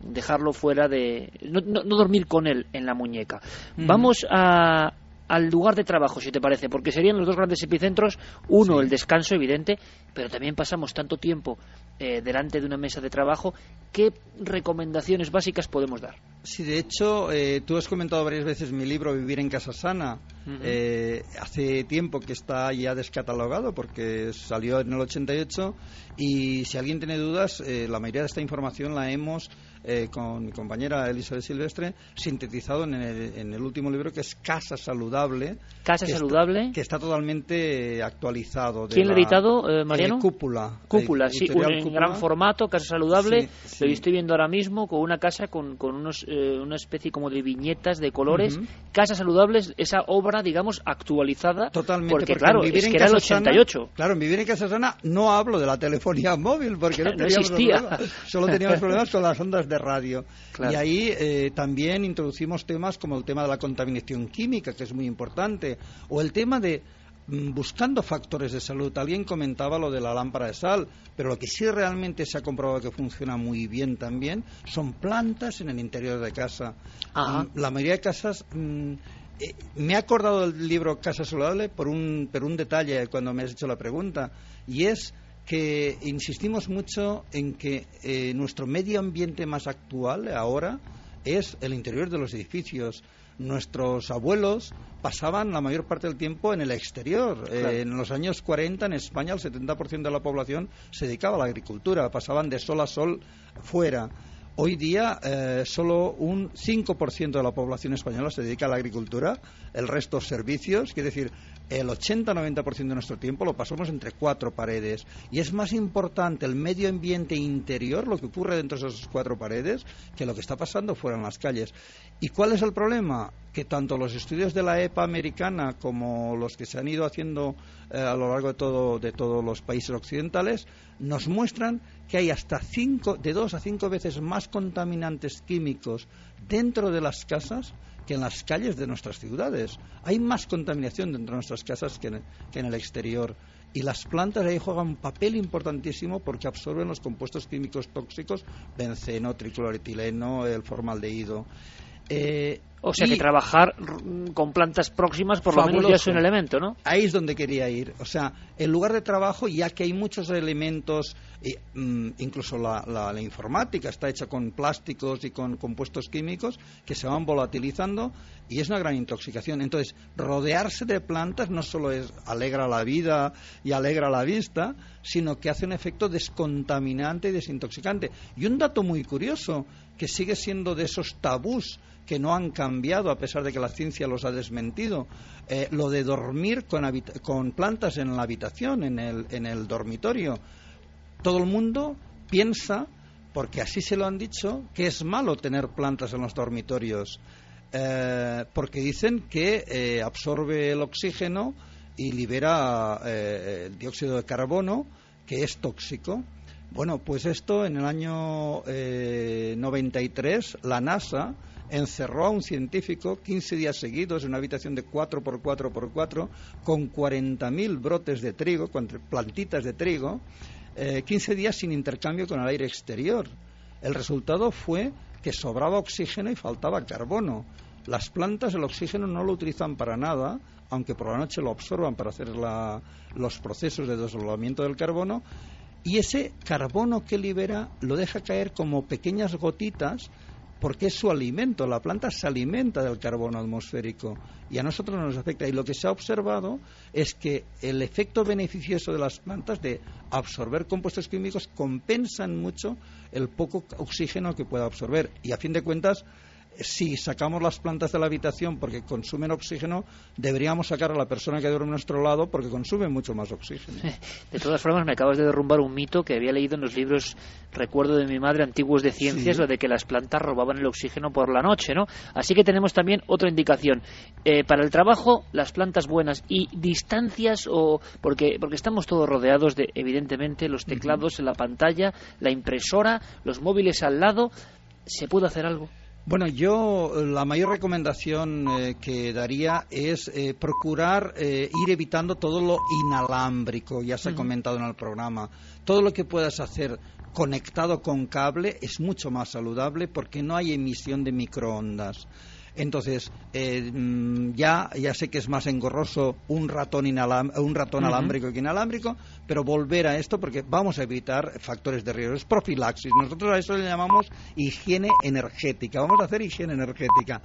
dejarlo fuera de... No, no, dormir con él en la muñeca. Vamos a, al lugar de trabajo, si te parece, porque serían los dos grandes epicentros, uno el descanso evidente, pero también pasamos tanto tiempo eh, delante de una mesa de trabajo, ¿qué recomendaciones básicas podemos dar? Sí, de hecho, eh, tú has comentado varias veces mi libro Vivir en Casa Sana. Eh, hace tiempo que está ya descatalogado porque salió en el 88 y si alguien tiene dudas, la mayoría de esta información la hemos eh, con mi compañera Elizabeth Silvestre, sintetizado en el, último libro que es Casa Saludable. Casa Saludable. que está totalmente actualizado. ¿Quién lo ha editado, eh, Mariano? Cúpula. Cúpula, sí, un gran formato, Casa Saludable. Lo estoy viendo ahora mismo con una casa con, con unos, eh, una especie como de viñetas de colores. Casa Saludable es esa obra, digamos, actualizada. Totalmente. Porque, claro, es que era el 88. claro, en Vivir en Casa Sana no hablo de la telefonía móvil porque no, no existía. Solo teníamos problemas con las ondas de radio. Y ahí eh, también introducimos temas como el tema de la contaminación química, que es muy importante, o el tema de mm, buscando factores de salud. Alguien comentaba lo de la lámpara de sal, pero lo que sí realmente se ha comprobado que funciona muy bien también son plantas en el interior de casa. Mm, la mayoría de casas... Mm, eh, me he acordado del libro Casa Saludable por un, por un detalle cuando me has hecho la pregunta, y es que insistimos mucho en que eh, nuestro medio ambiente más actual ahora es el interior de los edificios. Nuestros abuelos pasaban la mayor parte del tiempo en el exterior. Eh, en los años 40 en España el 70% de la población se dedicaba a la agricultura, pasaban de sol a sol fuera. Hoy día eh, solo un 5% de la población española se dedica a la agricultura, el resto servicios, quiere decir, el 80-90% de nuestro tiempo lo pasamos entre cuatro paredes. Y es más importante el medio ambiente interior, lo que ocurre dentro de esas cuatro paredes, que lo que está pasando fuera en las calles. ¿Y cuál es el problema? Que tanto los estudios de la EPA americana como los que se han ido haciendo eh, a lo largo de, todo, de todos los países occidentales nos muestran que hay hasta cinco, de dos a cinco veces más contaminantes químicos dentro de las casas que en las calles de nuestras ciudades. Hay más contaminación dentro de nuestras casas que en, el exterior. Y las plantas ahí juegan un papel importantísimo porque absorben los compuestos químicos tóxicos, benceno, tricloretileno, el formaldehído. Eh, O sea que trabajar con plantas próximas por lo menos ya es un elemento, ¿no? Ahí es donde quería ir. O sea, el lugar de trabajo, ya que hay muchos elementos, mm, incluso la, la, informática está hecha con plásticos y con compuestos químicos que se van volatilizando y es una gran intoxicación. Entonces, rodearse de plantas no solo es alegra la vida y alegra la vista, sino que hace un efecto descontaminante y desintoxicante. Y un dato muy curioso, que sigue siendo de esos tabús que no han cambiado a pesar de que la ciencia los ha desmentido. Eh, lo de dormir con, plantas en la habitación, en el, en el dormitorio. Todo el mundo piensa, porque así se lo han dicho, que es malo tener plantas en los dormitorios. Eh, porque dicen que eh, absorbe el oxígeno y libera el dióxido de carbono, que es tóxico. Bueno, pues esto en el año 93 la NASA encerró a un científico 15 días seguidos en una habitación de 4 por 4 por 4 con 40.000 brotes de trigo, plantitas de trigo, 15 eh, días sin intercambio con el aire exterior. El resultado fue que sobraba oxígeno y faltaba carbono. Las plantas el oxígeno no lo utilizan para nada, aunque por la noche lo absorban para hacer los procesos de desolvamiento del carbono, y ese carbono que libera lo deja caer como pequeñas gotitas porque es su alimento. La planta se alimenta del carbono atmosférico y a nosotros nos afecta. Y lo que se ha observado es que el efecto beneficioso de las plantas de absorber compuestos químicos compensan mucho el poco oxígeno que pueda absorber. Y a fin de cuentas, si sacamos las plantas de la habitación porque consumen oxígeno, deberíamos sacar a la persona que duerme a nuestro lado porque consume mucho más oxígeno. De todas formas, me acabas de derrumbar un mito que había leído en los libros, recuerdo de mi madre, antiguos de ciencias, lo de que las plantas robaban el oxígeno por la noche, ¿no? Así que tenemos también otra indicación. Eh, para el trabajo, las plantas buenas y distancias, o porque, porque estamos todos rodeados de, evidentemente, los teclados en la pantalla, la impresora, los móviles al lado. ¿Se puede hacer algo? Bueno, yo la mayor recomendación eh, que daría es eh, procurar eh, ir evitando todo lo inalámbrico, ya se ha comentado en el programa. Todo lo que puedas hacer conectado con cable es mucho más saludable porque no hay emisión de microondas. Entonces, eh, mm, ya, ya sé que es más engorroso un ratón, un ratón alámbrico que inalámbrico, pero volver a esto porque vamos a evitar factores de riesgo. Es profilaxis. Nosotros a eso le llamamos higiene energética. Vamos a hacer higiene energética.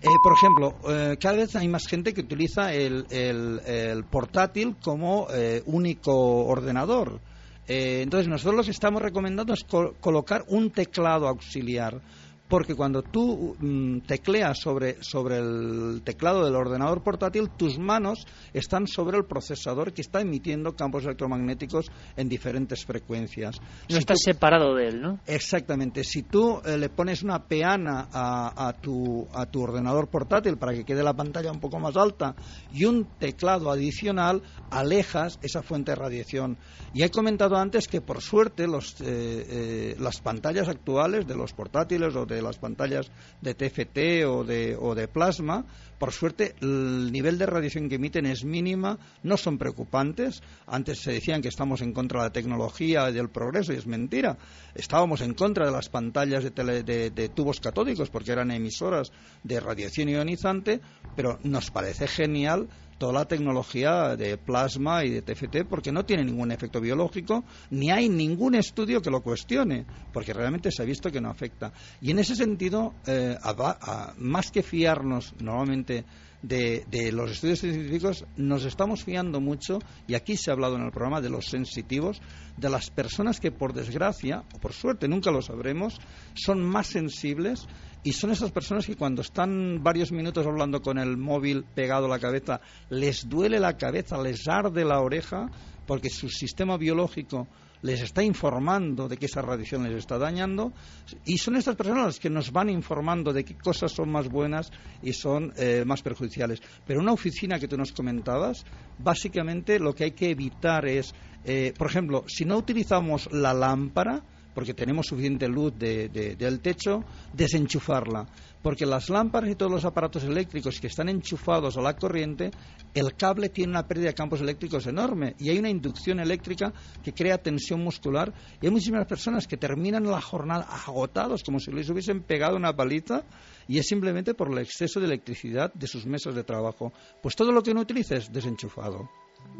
Eh, por ejemplo, eh, cada vez hay más gente que utiliza el, el, portátil como único ordenador. entonces, nosotros lo que estamos recomendando es colocar un teclado auxiliar porque cuando tú mm, tecleas sobre, sobre el teclado del ordenador portátil, tus manos están sobre el procesador que está emitiendo campos electromagnéticos en diferentes frecuencias. No estás separado de él, ¿no? Exactamente. Si tú eh, le pones una peana a, a, tu, a tu ordenador portátil para que quede la pantalla un poco más alta y un teclado adicional, alejas esa fuente de radiación. Y he comentado antes que, por suerte, los, eh, eh, las pantallas actuales de los portátiles o de de las pantallas de TFT o de, o de plasma, por suerte el nivel de radiación que emiten es mínima, no son preocupantes. Antes se decían que estamos en contra de la tecnología y del progreso y es mentira. Estábamos en contra de las pantallas de, de tubos catódicos porque eran emisoras de radiación ionizante, pero nos parece genial toda la tecnología de plasma y de TFT porque no tiene ningún efecto biológico ni hay ningún estudio que lo cuestione porque realmente se ha visto que no afecta. Y en ese sentido eh, más que fiarnos normalmente de, de, los estudios científicos nos estamos fiando mucho, y aquí se ha hablado en el programa de los sensitivos, de las personas que por desgracia, o por suerte, nunca lo sabremos, son más sensibles y son esas personas que cuando están varios minutos hablando con el móvil pegado a la cabeza, les duele la cabeza, les arde la oreja, porque su sistema biológico les está informando de que esa radiación les está dañando y son estas personas las que nos van informando de qué cosas son más buenas y son eh, más perjudiciales. Pero una oficina que tú nos comentabas, básicamente lo que hay que evitar es, eh, por ejemplo, si no utilizamos la lámpara, porque tenemos suficiente luz del techo, desenchufarla. Porque las lámparas y todos los aparatos eléctricos que están enchufados a la corriente, el cable tiene una pérdida de campos eléctricos enorme y hay una inducción eléctrica que crea tensión muscular. Y hay muchísimas personas que terminan la jornada agotados, como si les hubiesen pegado una paliza, y es simplemente por el exceso de electricidad de sus mesas de trabajo. Pues todo lo que uno utiliza es desenchufado.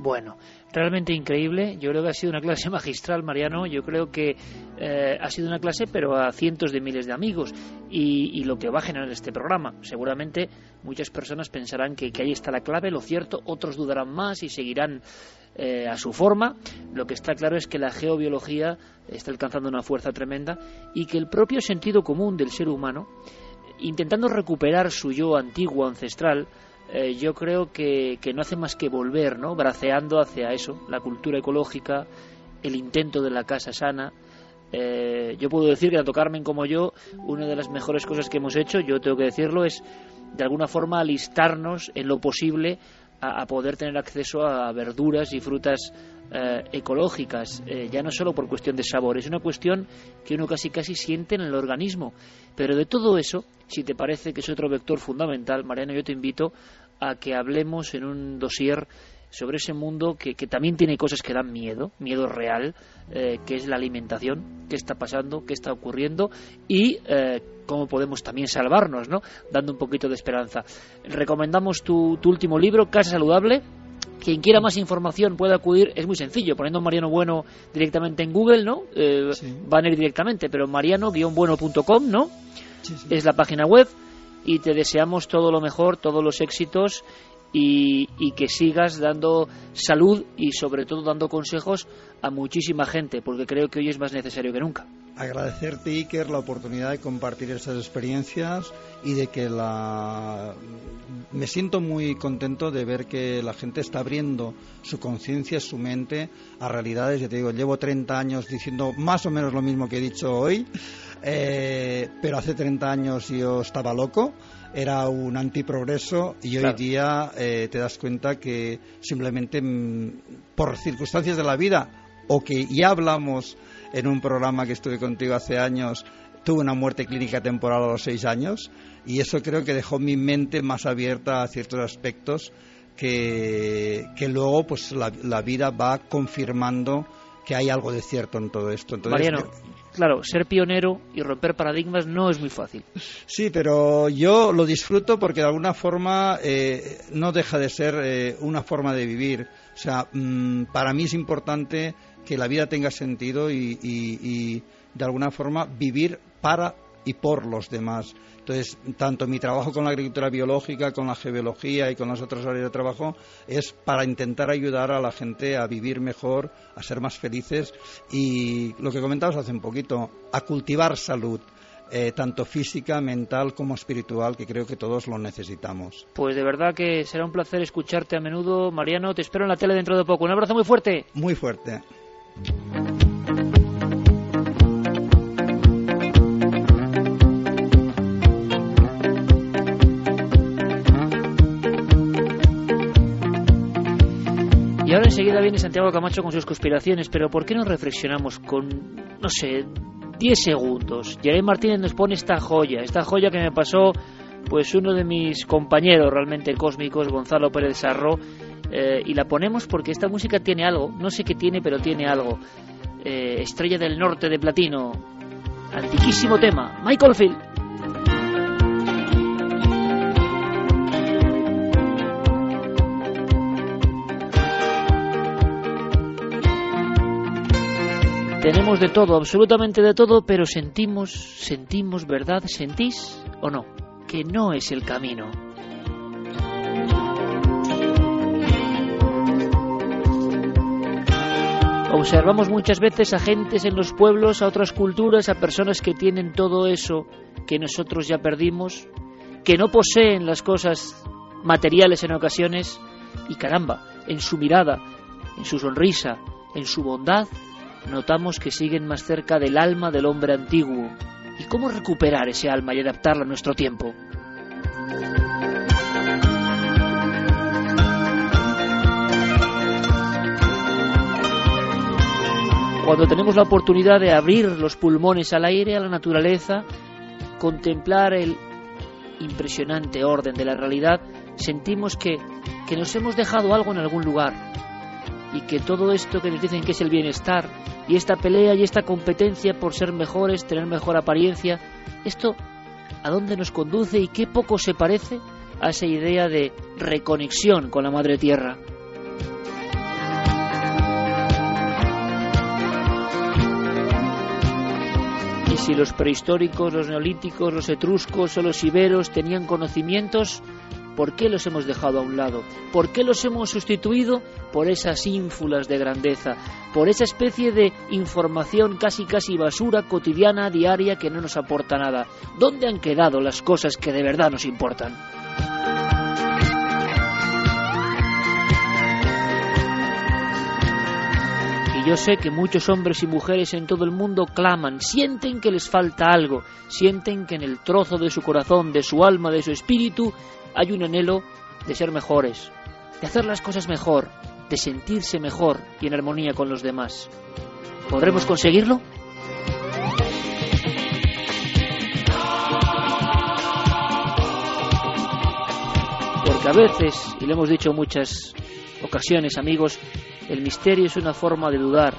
Bueno, realmente increíble. Yo creo que ha sido una clase magistral, Mariano. Yo creo que eh, ha sido una clase, pero a cientos de miles de amigos. Y, lo que va a generar este programa. Seguramente muchas personas pensarán que, ahí está la clave, lo cierto. Otros dudarán más y seguirán eh, a su forma. Lo que está claro es que la geobiología está alcanzando una fuerza tremenda y que el propio sentido común del ser humano, intentando recuperar su yo antiguo, ancestral, eh, yo creo que, no hace más que volver, ¿no? Braceando hacia eso, la cultura ecológica, el intento de la casa sana. Eh, yo puedo decir que tanto Carmen como yo, una de las mejores cosas que hemos hecho, yo tengo que decirlo, es de alguna forma alistarnos en lo posible a, poder tener acceso a verduras y frutas eh, ecológicas, ya no solo por cuestión de sabor, es una cuestión que uno casi casi siente en el organismo. Pero de todo eso, si te parece que es otro vector fundamental, Mariano, yo te invito a que hablemos en un dossier sobre ese mundo que, también tiene cosas que dan miedo, miedo real, eh, que es la alimentación, qué está pasando, qué está ocurriendo y eh, cómo podemos también salvarnos, ¿no? Dando un poquito de esperanza. Recomendamos tu, tu último libro, Casa Saludable. Quien quiera más información puede acudir, es muy sencillo, poniendo Mariano Bueno directamente en Google, ¿no? Eh, van a ir directamente, pero mariano-bueno.com, ¿no? Es la página web y te deseamos todo lo mejor, todos los éxitos y, que sigas dando salud y sobre todo dando consejos a muchísima gente, porque creo que hoy es más necesario que nunca. Agradecerte, Iker, la oportunidad de compartir estas experiencias y de que la... Me siento muy contento de ver que la gente está abriendo su conciencia, su mente a realidades. Ya te digo, llevo 30 años diciendo más o menos lo mismo que he dicho hoy eh, pero hace 30 años yo estaba loco, era un antiprogreso y hoy día eh, te das cuenta que simplemente mm, por circunstancias de la vida o que ya hablamos en un programa que estuve contigo hace años, tuve una muerte clínica temporal a los seis años y eso creo que dejó mi mente más abierta a ciertos aspectos que, que luego pues la, la vida va confirmando que hay algo de cierto en todo esto. Entonces, Mariano, claro, ser pionero y romper paradigmas no es muy fácil. Sí, pero yo lo disfruto porque de alguna forma eh, no deja de ser eh, una forma de vivir. O sea, mm, para mí es importante que la vida tenga sentido y de alguna forma vivir para y por los demás. Entonces, tanto mi trabajo con la agricultura biológica, con la geología y con las otras áreas de trabajo es para intentar ayudar a la gente a vivir mejor, a ser más felices y lo que comentabas hace un poquito, a cultivar salud. Eh, tanto física, mental como espiritual, que creo que todos lo necesitamos. Pues de verdad que será un placer escucharte a menudo, Mariano. Te espero en la tele dentro de poco. Un abrazo muy fuerte. Muy fuerte. Ahora enseguida viene Santiago Camacho con sus conspiraciones, pero ¿por qué no reflexionamos con, no sé, 10 segundos? Jeremy Martínez nos pone esta joya, esta joya que me pasó pues uno de mis compañeros realmente cósmicos, Gonzalo Pérez Sarro, eh, y la ponemos porque esta música tiene algo, no sé qué tiene, pero tiene algo. Eh, Estrella del Norte de Platino, antiquísimo tema, Michael Field. Tenemos de todo, absolutamente de todo, pero sentimos, sentimos, ¿verdad? ¿Sentís o no? Que no es el camino. Observamos muchas veces a gentes en los pueblos, a otras culturas, a personas que tienen todo eso que nosotros ya perdimos, que no poseen las cosas materiales en ocasiones, y caramba, en su mirada, en su sonrisa, en su bondad, notamos que siguen más cerca del alma del hombre antiguo. ¿Y cómo recuperar ese alma y adaptarla a nuestro tiempo? Cuando tenemos la oportunidad de abrir los pulmones al aire, a la naturaleza, contemplar el impresionante orden de la realidad, sentimos que, que nos hemos dejado algo en algún lugar y que todo esto que nos dicen que es el bienestar y esta pelea y esta competencia por ser mejores, tener mejor apariencia, esto a dónde nos conduce y qué poco se parece a esa idea de reconexión con la Madre Tierra. Y si los prehistóricos, los neolíticos, los etruscos o los iberos tenían conocimientos, ¿Por qué los hemos dejado a un lado? ¿Por qué los hemos sustituido por esas ínfulas de grandeza? Por esa especie de información casi casi basura cotidiana, diaria, que no nos aporta nada. ¿Dónde han quedado las cosas que de verdad nos importan? Y yo sé que muchos hombres y mujeres en todo el mundo claman, sienten que les falta algo, sienten que en el trozo de su corazón, de su alma, de su espíritu, hay un anhelo de ser mejores, de hacer las cosas mejor, de sentirse mejor y en armonía con los demás. ¿Podremos conseguirlo? Porque a veces, y lo hemos dicho en muchas ocasiones amigos, el misterio es una forma de dudar,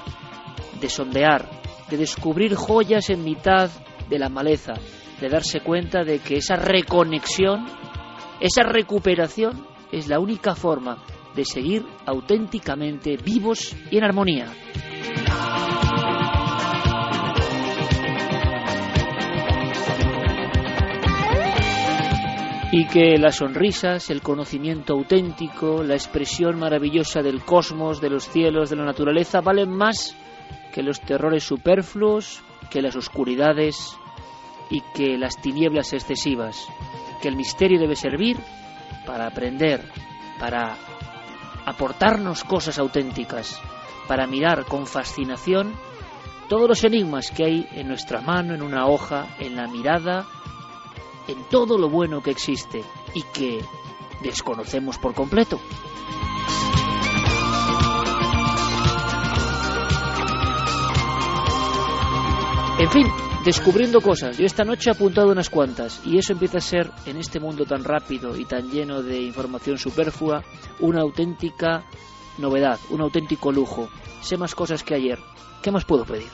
de sondear, de descubrir joyas en mitad de la maleza, de darse cuenta de que esa reconexión esa recuperación es la única forma de seguir auténticamente vivos y en armonía. y que las sonrisas, el conocimiento auténtico, la expresión maravillosa del cosmos, de los cielos, de la naturaleza, valen más que los terrores superfluos, que las oscuridades y que las tinieblas excesivas que el misterio debe servir para aprender, para aportarnos cosas auténticas, para mirar con fascinación todos los enigmas que hay en nuestra mano, en una hoja, en la mirada, en todo lo bueno que existe y que desconocemos por completo. En fin, descubriendo cosas. Yo esta noche he apuntado unas cuantas y eso empieza a ser, en este mundo tan rápido y tan lleno de información superflua, una auténtica novedad, un auténtico lujo. Sé más cosas que ayer. ¿Qué más puedo pedir?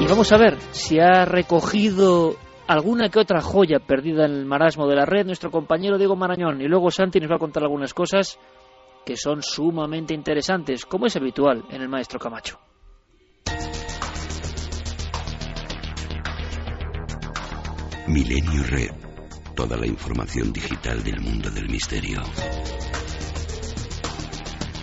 Y vamos a ver si ha recogido alguna que otra joya perdida en el marasmo de la red, nuestro compañero Diego Marañón. Y luego Santi nos va a contar algunas cosas que son sumamente interesantes, como es habitual en el maestro Camacho. Milenio Red. Toda la información digital del mundo del misterio.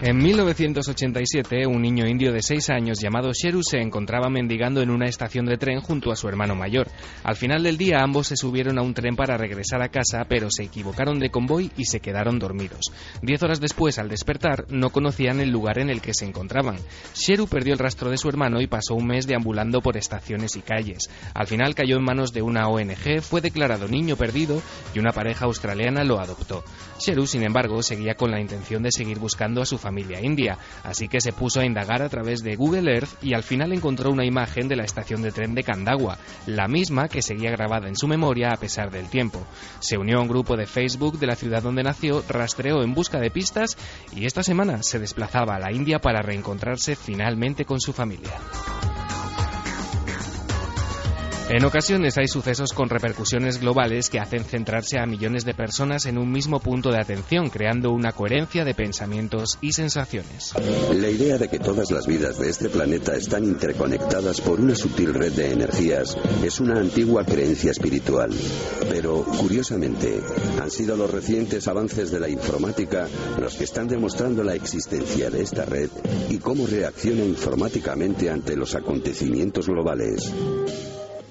En 1987, un niño indio de 6 años llamado Sheru se encontraba mendigando en una estación de tren junto a su hermano mayor. Al final del día, ambos se subieron a un tren para regresar a casa, pero se equivocaron de convoy y se quedaron dormidos. Diez horas después, al despertar, no conocían el lugar en el que se encontraban. Sheru perdió el rastro de su hermano y pasó un mes deambulando por estaciones y calles. Al final cayó en manos de una ONG, fue declarado niño perdido y una pareja australiana lo adoptó. Sheru, sin embargo, seguía con la intención de seguir buscando a su familia india, así que se puso a indagar a través de Google Earth y al final encontró una imagen de la estación de tren de Kandagua, la misma que seguía grabada en su memoria a pesar del tiempo. Se unió a un grupo de Facebook de la ciudad donde nació, rastreó en busca de pistas y esta semana se desplazaba a la India para reencontrarse finalmente con su familia. En ocasiones hay sucesos con repercusiones globales que hacen centrarse a millones de personas en un mismo punto de atención, creando una coherencia de pensamientos y sensaciones. La idea de que todas las vidas de este planeta están interconectadas por una sutil red de energías es una antigua creencia espiritual. Pero, curiosamente, han sido los recientes avances de la informática los que están demostrando la existencia de esta red y cómo reacciona informáticamente ante los acontecimientos globales.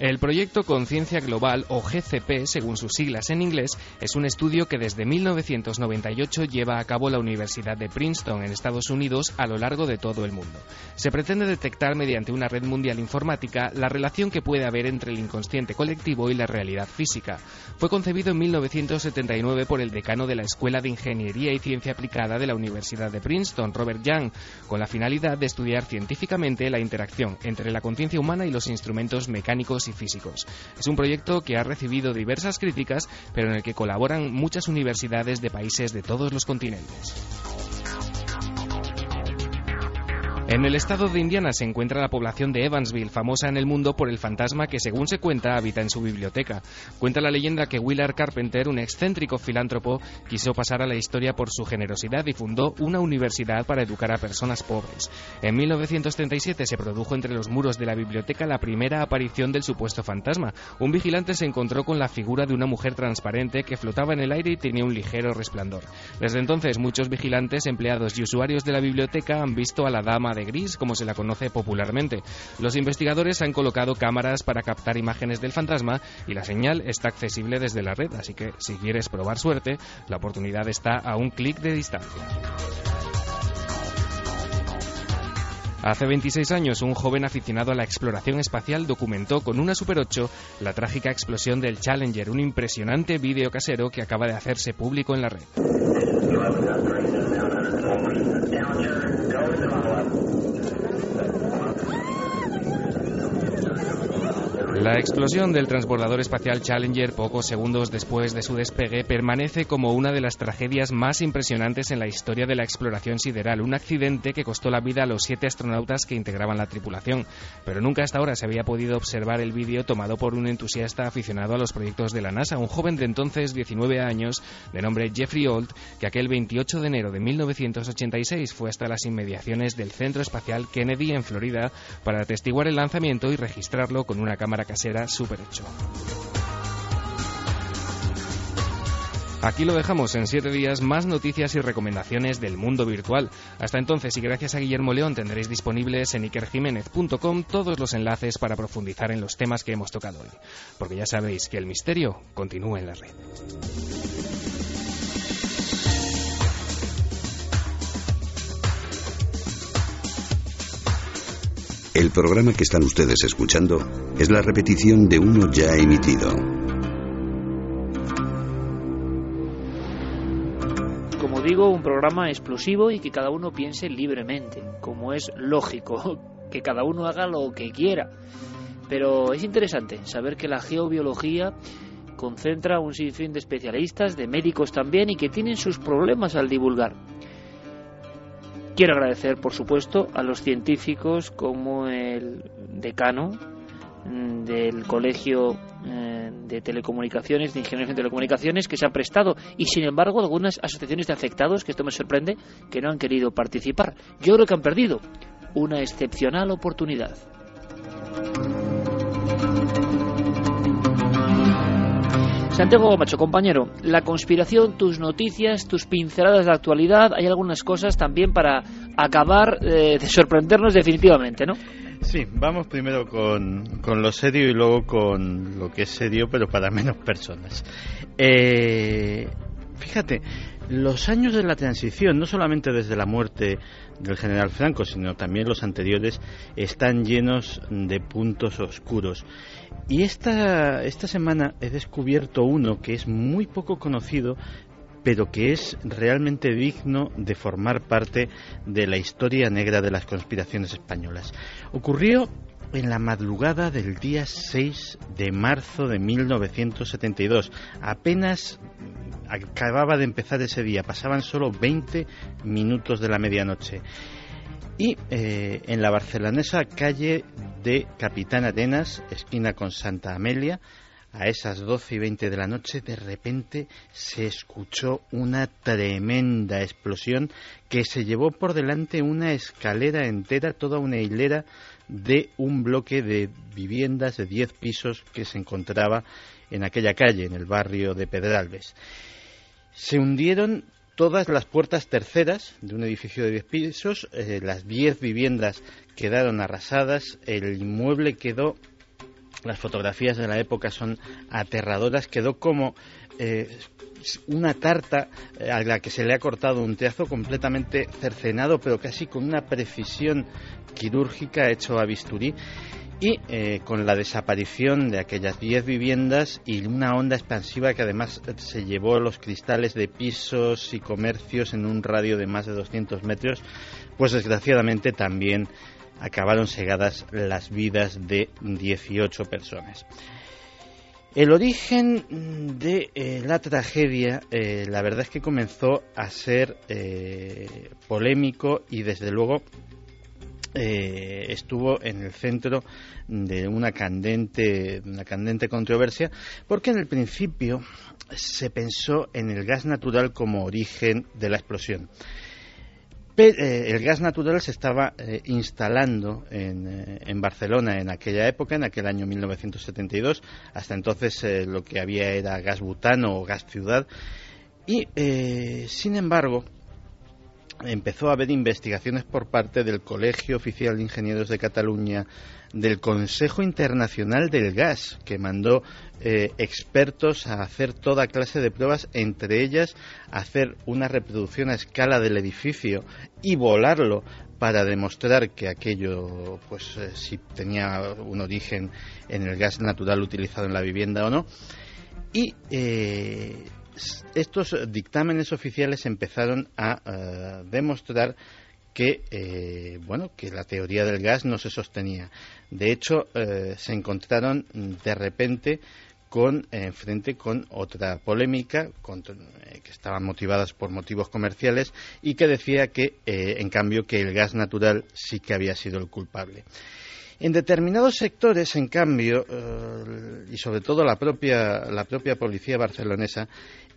El proyecto Conciencia Global, o GCP, según sus siglas en inglés, es un estudio que desde 1998 lleva a cabo la Universidad de Princeton en Estados Unidos a lo largo de todo el mundo. Se pretende detectar mediante una red mundial informática la relación que puede haber entre el inconsciente colectivo y la realidad física. Fue concebido en 1979 por el decano de la Escuela de Ingeniería y Ciencia Aplicada de la Universidad de Princeton, Robert Young, con la finalidad de estudiar científicamente la interacción entre la conciencia humana y los instrumentos mecánicos y físicos. Es un proyecto que ha recibido diversas críticas, pero en el que colaboran muchas universidades de países de todos los continentes. En el estado de Indiana se encuentra la población de Evansville, famosa en el mundo por el fantasma que, según se cuenta, habita en su biblioteca. Cuenta la leyenda que Willard Carpenter, un excéntrico filántropo, quiso pasar a la historia por su generosidad y fundó una universidad para educar a personas pobres. En 1937 se produjo entre los muros de la biblioteca la primera aparición del supuesto fantasma. Un vigilante se encontró con la figura de una mujer transparente que flotaba en el aire y tenía un ligero resplandor. Desde entonces, muchos vigilantes, empleados y usuarios de la biblioteca han visto a la dama de gris, como se la conoce popularmente. Los investigadores han colocado cámaras para captar imágenes del fantasma y la señal está accesible desde la red, así que si quieres probar suerte, la oportunidad está a un clic de distancia. Hace 26 años, un joven aficionado a la exploración espacial documentó con una Super 8 la trágica explosión del Challenger, un impresionante vídeo casero que acaba de hacerse público en la red. La explosión del transbordador espacial Challenger pocos segundos después de su despegue permanece como una de las tragedias más impresionantes en la historia de la exploración sideral, un accidente que costó la vida a los siete astronautas que integraban la tripulación. Pero nunca hasta ahora se había podido observar el vídeo tomado por un entusiasta aficionado a los proyectos de la NASA, un joven de entonces 19 años, de nombre Jeffrey Old, que aquel 28 de enero de 1986 fue hasta las inmediaciones del Centro Espacial Kennedy en Florida para atestiguar el lanzamiento y registrarlo con una cámara casera Super 8. Aquí lo dejamos en siete días, más noticias y recomendaciones del mundo virtual. Hasta entonces y gracias a Guillermo León tendréis disponibles en ikerjiménez.com todos los enlaces para profundizar en los temas que hemos tocado hoy. Porque ya sabéis que el misterio continúa en la red. El programa que están ustedes escuchando es la repetición de uno ya emitido. Como digo, un programa explosivo y que cada uno piense libremente, como es lógico, que cada uno haga lo que quiera. Pero es interesante saber que la geobiología concentra un sinfín de especialistas, de médicos también, y que tienen sus problemas al divulgar. Quiero agradecer, por supuesto, a los científicos como el decano mm, del Colegio eh, de Telecomunicaciones, de Ingenieros en Telecomunicaciones, que se han prestado y, sin embargo, algunas asociaciones de afectados, que esto me sorprende, que no han querido participar. Yo creo que han perdido una excepcional oportunidad. Santiago Macho, compañero, la conspiración, tus noticias, tus pinceladas de actualidad, hay algunas cosas también para acabar eh, de sorprendernos definitivamente, ¿no? Sí, vamos primero con, con, lo serio y luego con lo que es serio, pero para menos personas. Eh, fíjate, los años de la transición, no solamente desde la muerte del general Franco, sino también los anteriores, están llenos de puntos oscuros. Y esta, esta semana he descubierto uno que es muy poco conocido, pero que es realmente digno de formar parte de la historia negra de las conspiraciones españolas. Ocurrió en la madrugada del día 6 de marzo de 1972. Apenas acababa de empezar ese día, pasaban solo 20 minutos de la medianoche. Y eh, en la barcelonesa calle de Capitán Atenas, esquina con Santa Amelia, a esas 12 y 20 de la noche, de repente se escuchó una tremenda explosión que se llevó por delante una escalera entera, toda una hilera de un bloque de viviendas de 10 pisos que se encontraba en aquella calle, en el barrio de Pedralbes. Se hundieron todas las puertas terceras de un edificio de 10 pisos, eh, las 10 viviendas quedaron arrasadas, el inmueble quedó las fotografías de la época son aterradoras, quedó como eh, una tarta eh, a la que se le ha cortado un teazo completamente cercenado, pero casi con una precisión quirúrgica hecho a bisturí y eh, con la desaparición de aquellas 10 viviendas y una onda expansiva que además se llevó los cristales de pisos y comercios en un radio de más de 200 metros, pues desgraciadamente también acabaron segadas las vidas de 18 personas. El origen de eh, la tragedia, eh, la verdad es que comenzó a ser polémico y desde luego estuvo en el centro de una candente, una candente controversia, porque en el principio se pensó en el gas natural como origen de la explosión. Eh, el gas natural se estaba eh, instalando eh, en, Barcelona en aquella época, en aquel año 1972. Hasta entonces lo que había era gas butano o gas ciudad. Y, sin embargo, empezó a haber investigaciones por parte del Colegio Oficial de Ingenieros de Cataluña, del Consejo Internacional del Gas, que mandó eh, expertos a hacer toda clase de pruebas, entre ellas hacer una reproducción a escala del edificio y volarlo para demostrar que aquello, pues, eh, si tenía un origen en el gas natural utilizado en la vivienda o no. Y eh, estos dictámenes oficiales empezaron a demostrar que eh, bueno que la teoría del gas no se sostenía. De hecho eh, se encontraron de repente con frente con otra polémica eh, que estaban motivadas por motivos comerciales y que decía que en cambio que el gas natural sí que había sido el culpable. En determinados sectores, en cambio, y sobre todo la propia, la propia policía barcelonesa,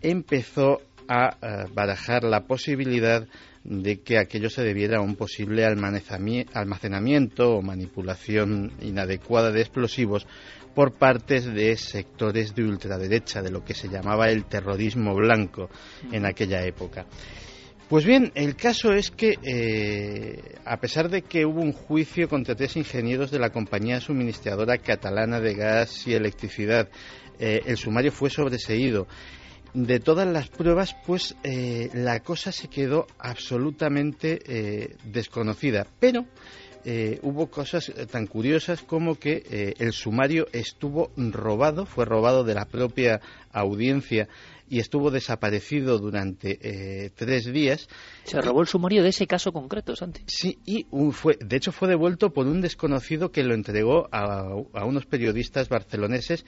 empezó a barajar la posibilidad de que aquello se debiera a un posible almacenamiento o manipulación inadecuada de explosivos por parte de sectores de ultraderecha, de lo que se llamaba el terrorismo blanco en aquella época. Pues bien, el caso es que, eh, a pesar de que hubo un juicio contra tres ingenieros de la compañía suministradora catalana de gas y electricidad, eh, el sumario fue sobreseído de todas las pruebas, pues eh, la cosa se quedó absolutamente eh, desconocida. Pero eh, hubo cosas tan curiosas como que el sumario estuvo robado, fue robado de la propia audiencia y estuvo desaparecido durante tres días. Se robó el sumario de ese caso concreto, Santi. Sí, y fue, de hecho fue devuelto por un desconocido que lo entregó a, a unos periodistas barceloneses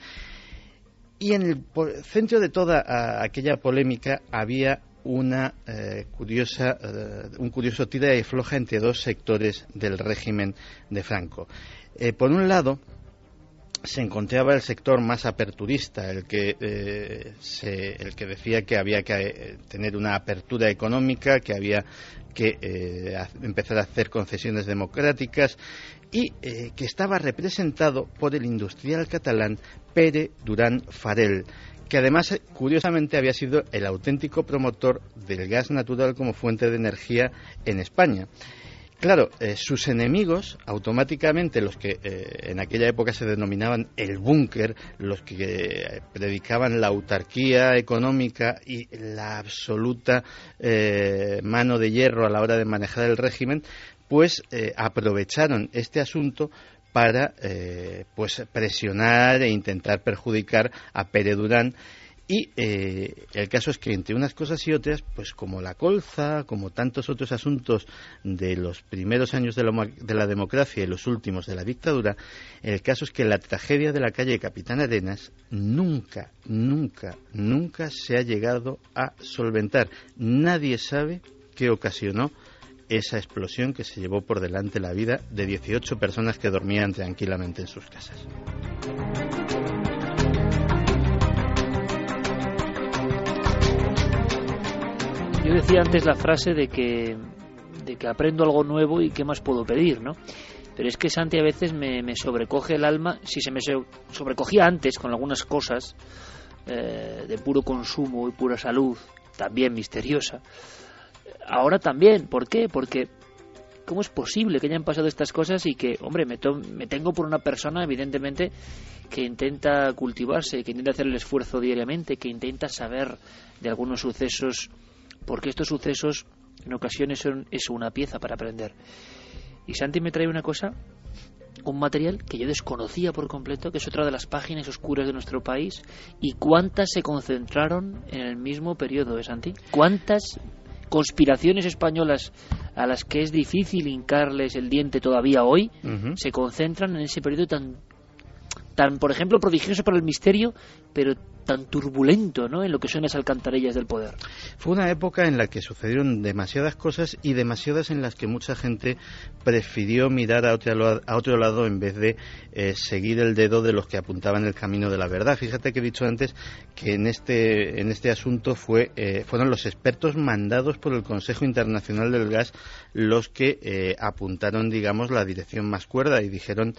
y en el centro de toda aquella polémica había una eh, curiosa, eh, un curioso tira y floja entre dos sectores del régimen de Franco. Eh, por un lado, se encontraba el sector más aperturista, el que, el que decía que había que tener una apertura económica, que había que empezar a hacer concesiones democráticas y que estaba representado por el industrial catalán Pere Durán Farel, que además, curiosamente, había sido el auténtico promotor del gas natural como fuente de energía en España. Claro, eh, sus enemigos, automáticamente los que eh, en aquella época se denominaban el búnker, los que eh, predicaban la autarquía económica y la absoluta mano de hierro a la hora de manejar el régimen, pues aprovecharon este asunto para pues presionar e intentar perjudicar a Pere Durán y eh, el caso es que entre unas cosas y otras, pues como la colza, como tantos otros asuntos de los primeros años de la, de la, democracia y los últimos de la dictadura, el caso es que la tragedia de la calle Capitán Arenas nunca, nunca, nunca se ha llegado a solventar. Nadie sabe qué ocasionó esa explosión que se llevó por delante la vida de 18 personas que dormían tranquilamente en sus casas. Yo decía antes la frase de que, de que aprendo algo nuevo y qué más puedo pedir, ¿no? Pero es que Santi a veces me, sobrecoge el alma, si se me sobrecogía antes con algunas cosas eh, de puro consumo y pura salud, también misteriosa, ahora también. ¿Por qué? Porque ¿Cómo es posible que hayan pasado estas cosas y que, hombre, me, me tengo por una persona, evidentemente, que intenta cultivarse, que intenta hacer el esfuerzo diariamente, que intenta saber de algunos sucesos, porque estos sucesos en ocasiones son eso, una pieza para aprender. Y Santi me trae una cosa, un material que yo desconocía por completo, que es otra de las páginas oscuras de nuestro país, y cuántas se concentraron en el mismo periodo, ¿eh, Santi? ¿Cuántas conspiraciones españolas a las que es difícil hincarles el diente todavía hoy, se concentran en ese periodo tan tan, por ejemplo, prodigioso para el misterio, pero tan turbulento ¿no? en lo que son las alcantarillas del poder. Fue una época en la que sucedieron demasiadas cosas y demasiadas en las que mucha gente prefirió mirar a otro, a otro lado en vez de eh, seguir el dedo de los que apuntaban el camino de la verdad. Fíjate que he dicho antes que en este, en este asunto fue, eh, fueron los expertos mandados por el Consejo Internacional del Gas los que eh, apuntaron, digamos, la dirección más cuerda y dijeron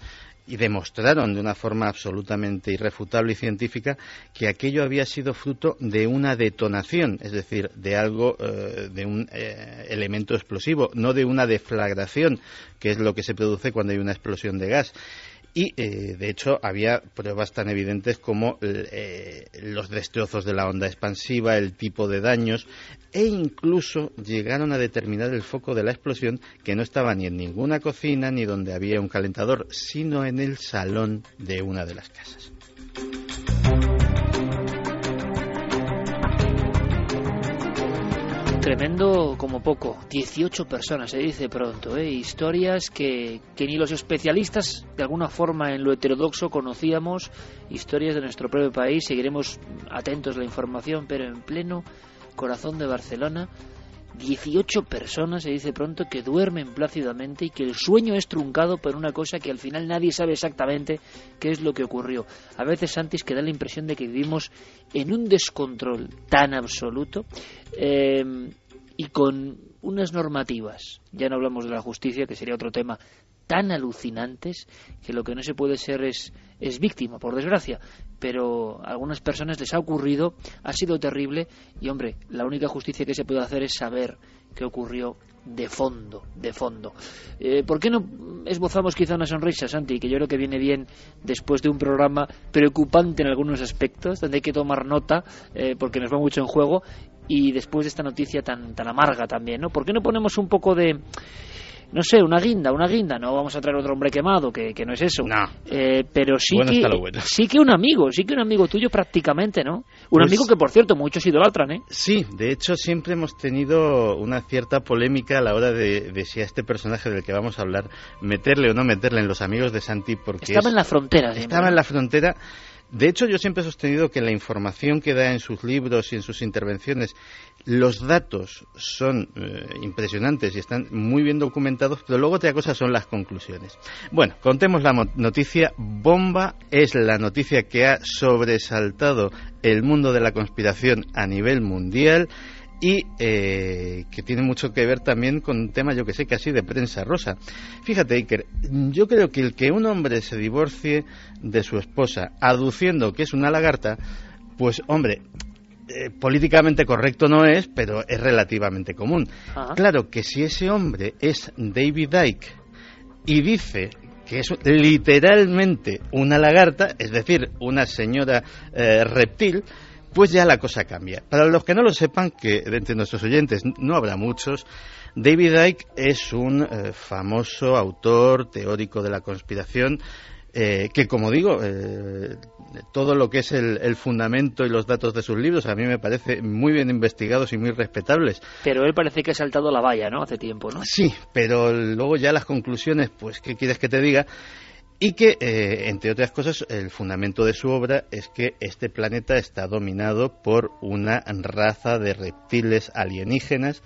y demostraron de una forma absolutamente irrefutable y científica que aquello había sido fruto de una detonación, es decir, de algo, eh, de un eh, elemento explosivo, no de una deflagración, que es lo que se produce cuando hay una explosión de gas y eh, de hecho había pruebas tan evidentes como eh, los destrozos de la onda expansiva, el tipo de daños e incluso llegaron a determinar el foco de la explosión que no estaba ni en ninguna cocina ni donde había un calentador, sino en el salón de una de las casas. Tremendo como poco, 18 personas, se dice pronto, ¿eh? historias que, que ni los especialistas de alguna forma en lo heterodoxo conocíamos, historias de nuestro propio país, seguiremos atentos a la información, pero en pleno corazón de Barcelona, 18 personas, se dice pronto, que duermen plácidamente y que el sueño es truncado por una cosa que al final nadie sabe exactamente qué es lo que ocurrió. A veces, antes que da la impresión de que vivimos en un descontrol tan absoluto eh, y con unas normativas, ya no hablamos de la justicia, que sería otro tema, tan alucinantes que lo que no se puede ser es, es víctima, por desgracia. Pero a algunas personas les ha ocurrido, ha sido terrible y, hombre, la única justicia que se puede hacer es saber qué ocurrió de fondo, de fondo. Eh, ¿Por qué no esbozamos quizá una sonrisa, Santi, que yo creo que viene bien después de un programa preocupante en algunos aspectos, donde hay que tomar nota, eh, porque nos va mucho en juego, y después de esta noticia tan, tan amarga también, ¿no? ¿Por qué no ponemos un poco de no sé, una guinda, una guinda, no vamos a traer otro hombre quemado, que, no es eso. No. Eh, pero sí que, sí que un amigo, sí que un amigo tuyo prácticamente, ¿no? Un pues amigo que, por cierto, muchos idolatran, ¿eh? Sí, de hecho siempre hemos tenido una cierta polémica a la hora de, si a este personaje del que vamos a hablar meterle o no meterle en los amigos de Santi, porque... Estaba en la frontera. Estaba en la frontera de hecho, yo siempre he sostenido que la información que da en sus libros y en sus intervenciones, los datos son eh, impresionantes y están muy bien documentados, pero luego otra cosa son las conclusiones. Bueno, contemos la noticia. Bomba es la noticia que ha sobresaltado el mundo de la conspiración a nivel mundial y eh, que tiene mucho que ver también con un tema, yo que sé, casi de prensa rosa. Fíjate, Iker, yo creo que el que un hombre se divorcie de su esposa aduciendo que es una lagarta, pues hombre, eh, políticamente correcto no es, pero es relativamente común. Claro que si ese hombre es David Icke y dice que es literalmente una lagarta, es decir, una señora eh, reptil, pues ya la cosa cambia. Para los que no lo sepan, que entre nuestros oyentes no habrá muchos, David Icke es un eh, famoso autor teórico de la conspiración eh, que, como digo, eh, todo lo que es el, fundamento y los datos de sus libros a mí me parece muy bien investigados y muy respetables. Pero él parece que ha saltado la valla, ¿no? Hace tiempo, ¿no? Sí, pero luego ya las conclusiones, pues, ¿qué quieres que te diga? Y que, eh, entre otras cosas, el fundamento de su obra es que este planeta está dominado por una raza de reptiles alienígenas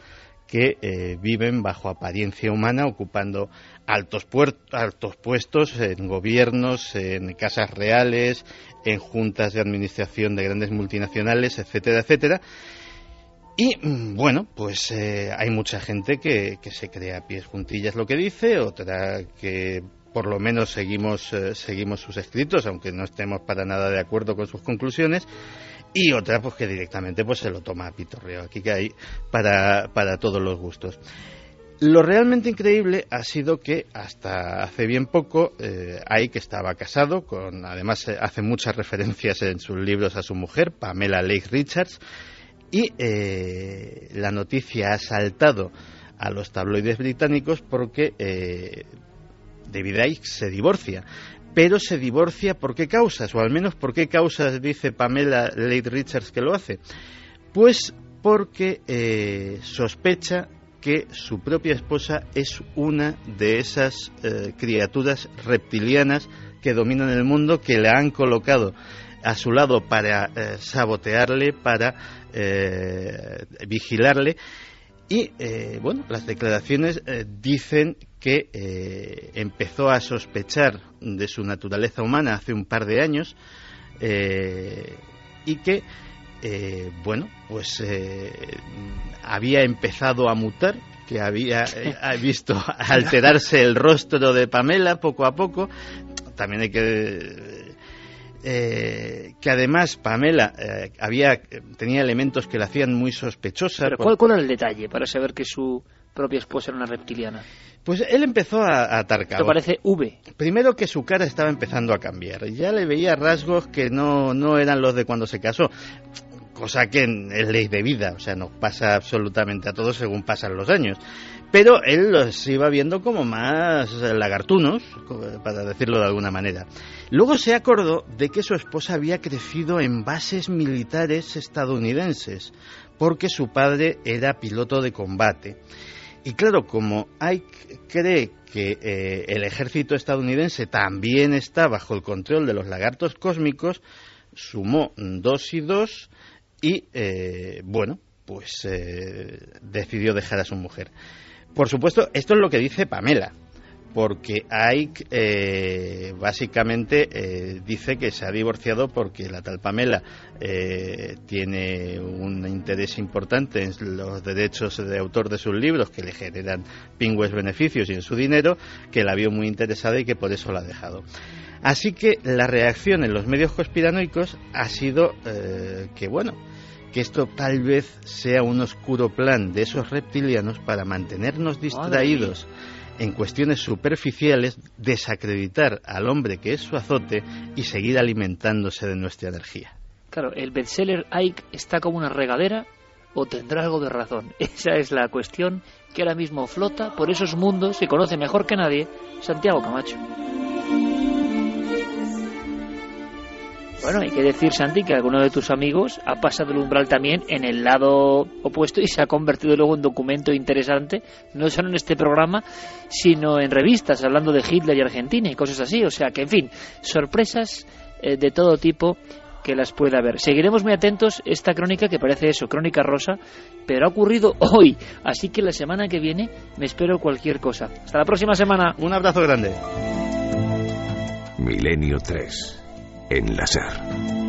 que eh, viven bajo apariencia humana, ocupando altos, altos puestos en gobiernos, en casas reales, en juntas de administración de grandes multinacionales, etcétera, etcétera. Y mm, bueno, pues eh, hay mucha gente que, que se crea pies juntillas lo que dice, otra que por lo menos seguimos, eh, seguimos sus escritos, aunque no estemos para nada de acuerdo con sus conclusiones, y otra pues que directamente pues se lo toma a pitorreo, aquí que hay para, para todos los gustos. Lo realmente increíble ha sido que hasta hace bien poco eh, Ike estaba casado con, además eh, hace muchas referencias en sus libros a su mujer, Pamela Lake Richards, y eh, la noticia ha saltado a los tabloides británicos porque David Icke se divorcia. Pero se divorcia por qué causas, o al menos por qué causas dice Pamela Lake Richards que lo hace. Pues porque eh, sospecha que su propia esposa es una de esas eh, criaturas reptilianas que dominan el mundo, que le han colocado a su lado para eh, sabotearle, para vigilarle. Y eh, bueno, las declaraciones eh, dicen que eh, empezó a sospechar de su naturaleza humana hace un par de años eh, y que, bueno, pues había empezado a mutar, que había ha visto alterarse el rostro de Pamela poco a poco. También hay que eh, que además Pamela eh, había tenía elementos que la hacían muy sospechosa. Pero ¿cuál, ¿Cuál era el detalle para saber que su propia esposa era una reptiliana? Pues él empezó a, atar cabos. parece V. Primero que su cara estaba empezando a cambiar. Ya le veía rasgos que no, no eran los de cuando se casó. Cosa que es ley de vida, o sea, nos pasa absolutamente a todos según pasan los años. Pero él los iba viendo como más lagartunos, para decirlo de alguna manera. Luego se acordó de que su esposa había crecido en bases militares estadounidenses, porque su padre era piloto de combate. Y claro, como Ike cree que eh, el ejército estadounidense también está bajo el control de los lagartos cósmicos, sumó dos y dos y, eh, bueno, pues eh, decidió dejar a su mujer. Por supuesto, esto es lo que dice Pamela, porque Ike eh, básicamente eh, dice que se ha divorciado porque la tal Pamela eh, tiene un interés importante en los derechos de autor de sus libros que le generan pingües beneficios y en su dinero, que la vio muy interesada y que por eso la ha dejado. Así que la reacción en los medios conspiranoicos ha sido eh, que, bueno, que esto tal vez sea un oscuro plan de esos reptilianos para mantenernos distraídos en cuestiones superficiales, desacreditar al hombre que es su azote y seguir alimentándose de nuestra energía. Claro, el bestseller Ike está como una regadera o tendrá algo de razón. Esa es la cuestión que ahora mismo flota por esos mundos y conoce mejor que nadie Santiago Camacho. Bueno, hay que decir, Santi, que alguno de tus amigos ha pasado el umbral también en el lado opuesto y se ha convertido luego en documento interesante, no solo en este programa, sino en revistas, hablando de Hitler y Argentina y cosas así. O sea que, en fin, sorpresas eh, de todo tipo que las pueda haber. Seguiremos muy atentos esta crónica que parece eso, crónica rosa, pero ha ocurrido hoy. Así que la semana que viene me espero cualquier cosa. Hasta la próxima semana. Un abrazo grande. Milenio 3. En la SER.